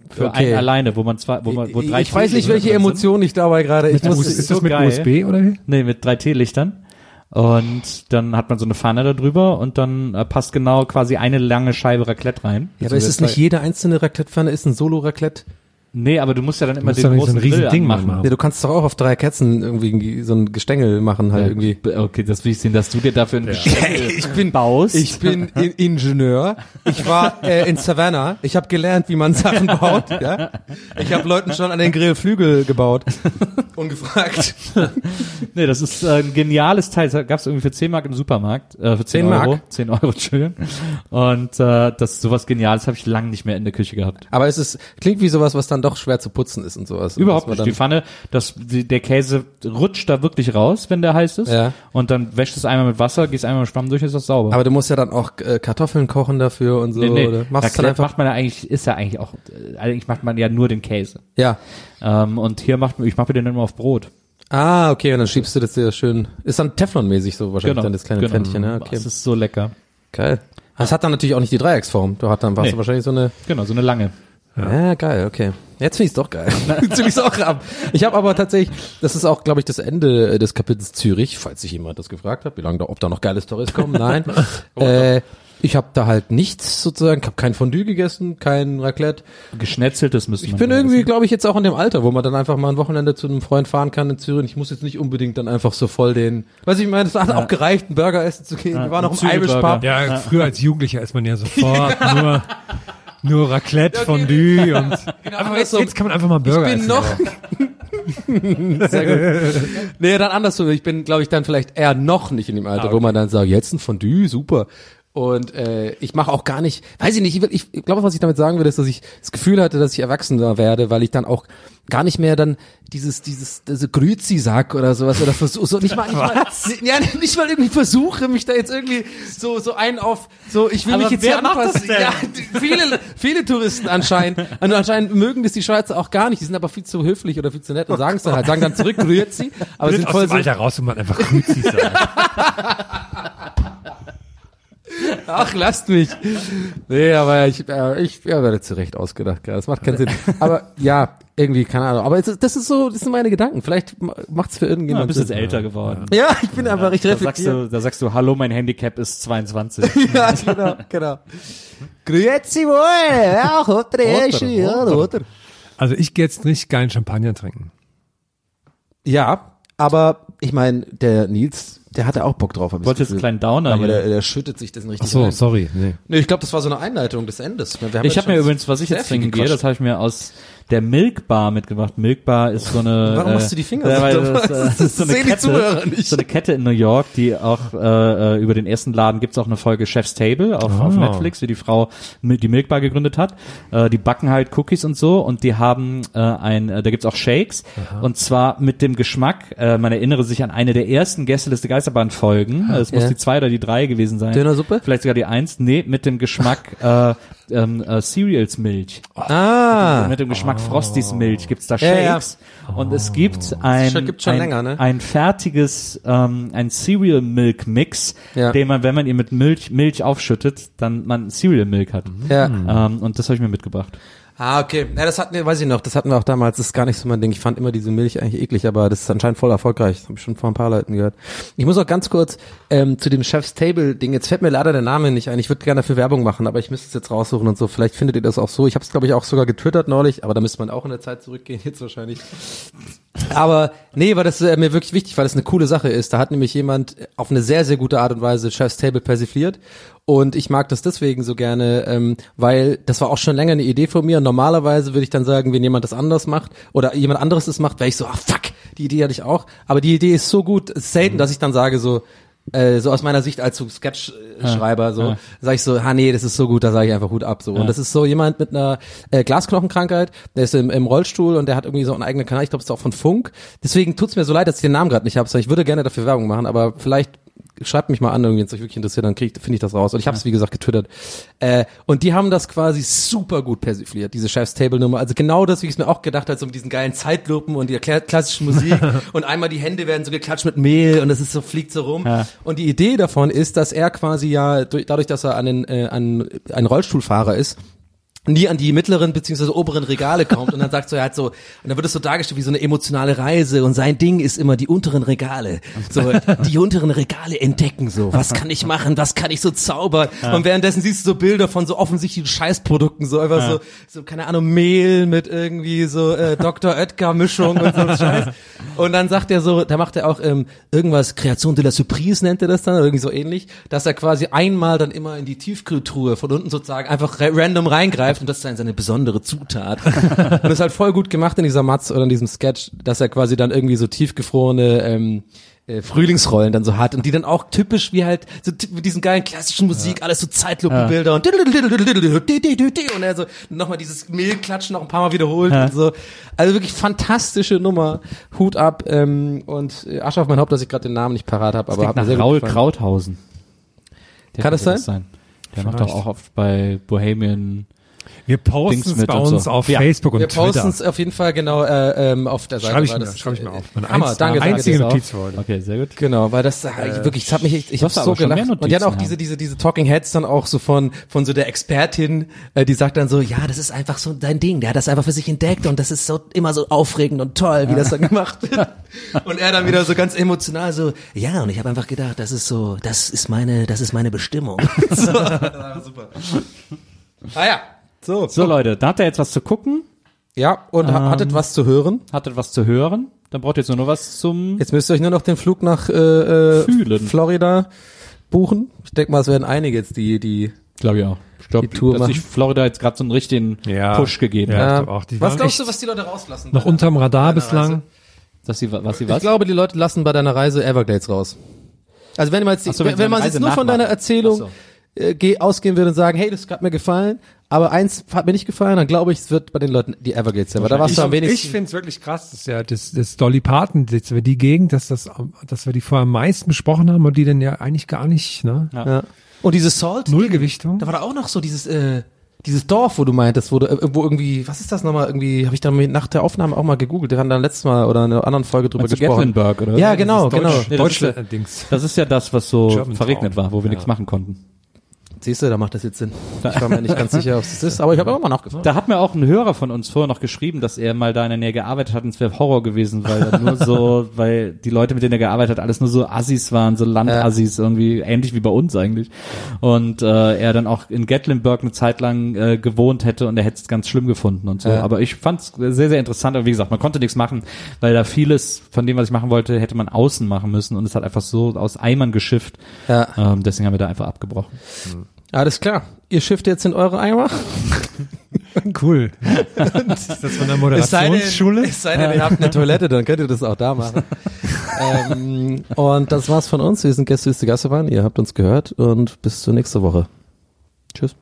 Für Okay. einen alleine, wo man zwei, wo man, wo drei ich weiß nicht, welche. Emotionen ich dabei gerade, ich muss, ist so das mit geil. USB oder wie? Nee, mit drei Teelichtern. Und dann hat man so eine Pfanne da drüber und dann äh, passt genau quasi eine lange Scheibe Raclette rein. ja, aber ist es nicht jede einzelne Raclette-Pfanne ist ein Solo-Raclette? Nee, aber du musst ja dann immer den so großen ein riesen Grill Ding machen. Ja, du kannst doch auch auf drei Kerzen irgendwie so ein Gestänge machen halt irgendwie. Okay, das will ich sehen, dass du dir dafür ein Gestell Ich bin baust. Ich bin I Ingenieur. Ich war äh, in Savannah. Ich habe gelernt, wie man Sachen baut. Ja? Ich habe Leuten schon an den Grill Flügel gebaut und gefragt. nee, das ist äh, ein geniales Teil. Das gab es irgendwie für 10 Mark im Supermarkt. Äh, für 10, 10 Euro. Mark? 10 Euro, Entschuldigung. Und äh, das sowas Geniales habe ich lange nicht mehr in der Küche gehabt. Aber es ist klingt wie sowas, was dann doch schwer zu putzen ist und sowas. Überhaupt Dass nicht. Die Pfanne, das, der Käse rutscht da wirklich raus, wenn der heiß ist. Ja. Und dann wäschst du es einmal mit Wasser, gehst einmal mit Schwamm durch, ist das sauber. Aber du musst ja dann auch äh, Kartoffeln kochen dafür und so. nee, nee. Oder machst dann Raclette einfach. macht man ja eigentlich, ist ja eigentlich auch, äh, eigentlich macht man ja nur den Käse. Ja. Ähm, und hier macht man, ich mache mir den dann immer auf Brot. Ah, okay, und dann schiebst du das dir schön. Ist dann Teflon-mäßig so wahrscheinlich Genau. dann das kleine genau. Pfännchen, ja, okay. Das ist so lecker. Geil. Das hat dann natürlich auch nicht die Dreiecksform. Du hast dann warst Nee. du wahrscheinlich so eine Genau, so eine lange. Ja, geil, okay. Jetzt finde ich es doch geil. Jetzt will ich's auch ab. Ich habe aber tatsächlich, das ist auch, glaube ich, das Ende äh, des Kapitels Zürich, falls sich jemand das gefragt hat, wie lange da, ob da noch geile Stories kommen. Nein. äh, ich habe da halt nichts sozusagen, ich habe kein Fondue gegessen, kein Raclette. Geschnetzeltes müsste Ich bin ja irgendwie, glaube ich, jetzt auch in dem Alter, wo man dann einfach mal ein Wochenende zu einem Freund fahren kann in Zürich. Ich muss jetzt nicht unbedingt dann einfach so voll den, weiß ich meine, es hat auch gereicht, einen Burger essen zu gehen. Wir waren noch im Irish. Pub. Ja, früher als Jugendlicher ist man ja sofort nur, nur Raclette, Fondue und aber jetzt, so- jetzt kann man einfach mal Burger ich bin essen. noch. Sehr gut. Nee, dann andersrum. Ich bin, glaube ich, dann vielleicht eher noch nicht in dem Alter, wo man dann sagt, jetzt ein Fondue, super. Und äh, ich mache auch gar nicht, weiß ich nicht, ich, ich glaube, was ich damit sagen will, ist, dass ich das Gefühl hatte, dass ich erwachsener werde, weil ich dann auch gar nicht mehr dann dieses, dieses, diese Grüzi sag oder sowas oder versuche, so nicht mal, nicht mal, ja, nicht mal irgendwie versuche, mich da jetzt irgendwie so, so ein auf, so, ich will Aber mich jetzt wer hier macht das anpassen. denn? Ja, viele, viele Touristen anscheinend, und anscheinend mögen das die Schweizer auch gar nicht, die sind aber viel zu höflich oder viel zu nett und sagen es dann halt, sagen dann zurück, Grüezi, aber Blöd sind aus voll dem so, Alter raus, wo man einfach Grüzi sagt. Ach, lasst mich. Nee, aber ich, äh, ich ja, werde zu Recht ausgedacht. Ja, das macht keinen Sinn. Aber ja, irgendwie, keine Ahnung. Aber es das ist so, das sind meine Gedanken. Vielleicht ma- macht's für Ja, irgendjemand du bist jetzt älter geworden. Ja, ich bin einfach, ich Da sagst, reflektiere. du, da sagst du, hallo, mein Handicap ist 22. Ja, genau, genau. Grüezi wohl, ja, Oder, ja, oder. Also ich gehe jetzt nicht geilen Champagner trinken. Ja, aber ich meine, der Nils, der hatte auch Bock drauf. ich Wollte jetzt einen kleinen Downer Aber hier. der, der schüttet sich das richtig Ach so, rein. sorry. Nee. Nee, ich glaube, das war so eine Einleitung des Endes. Wir haben Ich habe mir übrigens, was ich jetzt trinken gehe, das habe ich mir aus der Milk Bar mitgebracht. Milk Bar ist so eine. Warum äh, machst du die Finger ja, so das, äh, das ist so eine Kette, so eine Kette in New York, die auch äh, äh, über den ersten Laden gibt's auch eine Folge Chef's Table auf, auf Ah. Netflix, wie die Frau die Milk Bar gegründet hat. Äh, die backen halt Cookies und so und die haben äh, ein, äh, da gibt's auch Shakes und zwar mit dem Geschmack. Äh, man erinnere sich an eine der ersten Gästeliste Geisterbahn Folgen. Es muss Ja. die zwei oder die drei gewesen sein. Dönersuppe? Vielleicht sogar die eins. Nee, mit dem Geschmack äh, ähm, äh, Cereals Milch. Ah. Mit dem Geschmack Frosties Milch gibt's da Ja, ja. Shakes. Und es gibt ein, gibt's schon ein, länger, ne? ein fertiges, ähm, ein Cereal Milk Mix, Ja. den man, wenn man ihn mit Milch, Milch aufschüttet, dann man Cereal Milk hat. Ja. Ähm, und das habe ich mir mitgebracht. Ah, okay. Ja, das hatten wir, weiß ich noch, das hatten wir auch damals, das ist gar nicht so mein Ding. Ich fand immer diese Milch eigentlich eklig, aber das ist anscheinend voll erfolgreich. Das habe ich schon vor ein paar Leuten gehört. Ich muss auch ganz kurz ähm, zu dem Chef's Table-Ding, jetzt fällt mir leider der Name nicht ein. Ich würde gerne dafür Werbung machen, aber ich müsste es jetzt raussuchen und so. Vielleicht findet ihr das auch so. Ich habe es, glaube ich, auch sogar getwittert neulich, aber da müsste man auch in der Zeit zurückgehen, jetzt wahrscheinlich. Aber nee, weil das äh, mir wirklich wichtig, weil das eine coole Sache ist. Da hat nämlich jemand auf eine sehr, sehr gute Art und Weise Chef's Table persifliert. Und ich mag das deswegen so gerne, ähm, weil das war auch schon länger eine Idee von mir. Und normalerweise würde ich dann sagen, wenn jemand das anders macht oder jemand anderes es macht, wäre ich so, ah fuck, die Idee hatte ich auch. Aber die Idee ist so gut, selten, dass ich dann sage so, äh, so aus meiner Sicht als so Sketch-Schreiber, so ja. sage ich so, ha nee, das ist so gut, da sage ich einfach Hut ab. So. Und das ist so jemand mit einer äh, Glasknochenkrankheit, der ist im, im Rollstuhl und der hat irgendwie so einen eigenen Kanal, ich glaube, es ist auch von Funk. Deswegen tut's mir so leid, dass ich den Namen gerade nicht habe. Ich würde gerne dafür Werbung machen, aber vielleicht schreibt mich mal an, irgendwie, wenn es euch wirklich interessiert, dann finde ich das raus. Und ich habe es, wie gesagt, getwittert. Äh, und die haben das quasi super gut persifliert, diese Chef's Table Nummer. Also genau das, wie ich es mir auch gedacht habe, so mit diesen geilen Zeitlupen und der kla- klassischen Musik. und einmal die Hände werden so geklatscht mit Mehl und es ist so, fliegt so rum. Ja. Und die Idee davon ist, dass er quasi ja, durch, dadurch, dass er an, den, äh, an ein Rollstuhlfahrer ist, nie an die mittleren beziehungsweise oberen Regale kommt und dann sagt so er hat so und dann wird es so dargestellt wie so eine emotionale Reise und sein Ding ist immer die unteren Regale. So die unteren Regale entdecken so. Was kann ich machen? Was kann ich so zaubern? Und währenddessen siehst du so Bilder von so offensichtlichen Scheißprodukten so einfach so so keine Ahnung Mehl mit irgendwie so äh, Dr. Oetker Mischung und so Scheiß. Und dann sagt er so da macht er auch ähm, irgendwas Kreation de la Surprise nennt er das dann oder irgendwie so ähnlich dass er quasi einmal dann immer in die Tiefkühltruhe von unten sozusagen einfach ra random reingreift und das ist dann seine besondere Zutat. und das ist halt voll gut gemacht in dieser Matz oder in diesem Sketch, dass er quasi dann irgendwie so tiefgefrorene ähm, äh, Frühlingsrollen dann so hat und die dann auch typisch wie halt so mit diesen geilen klassischen Musik, alles so Zeitlupenbilder und und er so nochmal dieses Mehlklatschen noch ein paar Mal wiederholt und so. Also wirklich fantastische Nummer. Hut ab ähm, und Asche auf mein Haupt, dass ich gerade den Namen nicht parat habe, aber mir nach sehr Raul. Krauthausen. Der Kann das könnte sein? Der macht doch auch oft bei Bohemian. Wir posten es bei und uns so. auf Ja. Facebook und Wir posten Twitter. es auf jeden Fall genau äh, ähm, auf der Seite. Schreibe ich mir, das, schreibe ich mir äh, auf. Meine Hammer, einz- danke, danke. einzige auch. Notiz für heute. Okay, sehr gut. Genau, weil das äh, wirklich, das hat mich, ich, ich habe so gelacht. Und die hatten auch diese, diese, diese Talking Heads dann auch so von, von so der Expertin, äh, die sagt dann so, ja, das ist einfach so dein Ding, der hat das einfach für sich entdeckt und das ist so immer so aufregend und toll, wie das dann gemacht wird. Und er dann wieder so ganz emotional so, ja, und ich habe einfach gedacht, das ist so, das ist meine, das ist meine Bestimmung. so, super. Ah ja, so. So Leute, da habt ihr jetzt was zu gucken, Ja, und ha- hattet was zu hören? hattet was zu hören, dann braucht ihr jetzt nur noch was zum Jetzt müsst ihr euch nur noch den Flug nach äh, äh, Fühlen. Florida buchen. Ich denke mal, es werden einige jetzt, die, die Glaube ich auch. Ich glaube, Die Tour dass machen. sich Florida jetzt gerade so einen richtigen Ja. Push gegeben Ja. hat. ich auch, was glaubst du, was die Leute rauslassen? Noch unterm Radar bislang. Reise? Dass sie, was sie Ich was? glaube, die Leute lassen bei deiner Reise Everglades raus. Also wenn man jetzt, so, wenn, wenn man jetzt nur von nachmachen. deiner Erzählung Ach äh, geh, ausgehen würde und sagen, hey, das hat mir gefallen, aber eins hat mir nicht gefallen, dann glaube ich, es wird bei den Leuten die Everglades sein. Weil da warst ich, du am ich wenigsten. finde es wirklich krass, dass ja das, das Dolly Parton, dass wir die Gegend, dass das, dass wir die vorher am meisten besprochen haben und die dann ja eigentlich gar nicht, ne? ja. Und dieses Salt, Nullgewichtung. da war da auch noch so dieses, äh, dieses Dorf, wo du meintest, wo, du, äh, wo irgendwie, was ist das nochmal, irgendwie, habe ich da nach der Aufnahme auch mal gegoogelt, wir haben da letztes Mal oder in einer anderen Folge drüber du gesprochen. Gatlinburg, oder? Ja, genau, Deutsch, genau. Nee, das ist Deutschland-Dings. Das ist ja das, was so German verregnet Traum. war, wo wir Ja. nichts machen konnten. Siehst du, da macht das jetzt Sinn. Ich war mir nicht ganz sicher, ob es das ist, aber ich habe auch mal nachgefragt. Da hat mir auch ein Hörer von uns vorher noch geschrieben, dass er mal da in der Nähe gearbeitet hat und es wäre Horror gewesen, weil er nur so, weil die Leute, mit denen er gearbeitet hat, alles nur so Assis waren, so Landassis, irgendwie ähnlich wie bei uns eigentlich. Und äh, er dann auch in Gatlinburg eine Zeit lang äh, gewohnt hätte und er hätte es ganz schlimm gefunden und so. Ja. Aber ich fand es sehr, sehr interessant. Aber wie gesagt, man konnte nichts machen, weil da vieles von dem, was ich machen wollte, hätte man außen machen müssen und es hat einfach so aus Eimern geschifft. Ja. Ähm, deswegen haben wir da einfach abgebrochen. Alles klar. Ihr schifft jetzt in eure Eimer? Cool. ist das von der Moderationsschule? es sei denn, ihr habt eine Toilette, dann könnt ihr das auch da machen. ähm, und das war's von uns. Wir sind Gäste ist die Gassewein. Ihr habt uns gehört und bis zur nächsten Woche. Tschüss.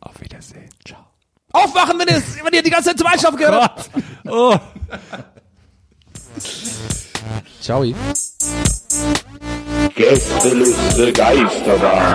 Auf Wiedersehen. Ciao. Aufwachen, wenn ihr, wenn ihr die ganze Zeit zum Einschlafen gehört habt. Oh. Ciao. Gästeliste Geisterbahn.